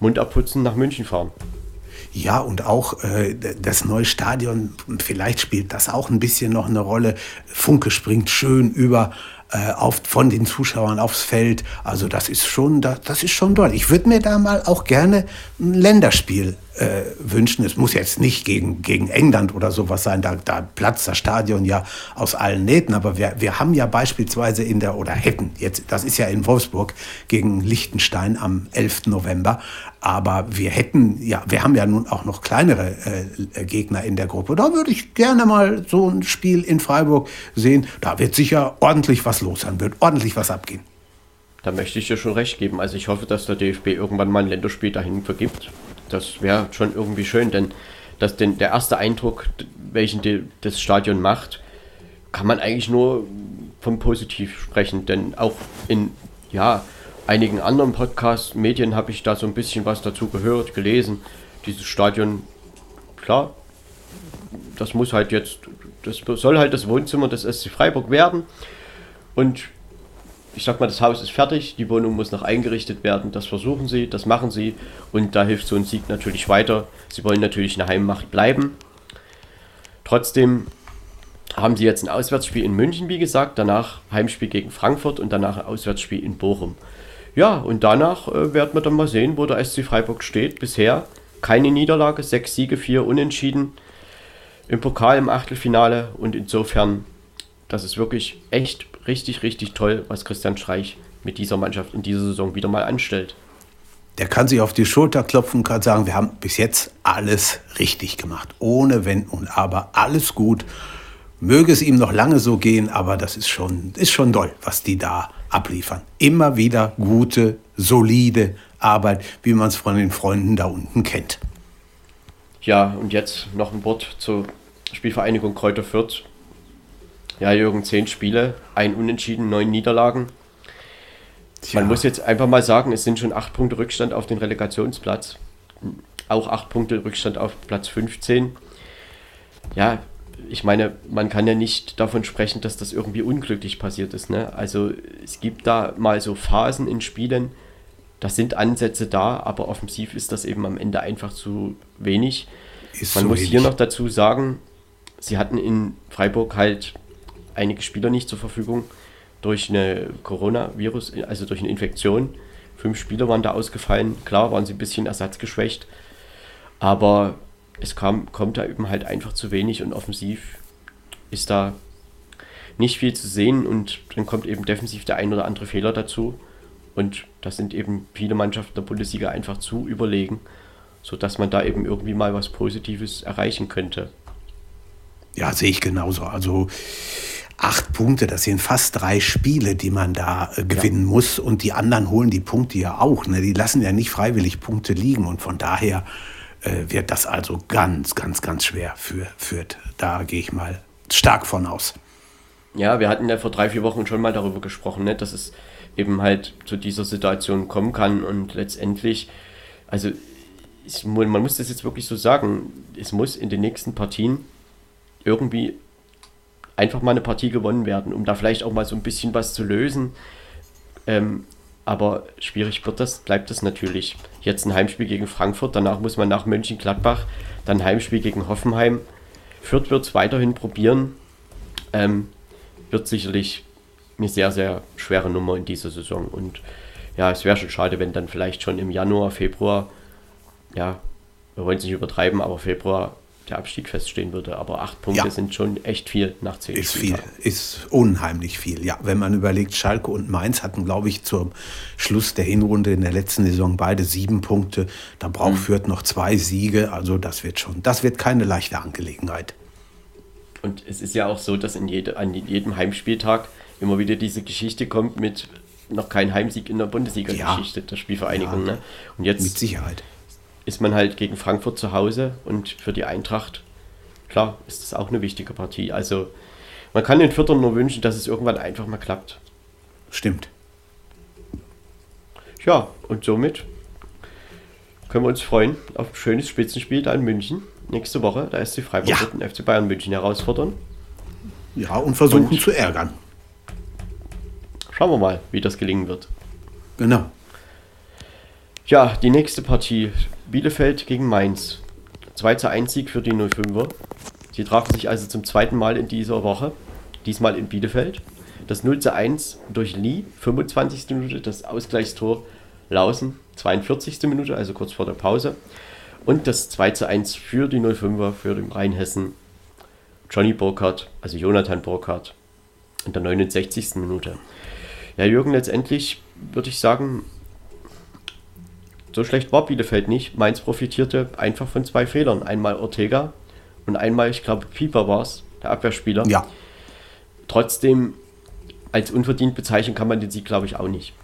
Mund abputzen, nach München fahren. Ja, und auch äh, das neue Stadion, vielleicht spielt das auch ein bisschen noch eine Rolle. Funke springt schön über äh, auf, von den Zuschauern aufs Feld. Also das ist schon, das, das ist schon toll. Ich würde mir da mal auch gerne ein Länderspiel äh, wünschen. Es muss jetzt nicht gegen, gegen England oder sowas sein, da, da platzt das Stadion ja aus allen Nähten. Aber wir, wir haben ja beispielsweise in der, oder hätten jetzt, das ist ja in Wolfsburg gegen Liechtenstein am 11. November. Aber wir hätten, ja, wir haben ja nun auch noch kleinere äh, Gegner in der Gruppe. Da würde ich gerne mal so ein Spiel in Freiburg sehen. Da wird sicher ordentlich was los sein, wird ordentlich was abgehen. Da möchte ich dir schon recht geben. Also ich hoffe, dass der DFB irgendwann mal ein Länderspiel dahin vergibt. Das wäre schon irgendwie schön, denn dass den, der erste Eindruck, welchen die, das Stadion macht, kann man eigentlich nur vom Positiv sprechen. Denn auch in ja, einigen anderen Podcasts, Medien habe ich da so ein bisschen was dazu gehört, gelesen. Dieses Stadion, klar, das muss halt jetzt, das soll halt das Wohnzimmer des SC Freiburg werden. Und ich sag mal, das Haus ist fertig, die Wohnung muss noch eingerichtet werden. Das versuchen sie, das machen sie und da hilft so ein Sieg natürlich weiter. Sie wollen natürlich in der Heimmacht bleiben. Trotzdem haben sie jetzt ein Auswärtsspiel in München, wie gesagt, danach Heimspiel gegen Frankfurt und danach ein Auswärtsspiel in Bochum. Ja, und danach äh, werden wir dann mal sehen, wo der SC Freiburg steht. Bisher keine Niederlage, sechs Siege, vier Unentschieden im Pokal im Achtelfinale und insofern, das ist wirklich echt richtig, richtig toll, was Christian Streich mit dieser Mannschaft in dieser Saison wieder mal anstellt. Der kann sich auf die Schulter klopfen und kann sagen, wir haben bis jetzt alles richtig gemacht. Ohne Wenn und Aber. Alles gut. Möge es ihm noch lange so gehen, aber das ist schon, ist schon doll, was die da abliefern. Immer wieder gute, solide Arbeit, wie man es von den Freunden da unten kennt. Ja, und jetzt noch ein Wort zur Spielvereinigung Kräuter Fürth. Ja, Jürgen, zehn Spiele, ein Unentschieden, neun Niederlagen. Tja. Man muss jetzt einfach mal sagen, es sind schon acht Punkte Rückstand auf den Relegationsplatz. Auch acht Punkte Rückstand auf Platz 15. Ja, ich meine, man kann ja nicht davon sprechen, dass das irgendwie unglücklich passiert ist. Ne? Also es gibt da mal so Phasen in Spielen, da sind Ansätze da, aber offensiv ist das eben am Ende einfach zu wenig. Ist man so muss wenig. hier noch dazu sagen, sie hatten in Freiburg halt einige Spieler nicht zur Verfügung durch eine Coronavirus, also durch eine Infektion. Fünf Spieler waren da ausgefallen. Klar waren sie ein bisschen ersatzgeschwächt, aber es kam, kommt da eben halt einfach zu wenig und offensiv ist da nicht viel zu sehen und dann kommt eben defensiv der ein oder andere Fehler dazu und das sind eben viele Mannschaften der Bundesliga einfach zu überlegen, sodass man da eben irgendwie mal was Positives erreichen könnte. Ja, sehe ich genauso. Also acht Punkte, das sind fast drei Spiele, die man da äh, gewinnen ja. muss. Und die anderen holen die Punkte ja auch. Ne? Die lassen ja nicht freiwillig Punkte liegen. Und von daher äh, wird das also ganz, ganz, ganz schwer für Fürth. Da gehe ich mal stark von aus. Ja, wir hatten ja vor drei, vier Wochen schon mal darüber gesprochen, ne? dass es eben halt zu dieser Situation kommen kann. Und letztendlich, also ich, man muss das jetzt wirklich so sagen, es muss in den nächsten Partien irgendwie einfach mal eine Partie gewonnen werden, um da vielleicht auch mal so ein bisschen was zu lösen. Ähm, aber schwierig wird das, bleibt das natürlich. Jetzt ein Heimspiel gegen Frankfurt, danach muss man nach Mönchengladbach, dann Heimspiel gegen Hoffenheim. Fürth wird es weiterhin probieren. Ähm, wird sicherlich eine sehr, sehr schwere Nummer in dieser Saison. Und ja, es wäre schon schade, wenn dann vielleicht schon im Januar, Februar, ja, wir wollen es nicht übertreiben, aber Februar der Abstieg feststehen würde. Aber acht Punkte ja. sind schon echt viel nach zehn Ist viel, ist unheimlich viel. Ja, wenn man überlegt, Schalke und Mainz hatten, glaube ich, zum Schluss der Hinrunde in der letzten Saison beide sieben Punkte. Da braucht mhm. Fürth noch zwei Siege. Also das wird schon, das wird keine leichte Angelegenheit. Und es ist ja auch so, dass in jede, an jedem Heimspieltag immer wieder diese Geschichte kommt mit noch kein Heimsieg in der Bundesliga-Geschichte ja. der Spielvereinigung. Ja, ne? Und jetzt mit Sicherheit ist man halt gegen Frankfurt zu Hause und für die Eintracht, klar, ist das auch eine wichtige Partie. Also man kann den Viertern nur wünschen, dass es irgendwann einfach mal klappt. Stimmt. Ja, und somit können wir uns freuen auf ein schönes Spitzenspiel da in München. Nächste Woche, da ist die Freiburg ja. den FC Bayern München herausfordern. Ja, und versuchen und zu ärgern. Schauen wir mal, wie das gelingen wird. Genau. Ja, die nächste Partie Bielefeld gegen Mainz. 2 zu 1 Sieg für die 05er. Sie trafen sich also zum zweiten Mal in dieser Woche, diesmal in Bielefeld. Das 0 zu 1 durch Lee, 25. Minute, das Ausgleichstor Lausen, 42. Minute, also kurz vor der Pause. Und das 2 zu 1 für die 05er, für den Rheinhessen Johnny Burkhardt, also Jonathan Burkhardt, in der 69. Minute. Ja, Jürgen, letztendlich würde ich sagen, so schlecht war Bielefeld nicht. Mainz profitierte einfach von zwei Fehlern. Einmal Ortega und einmal, ich glaube, Pieper war es, der Abwehrspieler. Ja. Trotzdem, als unverdient bezeichnen kann man den Sieg, glaube ich, auch nicht.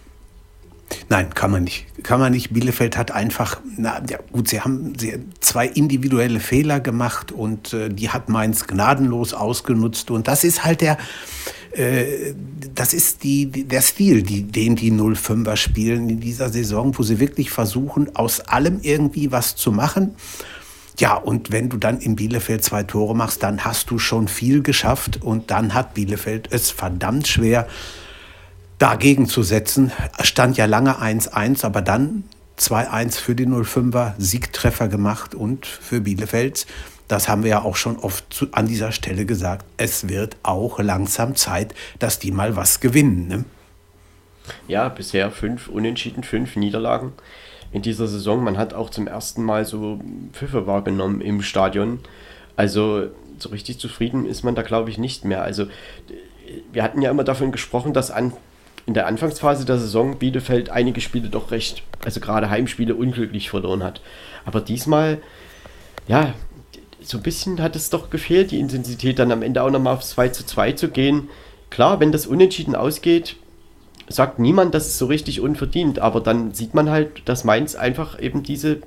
Nein, kann man nicht. Kann man nicht. Bielefeld hat einfach, na ja, gut, sie haben zwei individuelle Fehler gemacht und äh, die hat Mainz gnadenlos ausgenutzt. Und das ist halt der, äh, das ist die, der Stil, die, den die 05er spielen in dieser Saison, wo sie wirklich versuchen, aus allem irgendwie was zu machen. Ja, und wenn du dann in Bielefeld zwei Tore machst, dann hast du schon viel geschafft und dann hat Bielefeld es verdammt schwer, dagegen zu setzen. Stand ja lange 1-1, aber dann 2-1 für die 05er, Siegtreffer gemacht und für Bielefeld, das haben wir ja auch schon oft zu, an dieser Stelle gesagt, es wird auch langsam Zeit, dass die mal was gewinnen. Ne? Ja, bisher fünf Unentschieden, fünf Niederlagen in dieser Saison. Man hat auch zum ersten Mal so Pfiffe wahrgenommen im Stadion. Also so richtig zufrieden ist man da, glaube ich, nicht mehr. Also wir hatten ja immer davon gesprochen, dass an in der Anfangsphase der Saison Bielefeld einige Spiele doch recht, also gerade Heimspiele unglücklich verloren hat. Aber diesmal, ja, so ein bisschen hat es doch gefehlt, die Intensität dann am Ende auch nochmal aufs 2 zu 2 zu gehen. Klar, wenn das unentschieden ausgeht, sagt niemand, dass es so richtig unverdient, aber dann sieht man halt, dass Mainz einfach eben diese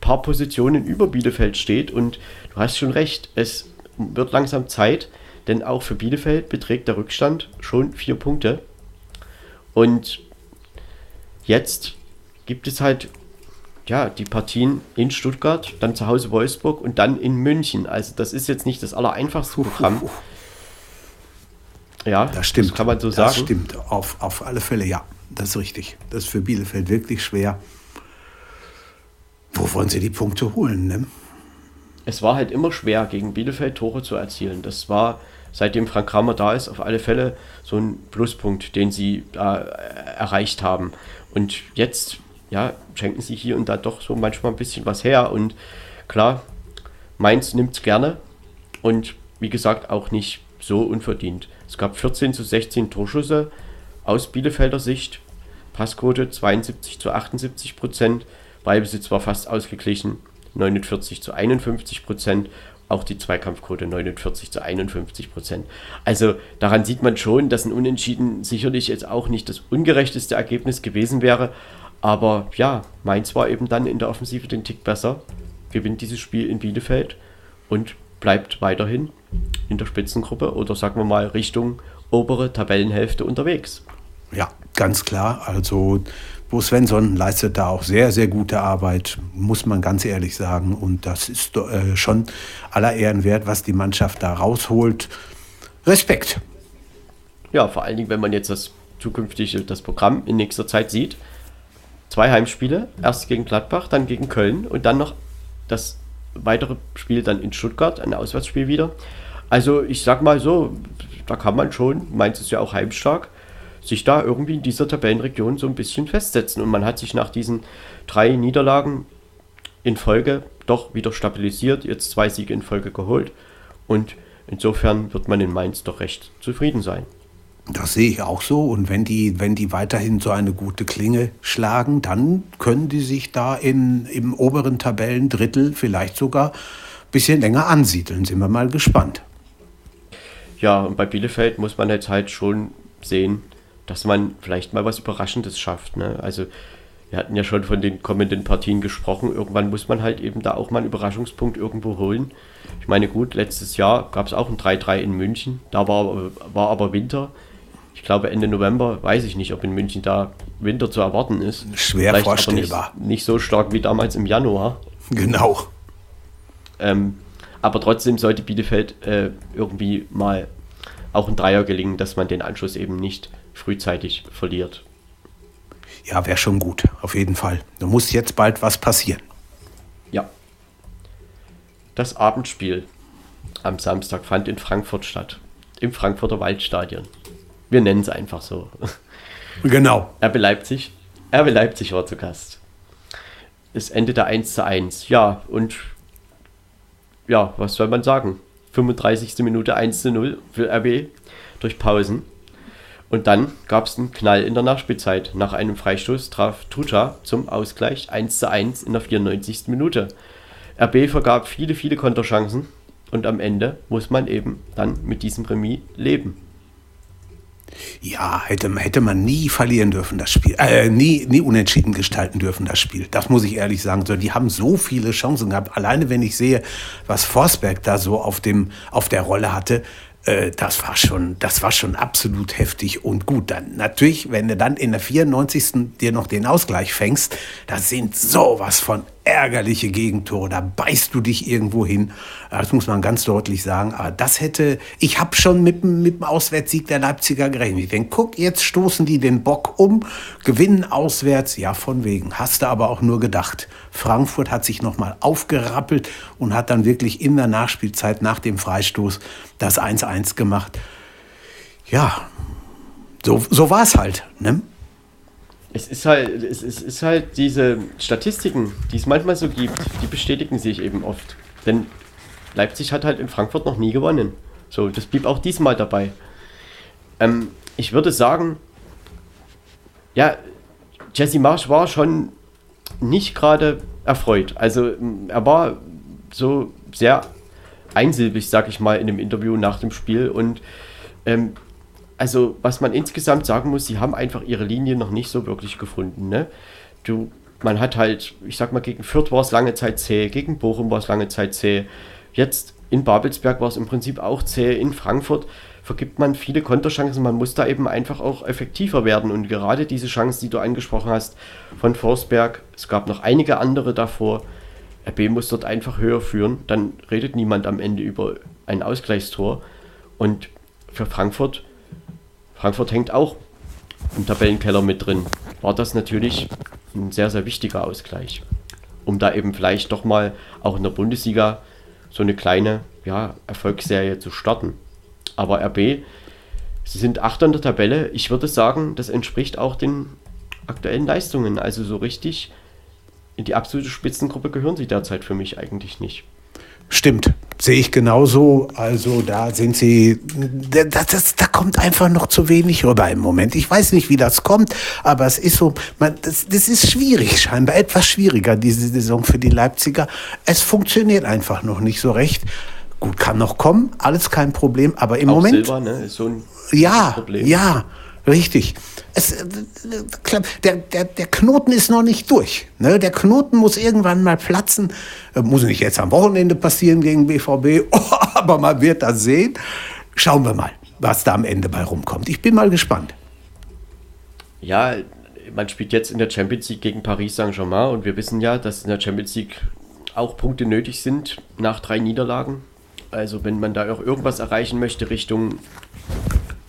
paar Positionen über Bielefeld steht und du hast schon recht, es wird langsam Zeit, denn auch für Bielefeld beträgt der Rückstand schon vier Punkte. Und jetzt gibt es halt ja, die Partien in Stuttgart, dann zu Hause Wolfsburg und dann in München. Also das ist jetzt nicht das allereinfachste Programm. Ja, das stimmt. Das kann man so das sagen. Das stimmt, auf, auf alle Fälle, ja. Das ist richtig. Das ist für Bielefeld wirklich schwer. Wo wollen sie die Punkte holen? Ne? Es war halt immer schwer, gegen Bielefeld Tore zu erzielen. Das war seitdem Frank Kramer da ist, auf alle Fälle so ein Pluspunkt, den sie äh, erreicht haben. Und jetzt, ja, schenken sie hier und da doch so manchmal ein bisschen was her. Und klar, Mainz nimmt es gerne und wie gesagt auch nicht so unverdient. Es gab 14 zu 16 Torschüsse aus Bielefelder Sicht. Passquote 72 zu 78 Prozent. Ballbesitz war fast ausgeglichen. 49 zu 51 Prozent auch die Zweikampfquote 49 zu 51 Prozent. Also daran sieht man schon, dass ein Unentschieden sicherlich jetzt auch nicht das ungerechteste Ergebnis gewesen wäre. Aber ja, Mainz war eben dann in der Offensive den Tick besser, gewinnt dieses Spiel in Bielefeld und bleibt weiterhin in der Spitzengruppe oder sagen wir mal Richtung obere Tabellenhälfte unterwegs. Ja, ganz klar. Also Bo Svensson leistet da auch sehr, sehr gute Arbeit, muss man ganz ehrlich sagen. Und das ist äh, schon aller Ehren wert, was die Mannschaft da rausholt. Respekt. Ja, vor allen Dingen, wenn man jetzt das zukünftige, das Programm in nächster Zeit sieht. Zwei Heimspiele, erst gegen Gladbach, dann gegen Köln und dann noch das weitere Spiel dann in Stuttgart, ein Auswärtsspiel wieder. Also ich sag mal so, da kann man schon, meint es ja auch heimstark, sich da irgendwie in dieser Tabellenregion so ein bisschen festsetzen. Und man hat sich nach diesen drei Niederlagen in Folge doch wieder stabilisiert, jetzt zwei Siege in Folge geholt. Und insofern wird man in Mainz doch recht zufrieden sein. Das sehe ich auch so. Und wenn die, wenn die weiterhin so eine gute Klinge schlagen, dann können die sich da in, im oberen Tabellendrittel vielleicht sogar ein bisschen länger ansiedeln. Sind wir mal gespannt. Ja, und bei Bielefeld muss man jetzt halt schon sehen, dass man vielleicht mal was Überraschendes schafft. Ne? Also wir hatten ja schon von den kommenden Partien gesprochen. Irgendwann muss man halt eben da auch mal einen Überraschungspunkt irgendwo holen. Ich meine, gut, letztes Jahr gab es auch ein 3-3 in München. Da war, war aber Winter. Ich glaube, Ende November weiß ich nicht, ob in München da Winter zu erwarten ist. Schwer Vielleicht vorstellbar. Nicht, nicht, so stark wie damals im Januar. Genau. Ähm, aber trotzdem sollte Bielefeld äh, irgendwie mal auch ein Dreier gelingen, dass man den Anschluss eben nicht frühzeitig verliert. Ja, wäre schon gut, auf jeden Fall. Da muss jetzt bald was passieren. Ja. das Abendspiel am Samstag fand in Frankfurt statt. Im Frankfurter Waldstadion. Wir nennen es einfach so. Genau. RB Leipzig. RB Leipzig war zu Gast. Es endete 1 zu 1. Ja, und ja, was soll man sagen? 35. Minute 1 zu 0 für RB durch Pausen. Und dann gab es einen Knall in der Nachspielzeit. Nach einem Freistoß traf Tuta zum Ausgleich 1 zu 1 in der 94. Minute. RB vergab viele, viele Konterchancen und am Ende muss man eben dann mit diesem Remis leben. Ja, hätte, hätte man nie verlieren dürfen, das Spiel. Äh, nie, nie unentschieden gestalten dürfen, das Spiel. Das muss ich ehrlich sagen. So, die haben so viele Chancen gehabt. Alleine wenn ich sehe, was Forsberg da so auf, dem, auf der Rolle hatte, äh, das war schon, das war schon absolut heftig und gut. Dann natürlich, wenn du dann in der 94. dir noch den Ausgleich fängst, da sind sowas von ärgerliche Gegentore, da beißt du dich irgendwo hin. Das muss man ganz deutlich sagen. Aber das hätte, ich habe schon mit, mit dem Auswärtssieg der Leipziger gerechnet. Denke, guck, jetzt stoßen die den Bock um, gewinnen auswärts. Ja, von wegen. Hast du aber auch nur gedacht. Frankfurt hat sich nochmal aufgerappelt und hat dann wirklich in der Nachspielzeit nach dem Freistoß das 1-1 gemacht. Ja, so, so war es halt. Ne? Es ist halt, es ist, ist halt diese Statistiken, die es manchmal so gibt, die bestätigen sich eben oft. Denn Leipzig hat halt in Frankfurt noch nie gewonnen. So, das blieb auch diesmal dabei. Ähm, ich würde sagen, ja, Jesse Marsch war schon nicht gerade erfreut. Also er war so sehr einsilbig, sag ich mal, in dem Interview nach dem Spiel und ähm, also was man insgesamt sagen muss, sie haben einfach ihre Linie noch nicht so wirklich gefunden. Ne? Du, man hat halt, ich sag mal, gegen Fürth war es lange Zeit zäh, gegen Bochum war es lange Zeit zäh. Jetzt in Babelsberg war es im Prinzip auch zäh, in Frankfurt vergibt man viele Konterchancen. Man muss da eben einfach auch effektiver werden. Und gerade diese Chance, die du angesprochen hast von Forsberg, es gab noch einige andere davor. RB muss dort einfach höher führen. Dann redet niemand am Ende über ein Ausgleichstor. Und für Frankfurt Frankfurt hängt auch im Tabellenkeller mit drin. War das natürlich ein sehr, sehr wichtiger Ausgleich. Um da eben vielleicht doch mal auch in der Bundesliga so eine kleine ja, Erfolgsserie zu starten. Aber RB, sie sind Achter in der Tabelle. Ich würde sagen, das entspricht auch den aktuellen Leistungen. Also so richtig in die absolute Spitzengruppe gehören sie derzeit für mich eigentlich nicht. Stimmt, sehe ich genauso. Also da sind sie, das, das, da kommt einfach noch zu wenig rüber im Moment. Ich weiß nicht, wie das kommt, aber es ist so, man, das, das ist schwierig, scheinbar etwas schwieriger, diese Saison für die Leipziger. Es funktioniert einfach noch nicht so recht. Gut, kann noch kommen, alles kein Problem, aber im Auch Moment. Silber, ne, ist so ein ja, Problem. ja. Richtig. Es, äh, der, der, der Knoten ist noch nicht durch. Ne? Der Knoten muss irgendwann mal platzen. Äh, muss nicht jetzt am Wochenende passieren gegen BVB, <laughs> aber man wird das sehen. Schauen wir mal, was da am Ende bei rumkommt. Ich bin mal gespannt. Ja, man spielt jetzt in der Champions League gegen Paris Saint-Germain und wir wissen ja, dass in der Champions League auch Punkte nötig sind nach drei Niederlagen. Also wenn man da auch irgendwas erreichen möchte Richtung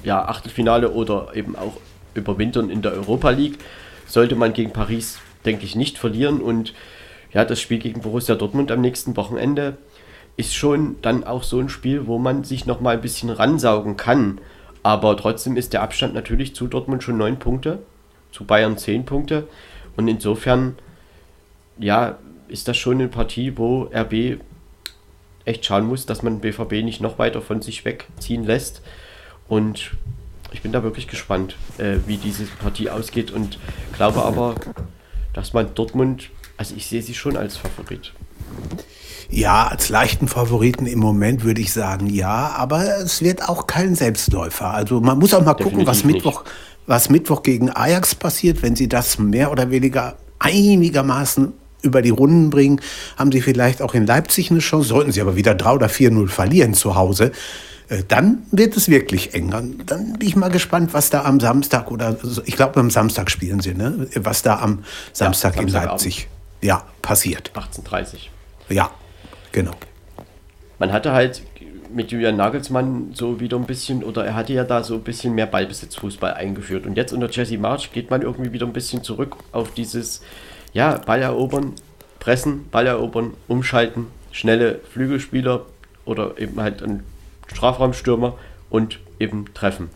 ja, Achtelfinale oder eben auch überwintern in der Europa League, sollte man gegen Paris, denke ich, nicht verlieren. Und ja, das Spiel gegen Borussia Dortmund am nächsten Wochenende ist schon dann auch so ein Spiel, wo man sich noch mal ein bisschen ransaugen kann. Aber trotzdem ist der Abstand natürlich zu Dortmund schon neun Punkte, zu Bayern zehn Punkte. Und insofern, ja, ist das schon eine Partie, wo RB echt schauen muss, dass man BVB nicht noch weiter von sich wegziehen lässt. Und ich bin da wirklich gespannt, äh, wie diese Partie ausgeht und glaube aber, dass man Dortmund, also ich sehe sie schon als Favorit. Ja, als leichten Favoriten im Moment würde ich sagen, ja, aber es wird auch kein Selbstläufer. Also man muss auch mal Definitiv gucken, was Mittwoch, was Mittwoch gegen Ajax passiert. Wenn sie das mehr oder weniger einigermaßen über die Runden bringen, haben sie vielleicht auch in Leipzig eine Chance. Sollten sie aber wieder 3 oder 4-0 verlieren zu Hause, dann wird es wirklich eng. Dann bin ich mal gespannt, was da am Samstag oder ich glaube am Samstag spielen sie, ne? Was da am Samstag, ja, in Leipzig ja, passiert. 18.30 Ja, genau. Man hatte halt mit Julian Nagelsmann so wieder ein bisschen, oder er hatte ja da so ein bisschen mehr Ballbesitzfußball eingeführt. Und jetzt unter Jesse March geht man irgendwie wieder ein bisschen zurück auf dieses, ja, Ball erobern, pressen, Ball erobern, umschalten schnelle Flügelspieler oder eben halt ein Strafraumstürmer und eben treffen.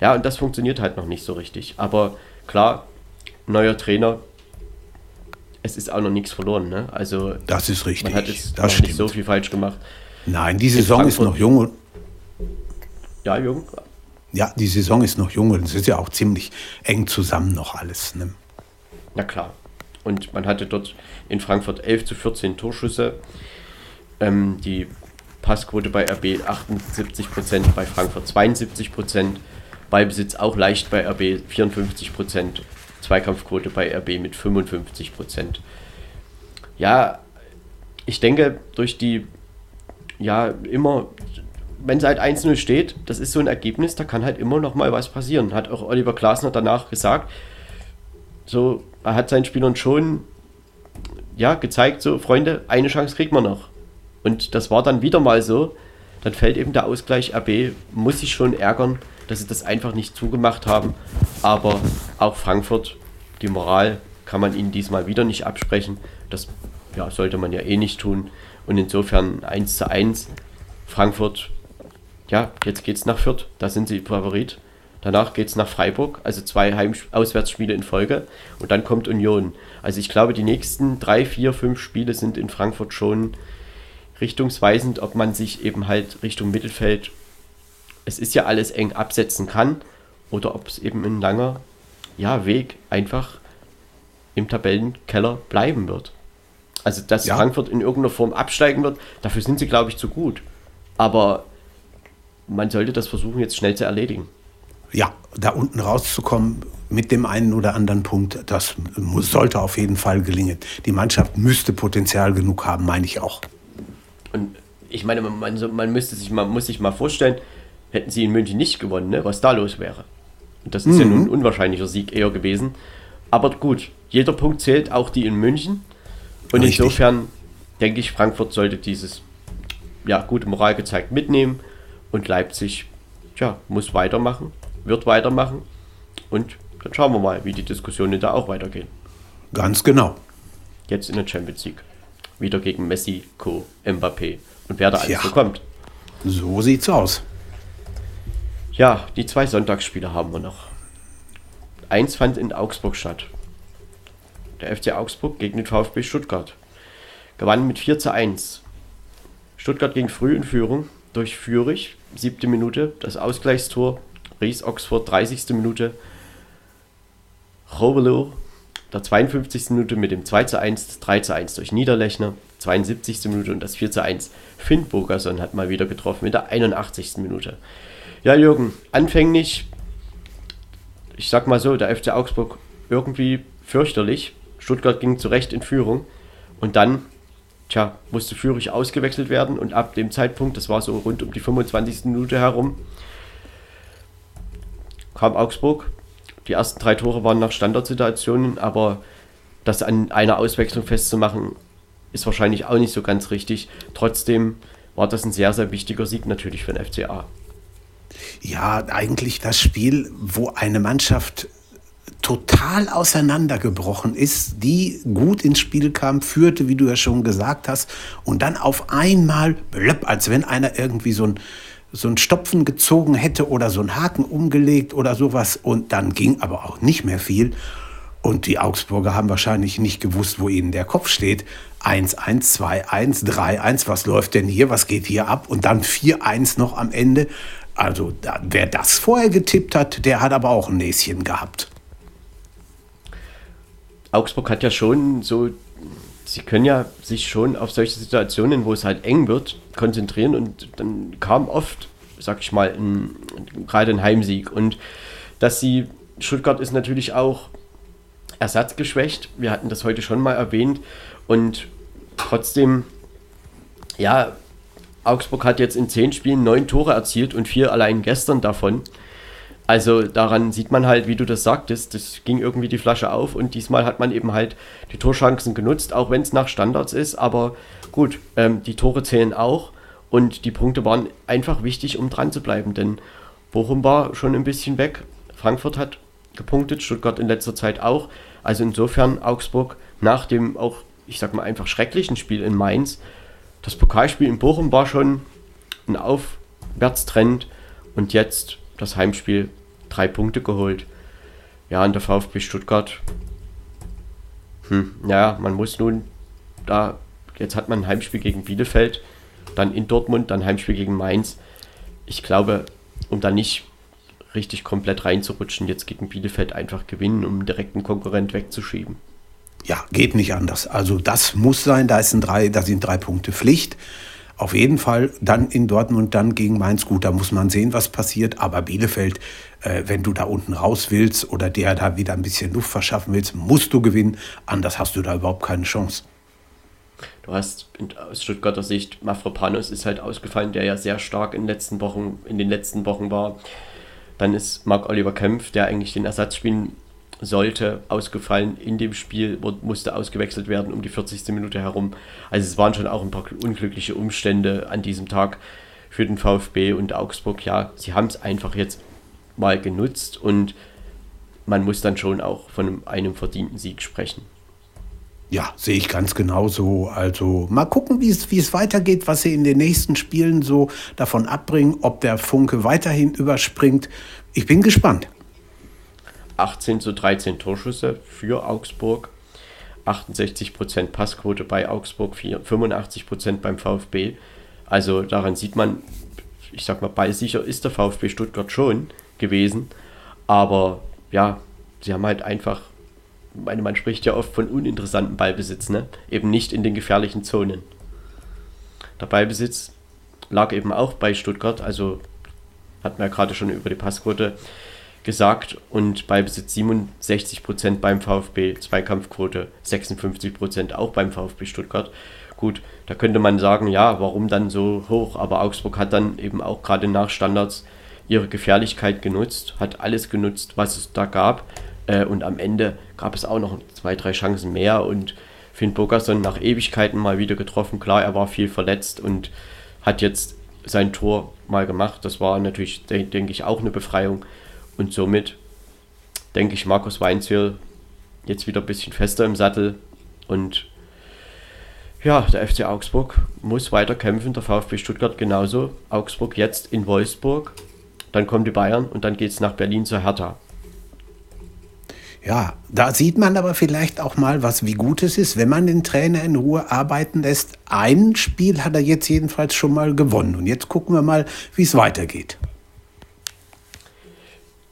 Ja, und das funktioniert halt noch nicht so richtig. Aber klar, neuer Trainer, es ist auch noch nichts verloren. Ne? Also das ist richtig. Man hat jetzt das noch nicht so viel falsch gemacht. Nein, die Saison ist noch jung. Ja, jung. Ja, die Saison ist noch jung und es ist ja auch ziemlich eng zusammen noch alles. Ne? Na klar. Und man hatte dort in Frankfurt 11 zu 14 Torschüsse. Ähm, die Passquote bei RB 78 Prozent, bei Frankfurt 72 Prozent. Ballbesitz auch leicht bei RB 54 Prozent. Zweikampfquote bei RB mit 55 Prozent. Ja, ich denke, durch die, ja, immer, wenn es halt 1-0 steht, das ist so ein Ergebnis, da kann halt immer noch mal was passieren. Hat auch Oliver Glasner danach gesagt. So, er hat seinen Spielern schon, ja, gezeigt, so, Freunde, eine Chance kriegt man noch. Und das war dann wieder mal so. Dann fällt eben der Ausgleich RB, muss sich schon ärgern, dass sie das einfach nicht zugemacht haben. Aber auch Frankfurt, die Moral kann man ihnen diesmal wieder nicht absprechen. Das ja, sollte man ja eh nicht tun. Und insofern 1 zu 1. Frankfurt, ja, jetzt geht es nach Fürth. Da sind sie Favorit. Danach geht es nach Freiburg, also zwei Heim Auswärtsspiele in Folge. Und dann kommt Union. Also ich glaube, die nächsten drei, vier, fünf Spiele sind in Frankfurt schon richtungsweisend, ob man sich eben halt Richtung Mittelfeld, es ist ja alles eng absetzen kann, oder ob es eben ein langer ja, Weg einfach im Tabellenkeller bleiben wird. Also, dass ja. Frankfurt in irgendeiner Form absteigen wird, dafür sind sie, glaube ich, zu gut. Aber man sollte das versuchen, jetzt schnell zu erledigen. Ja, da unten rauszukommen mit dem einen oder anderen Punkt, das muss, sollte auf jeden Fall gelingen. Die Mannschaft müsste Potenzial genug haben, meine ich auch. Ich meine, man, man, müsste sich, man muss sich mal vorstellen, hätten sie in München nicht gewonnen, ne, was da los wäre. Und das ist mhm. ja nun ein unwahrscheinlicher Sieg eher gewesen. Aber gut, jeder Punkt zählt, auch die in München. Und Richtig. insofern denke ich, Frankfurt sollte dieses ja, gute Moral gezeigt mitnehmen und Leipzig tja, muss weitermachen, wird weitermachen und dann schauen wir mal, wie die Diskussionen da auch weitergehen. Ganz genau. Jetzt in der Champions League wieder gegen Messi, Co., Mbappé und wer da alles ja, so kommt. So sieht's aus. Ja, die zwei Sonntagsspiele haben wir noch. Eins fand in Augsburg statt. Der FC Augsburg gegen den VfB Stuttgart. Gewann mit 4 zu 1. Stuttgart ging früh in Führung durch Fürich, siebte Minute, das Ausgleichstor. Ries Oxford, 30. Minute. Robelo der 52. Minute mit dem 2 zu 1, das 3 zu 1 durch Niederlechner, 72. Minute und das 4 zu 1. Finn Bogerson hat mal wieder getroffen mit der 81. Minute. Ja, Jürgen, anfänglich, ich sag mal so, der FC Augsburg irgendwie fürchterlich. Stuttgart ging zurecht in Führung und dann, tja, musste Führig ausgewechselt werden und ab dem Zeitpunkt, das war so rund um die 25. Minute herum, kam Augsburg die ersten drei Tore waren nach Standardsituationen, aber das an einer Auswechslung festzumachen, ist wahrscheinlich auch nicht so ganz richtig. Trotzdem war das ein sehr, sehr wichtiger Sieg natürlich für den FCA. Ja, eigentlich das Spiel, wo eine Mannschaft total auseinandergebrochen ist, die gut ins Spiel kam, führte, wie du ja schon gesagt hast, und dann auf einmal, als wenn einer irgendwie so ein so ein Stopfen gezogen hätte oder so einen Haken umgelegt oder sowas. Und dann ging aber auch nicht mehr viel. Und die Augsburger haben wahrscheinlich nicht gewusst, wo ihnen der Kopf steht. 1, 1, 2, 1, 3, 1, was läuft denn hier, was geht hier ab? Und dann 4, 1 noch am Ende. Also da, wer das vorher getippt hat, der hat aber auch ein Näschen gehabt. Augsburg hat ja schon so, sie können ja sich schon auf solche Situationen, wo es halt eng wird, konzentrieren und dann kam oft, sag ich mal, ein, gerade ein Heimsieg. Und dass sie, Stuttgart ist natürlich auch ersatzgeschwächt. Wir hatten das heute schon mal erwähnt. Und trotzdem, ja, Augsburg hat jetzt in zehn Spielen neun Tore erzielt und vier allein gestern davon. Also daran sieht man halt, wie du das sagtest, das ging irgendwie die Flasche auf und diesmal hat man eben halt die Torchancen genutzt, auch wenn es nach Standards ist. Aber gut, ähm, die Tore zählen auch und die Punkte waren einfach wichtig, um dran zu bleiben, denn Bochum war schon ein bisschen weg. Frankfurt hat gepunktet, Stuttgart in letzter Zeit auch. Also insofern Augsburg nach dem auch, ich sag mal einfach schrecklichen Spiel in Mainz das Pokalspiel in Bochum war schon ein Aufwärtstrend und jetzt das Heimspiel drei Punkte geholt. Ja, und der VfB Stuttgart. Hm, ja, man muss nun da, jetzt hat man ein Heimspiel gegen Bielefeld, dann in Dortmund, dann Heimspiel gegen Mainz. Ich glaube, um da nicht richtig komplett reinzurutschen, jetzt gegen Bielefeld einfach gewinnen, um direkt einen Konkurrent wegzuschieben. Ja, geht nicht anders. Also das muss sein, da, ist ein drei, da sind drei Punkte Pflicht. Auf jeden Fall dann in Dortmund, dann gegen Mainz. Gut, da muss man sehen, was passiert. Aber Bielefeld, äh, wenn du da unten raus willst oder der da wieder ein bisschen Luft verschaffen willst, musst du gewinnen. Anders hast du da überhaupt keine Chance. Du hast aus Stuttgarter Sicht Mafropanos ist halt ausgefallen, der ja sehr stark in den letzten Wochen, in den letzten Wochen war. Dann ist Marc Oliver Kempf, der eigentlich den Ersatz spielen sollte, ausgefallen in dem Spiel, musste ausgewechselt werden um die 40. Minute herum. Also es waren schon auch ein paar unglückliche Umstände an diesem Tag für den VfB und Augsburg. Ja, sie haben es einfach jetzt mal genutzt und man muss dann schon auch von einem verdienten Sieg sprechen. Ja, sehe ich ganz genauso. Also mal gucken, wie es, weitergeht, was sie in den nächsten Spielen so davon abbringen, ob der Funke weiterhin überspringt. Ich bin gespannt. 18 zu 13 Torschüsse für Augsburg, 68% Passquote bei Augsburg, 85% beim VfB. Also daran sieht man, ich sag mal, ballsicher ist der VfB Stuttgart schon gewesen. Aber ja, sie haben halt einfach, meine, man spricht ja oft von uninteressanten Ballbesitz, ne? eben nicht in den gefährlichen Zonen. Der Ballbesitz lag eben auch bei Stuttgart, also hat man ja gerade schon über die Passquote gesagt und Ballbesitz 67% beim VfB, Zweikampfquote 56% auch beim VfB Stuttgart. Gut, da könnte man sagen, ja, warum dann so hoch? Aber Augsburg hat dann eben auch gerade nach Standards ihre Gefährlichkeit genutzt, hat alles genutzt, was es da gab. Äh, und am Ende gab es auch noch zwei, drei Chancen mehr und Finn Bogerson nach Ewigkeiten mal wieder getroffen. Klar, er war viel verletzt und hat jetzt sein Tor mal gemacht. Das war natürlich, denke ich, auch eine Befreiung. Und somit denke ich, Markus Weinzierl jetzt wieder ein bisschen fester im Sattel. Und ja, der FC Augsburg muss weiter kämpfen, der VfB Stuttgart genauso. Augsburg jetzt in Wolfsburg, dann kommen die Bayern und dann geht es nach Berlin zur Hertha. Ja, da sieht man aber vielleicht auch mal, was wie gut es ist, wenn man den Trainer in Ruhe arbeiten lässt. Ein Spiel hat er jetzt jedenfalls schon mal gewonnen. Und jetzt gucken wir mal, wie es weitergeht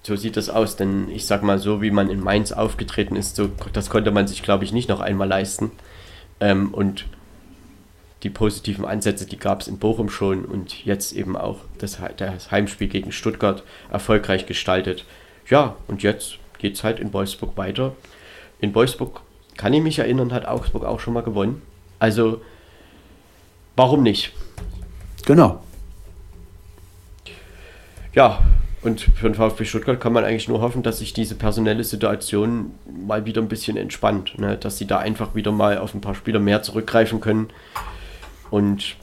so sieht das aus, denn ich sag mal, so wie man in Mainz aufgetreten ist, so, das konnte man sich, glaube ich, nicht noch einmal leisten. Ähm, und die positiven Ansätze, die gab es in Bochum schon und jetzt eben auch das, das Heimspiel gegen Stuttgart erfolgreich gestaltet. Ja, und jetzt geht es halt in Wolfsburg weiter. In Wolfsburg kann ich mich erinnern, hat Augsburg auch schon mal gewonnen. Also, warum nicht? Genau. Ja, und für den VfB Stuttgart kann man eigentlich nur hoffen, dass sich diese personelle Situation mal wieder ein bisschen entspannt. Ne? Dass sie da einfach wieder mal auf ein paar Spieler mehr zurückgreifen können. Und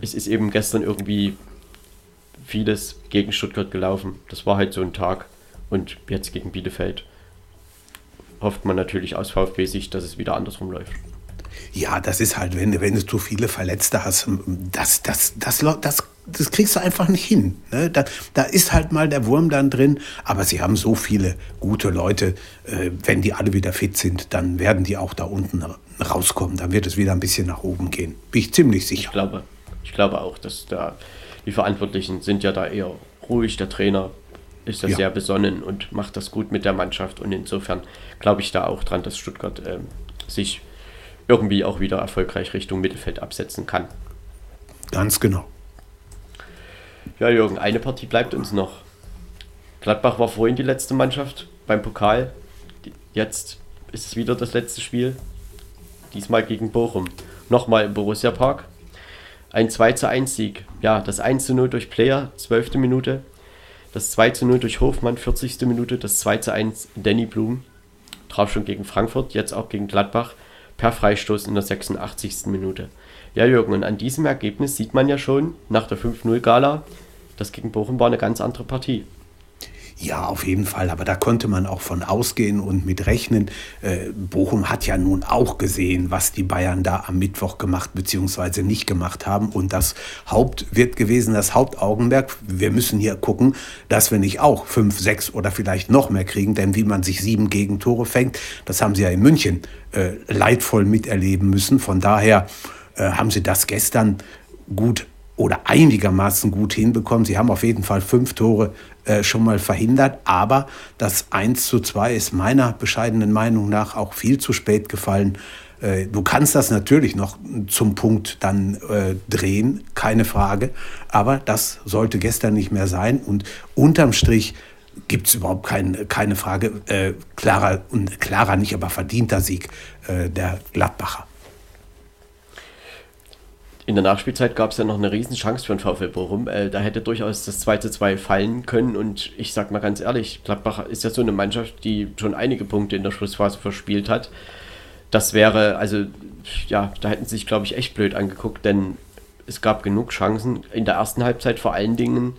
es ist eben gestern irgendwie vieles gegen Stuttgart gelaufen. Das war halt so ein Tag. Und jetzt gegen Bielefeld hofft man natürlich aus VfB-Sicht, dass es wieder andersrum läuft. Ja, das ist halt, wenn, wenn du zu viele Verletzte hast, das, das, das, das, das kriegst du einfach nicht hin. Ne? Da, da ist halt mal der Wurm dann drin, aber sie haben so viele gute Leute. Äh, wenn die alle wieder fit sind, dann werden die auch da unten rauskommen. Dann wird es wieder ein bisschen nach oben gehen. Bin ich ziemlich sicher. Ich glaube, ich glaube auch, dass da die Verantwortlichen sind ja da eher ruhig. Der Trainer ist da ja. sehr besonnen und macht das gut mit der Mannschaft. Und insofern glaube ich da auch dran, dass Stuttgart äh, sich irgendwie auch wieder erfolgreich Richtung Mittelfeld absetzen kann. Ganz genau. Ja, Jürgen, eine Partie bleibt uns noch. Gladbach war vorhin die letzte Mannschaft beim Pokal. Jetzt ist es wieder das letzte Spiel. Diesmal gegen Bochum. Nochmal im Borussia Park. Ein 2 zu 1 Sieg. Ja, das 1 zu 0 durch Player, 12. Minute. Das 2 zu 0 durch Hofmann, 40. Minute. Das 2 zu 1 Danny Blum. Traf schon gegen Frankfurt, jetzt auch gegen Gladbach per Freistoß in der 86. Minute. Ja, Jürgen, und an diesem Ergebnis sieht man ja schon nach der 5-0-Gala, das gegen Bochum war eine ganz andere Partie. Ja, auf jeden Fall. Aber da konnte man auch von ausgehen und mit rechnen. Äh, Bochum hat ja nun auch gesehen, was die Bayern da am Mittwoch gemacht bzw. nicht gemacht haben. Und das Haupt wird gewesen, das Hauptaugenmerk. Wir müssen hier gucken, dass wir nicht auch fünf, sechs oder vielleicht noch mehr kriegen. Denn wie man sich sieben Gegentore fängt, das haben sie ja in München äh, leidvoll miterleben müssen. Von daher äh, haben sie das gestern gut oder einigermaßen gut hinbekommen. Sie haben auf jeden Fall fünf Tore äh, schon mal verhindert, aber das 1 zu 2 ist meiner bescheidenen Meinung nach auch viel zu spät gefallen. Äh, du kannst das natürlich noch zum Punkt dann äh, drehen, keine Frage, aber das sollte gestern nicht mehr sein und unterm Strich gibt es überhaupt kein, keine Frage. Äh, klarer klarer nicht, aber verdienter Sieg äh, der Gladbacher in der Nachspielzeit gab es ja noch eine Riesenchance für den VfL Bochum. Äh, da hätte durchaus das 2 zu 2 fallen können. Und ich sag mal ganz ehrlich, Gladbach ist ja so eine Mannschaft, die schon einige Punkte in der Schlussphase verspielt hat. Das wäre, also, ja, da hätten sie sich, glaube ich, echt blöd angeguckt, denn es gab genug Chancen in der ersten Halbzeit vor allen Dingen,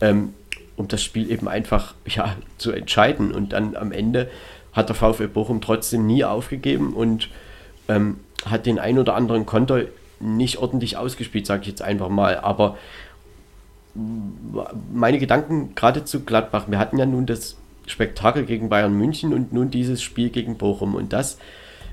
ähm, um das Spiel eben einfach ja, zu entscheiden. Und dann am Ende hat der VfL Bochum trotzdem nie aufgegeben und ähm, hat den ein oder anderen Konter nicht ordentlich ausgespielt, sage ich jetzt einfach mal. Aber meine Gedanken gerade zu Gladbach, wir hatten ja nun das Spektakel gegen Bayern München und nun dieses Spiel gegen Bochum. Und das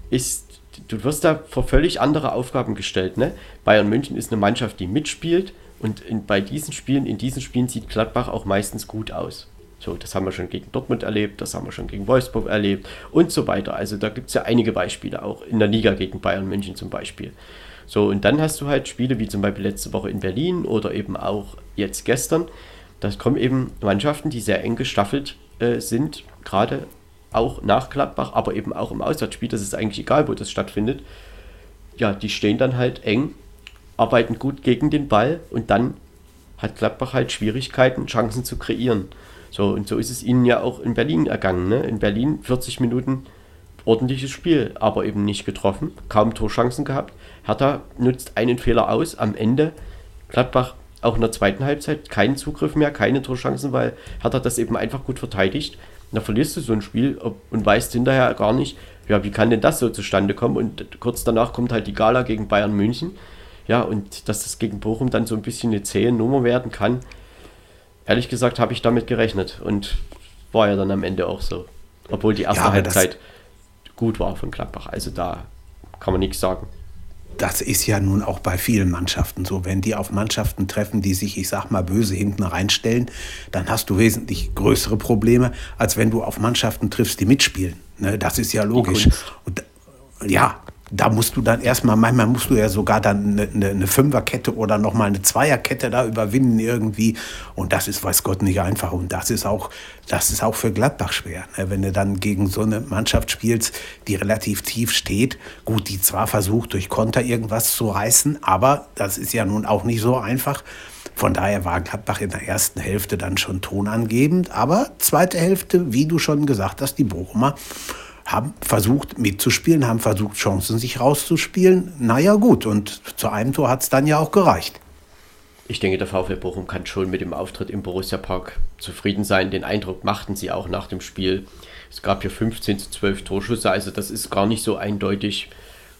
ist, du wirst da vor völlig andere Aufgaben gestellt. Ne? Bayern München ist eine Mannschaft, die mitspielt und in, bei diesen Spielen, in diesen Spielen sieht Gladbach auch meistens gut aus. So, das haben wir schon gegen Dortmund erlebt, das haben wir schon gegen Wolfsburg erlebt und so weiter. Also da gibt es ja einige Beispiele, auch in der Liga gegen Bayern München zum Beispiel. So, und dann hast du halt Spiele wie zum Beispiel letzte Woche in Berlin oder eben auch jetzt gestern. Da kommen eben Mannschaften, die sehr eng gestaffelt äh, sind, gerade auch nach Gladbach, aber eben auch im Auswärtsspiel. Das ist eigentlich egal, wo das stattfindet. Ja, die stehen dann halt eng, arbeiten gut gegen den Ball und dann hat Gladbach halt Schwierigkeiten, Chancen zu kreieren. So, und so ist es ihnen ja auch in Berlin ergangen. Ne? In Berlin 40 Minuten ordentliches Spiel, aber eben nicht getroffen, kaum Torchancen gehabt. Hertha nutzt einen Fehler aus, am Ende Gladbach auch in der zweiten Halbzeit keinen Zugriff mehr, keine Torchancen, weil Hertha das eben einfach gut verteidigt. Da verlierst du so ein Spiel und weißt hinterher gar nicht, ja, wie kann denn das so zustande kommen? Und kurz danach kommt halt die Gala gegen Bayern München. Ja, und dass das gegen Bochum dann so ein bisschen eine zähe Nummer werden kann, ehrlich gesagt habe ich damit gerechnet und war ja dann am Ende auch so. Obwohl die erste ja, Halbzeit gut war von Gladbach. Also da kann man nichts sagen. Das ist ja nun auch bei vielen Mannschaften so. Wenn die auf Mannschaften treffen, die sich, ich sag mal, böse hinten reinstellen, dann hast du wesentlich größere Probleme, als wenn du auf Mannschaften triffst, die mitspielen. Ne, das ist ja logisch. Und, ja, da musst du dann erstmal, manchmal musst du ja sogar dann eine, eine, eine Fünferkette oder nochmal eine Zweierkette da überwinden irgendwie. Und das ist, weiß Gott, nicht einfach. Und das ist auch, das ist auch für Gladbach schwer. Ne? Wenn du dann gegen so eine Mannschaft spielst, die relativ tief steht, gut, die zwar versucht, durch Konter irgendwas zu reißen, aber das ist ja nun auch nicht so einfach. Von daher war Gladbach in der ersten Hälfte dann schon tonangebend, aber zweite Hälfte, wie du schon gesagt hast, die Bochumer haben versucht mitzuspielen, haben versucht Chancen sich rauszuspielen. Naja gut, und zu einem Tor hat es dann ja auch gereicht. Ich denke, der VfL Bochum kann schon mit dem Auftritt im Borussia Park zufrieden sein. Den Eindruck machten sie auch nach dem Spiel. Es gab hier 15 zu 12 Torschüsse, also das ist gar nicht so eindeutig.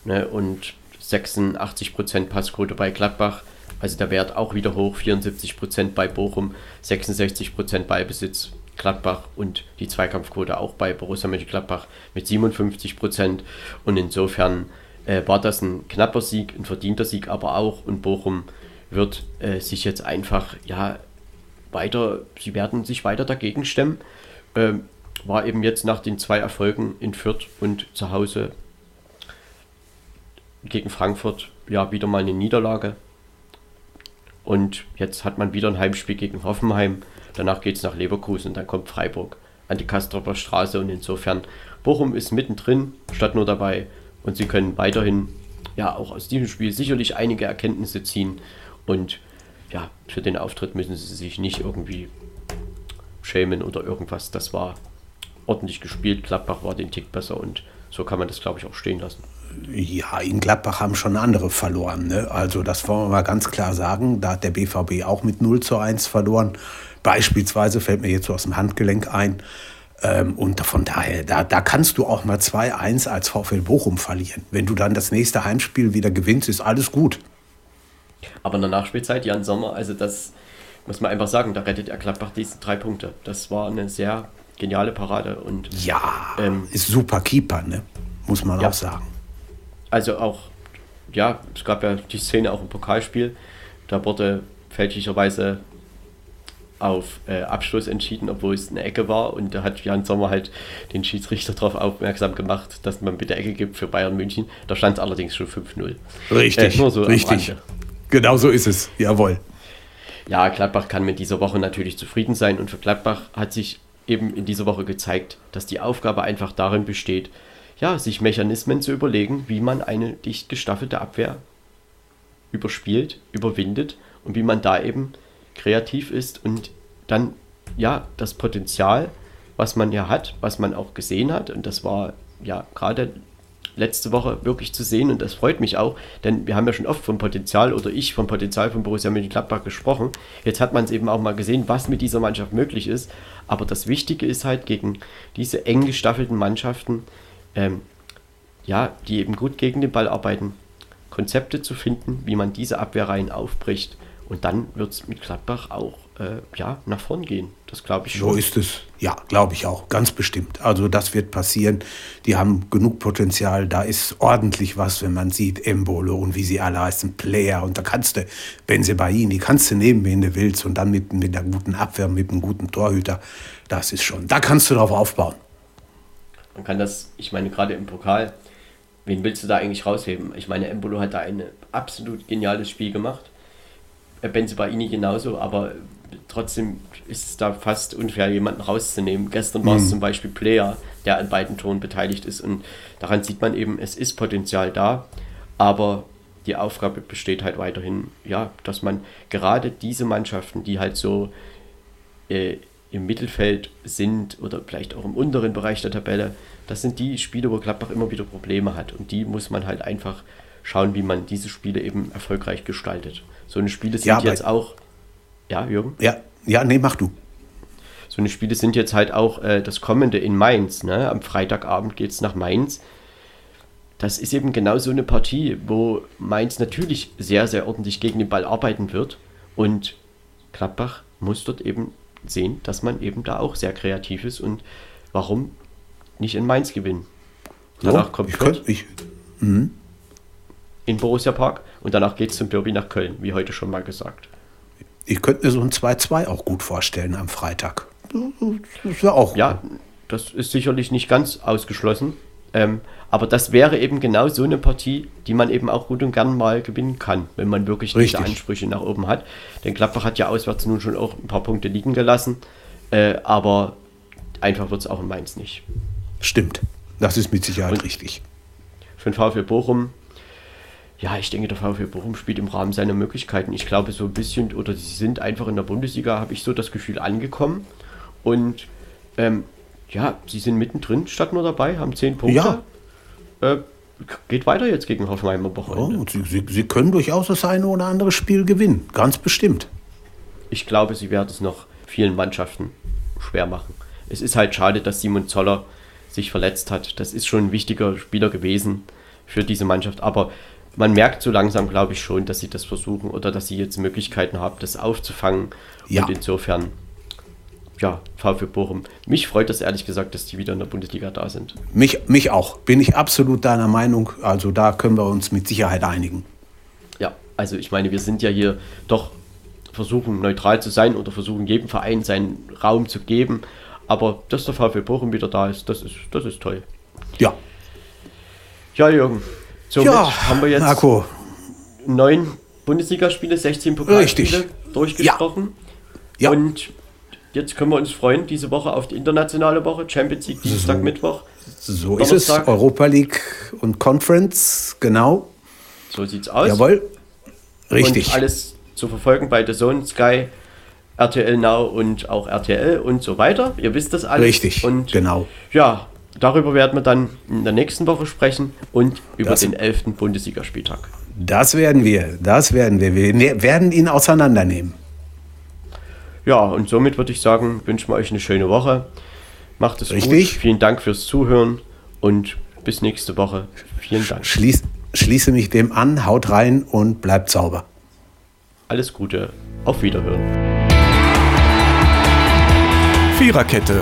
Ne? Und 86% Passquote bei Gladbach, also der Wert auch wieder hoch, 74% bei Bochum, 66% Ballbesitz Gladbach und die Zweikampfquote auch bei Borussia Mönchengladbach mit 57 Prozent. Und insofern äh, war das ein knapper Sieg, ein verdienter Sieg aber auch. Und Bochum wird äh, sich jetzt einfach, ja, weiter, sie werden sich weiter dagegen stemmen. Ähm, war eben jetzt nach den zwei Erfolgen in Fürth und zu Hause gegen Frankfurt ja wieder mal eine Niederlage. Und jetzt hat man wieder ein Heimspiel gegen Hoffenheim. Danach geht es nach Leverkusen und dann kommt Freiburg an die Kastropper Straße und insofern Bochum ist mittendrin, statt nur dabei und sie können weiterhin ja auch aus diesem Spiel sicherlich einige Erkenntnisse ziehen und ja, für den Auftritt müssen sie sich nicht irgendwie schämen oder irgendwas. Das war ordentlich gespielt. Gladbach war den Tick besser und so kann man das, glaube ich, auch stehen lassen. Ja, in Gladbach haben schon andere verloren. Ne? Also das wollen wir mal ganz klar sagen. Da hat der BVB auch mit 0 zu 1 verloren. Beispielsweise fällt mir jetzt so aus dem Handgelenk ein. Ähm, und von daher, da, da kannst du auch mal 2-1 als VfL Bochum verlieren. Wenn du dann das nächste Heimspiel wieder gewinnst, ist alles gut. Aber in der Nachspielzeit, Jan Sommer, also das muss man einfach sagen, da rettet er Gladbach diese drei Punkte. Das war eine sehr geniale Parade. Und, ja, ähm, ist super Keeper, ne? muss man ja. auch sagen. Also auch, ja, es gab ja die Szene auch im Pokalspiel, da wurde fälschlicherweise auf äh, Abschluss entschieden, obwohl es eine Ecke war. Und da hat Jan Sommer halt den Schiedsrichter darauf aufmerksam gemacht, dass man bitte Ecke gibt für Bayern München. Da stand es allerdings schon 5-0. Richtig, äh, nur so richtig. Genau so ist es, jawohl. Ja, Gladbach kann mit dieser Woche natürlich zufrieden sein. Und für Gladbach hat sich eben in dieser Woche gezeigt, dass die Aufgabe einfach darin besteht, ja, sich Mechanismen zu überlegen, wie man eine dicht gestaffelte Abwehr überspielt, überwindet und wie man da eben kreativ ist und dann ja das Potenzial, was man ja hat, was man auch gesehen hat und das war ja gerade letzte Woche wirklich zu sehen und das freut mich auch, denn wir haben ja schon oft vom Potenzial oder ich vom Potenzial von Borussia Mönchengladbach gesprochen. Jetzt hat man es eben auch mal gesehen, was mit dieser Mannschaft möglich ist. Aber das Wichtige ist halt gegen diese eng gestaffelten Mannschaften, ähm, ja, die eben gut gegen den Ball arbeiten, Konzepte zu finden, wie man diese Abwehrreihen aufbricht. Und dann wird es mit Gladbach auch äh, ja, nach vorn gehen. Das glaube ich schon. So ist es. Ja, glaube ich auch. Ganz bestimmt. Also das wird passieren. Die haben genug Potenzial. Da ist ordentlich was, wenn man sieht, Embolo und wie sie alle heißen, Player. Und da kannst du, wenn sie bei ihnen, die kannst du nehmen, wen du willst. Und dann mit, mit einer guten Abwehr, mit einem guten Torhüter. Das ist schon, da kannst du drauf aufbauen. Man kann das, ich meine, gerade im Pokal, wen willst du da eigentlich rausheben? Ich meine, Embolo hat da ein absolut geniales Spiel gemacht. Äh, Benzebaini genauso, aber trotzdem ist es da fast unfair, jemanden rauszunehmen. Gestern war es mhm. zum Beispiel Player, der an beiden Toren beteiligt ist und daran sieht man eben, es ist Potenzial da, aber die Aufgabe besteht halt weiterhin, ja, dass man gerade diese Mannschaften, die halt so äh, im Mittelfeld sind oder vielleicht auch im unteren Bereich der Tabelle, das sind die Spiele, wo Gladbach immer wieder Probleme hat. Und die muss man halt einfach schauen, wie man diese Spiele eben erfolgreich gestaltet. So eine Spiele sind ja, jetzt auch. Ja, Jürgen? Ja, ja, nee, mach du. So eine Spiele sind jetzt halt auch äh, das kommende in Mainz. Ne? Am Freitagabend geht es nach Mainz. Das ist eben genau so eine Partie, wo Mainz natürlich sehr, sehr ordentlich gegen den Ball arbeiten wird. Und Gladbach muss dort eben sehen, dass man eben da auch sehr kreativ ist und warum nicht in Mainz gewinnen. Danach kommt ich Fürth ich, mhm. in Borussia Park und danach geht es zum Derby nach Köln, wie heute schon mal gesagt. Ich könnte mir so ein 2-2 auch gut vorstellen am Freitag. Das wäre auch. Ja, das ist sicherlich nicht ganz ausgeschlossen. Ähm, aber das wäre eben genau so eine Partie, die man eben auch gut und gern mal gewinnen kann, wenn man wirklich Richtig. diese Ansprüche nach oben hat. Denn Gladbach hat ja auswärts nun schon auch ein paar Punkte liegen gelassen, äh, aber einfach wird es auch in Mainz nicht. Stimmt, das ist mit Sicherheit und richtig. Für den VfL Bochum, ja, ich denke, der VfL Bochum spielt im Rahmen seiner Möglichkeiten. Ich glaube, so ein bisschen, oder sie sind einfach in der Bundesliga, habe ich so das Gefühl, angekommen. Und ähm, ja, sie sind mittendrin, statt nur dabei, haben zehn Punkte. Ja. Äh, geht weiter jetzt gegen Hoffenheim am Wochenende. Oh, sie, sie, sie, können durchaus das eine oder andere Spiel gewinnen, ganz bestimmt. Ich glaube, sie werden es noch vielen Mannschaften schwer machen. Es ist halt schade, dass Simon Zoller sich verletzt hat. Das ist schon ein wichtiger Spieler gewesen für diese Mannschaft. Aber man merkt so langsam, glaube ich, schon, dass sie das versuchen oder dass sie jetzt Möglichkeiten haben, das aufzufangen. Ja. Und insofern ja, VfB Bochum. Mich freut es ehrlich gesagt, dass die wieder in der Bundesliga da sind. Mich, mich auch. Bin ich absolut deiner Meinung. Also da können wir uns mit Sicherheit einigen. Ja, also ich meine, wir sind ja hier doch versuchen neutral zu sein oder versuchen jedem Verein seinen Raum zu geben. Aber dass der VfB Bochum wieder da ist, das ist, das ist toll. Ja. Ja, Jürgen. Somit ja, haben wir jetzt Marco. neun Bundesligaspiele, 16 Pokalspiele durchgesprochen. Ja. ja. Und Jetzt können wir uns freuen, diese Woche auf die internationale Woche, Champions League, Dienstag, so, Mittwoch. So ist es, Europa League und Conference, genau. So sieht's aus. Jawohl, richtig. Und alles zu verfolgen bei The Zone, Sky, RTL Now und auch RTL und so weiter. Ihr wisst das alles. Richtig, und genau. Ja, darüber werden wir dann in der nächsten Woche sprechen und über das, den 11. Bundesligaspieltag. Das werden wir, das werden wir. Wir ne-, werden ihn auseinandernehmen. Ja, und somit würde ich sagen, wünschen wir euch eine schöne Woche. Macht es Richtig. gut. Vielen Dank fürs Zuhören und bis nächste Woche. Vielen Dank. Schließ, schließe mich dem an, haut rein und bleibt sauber. Alles Gute. Auf Wiederhören. Viererkette,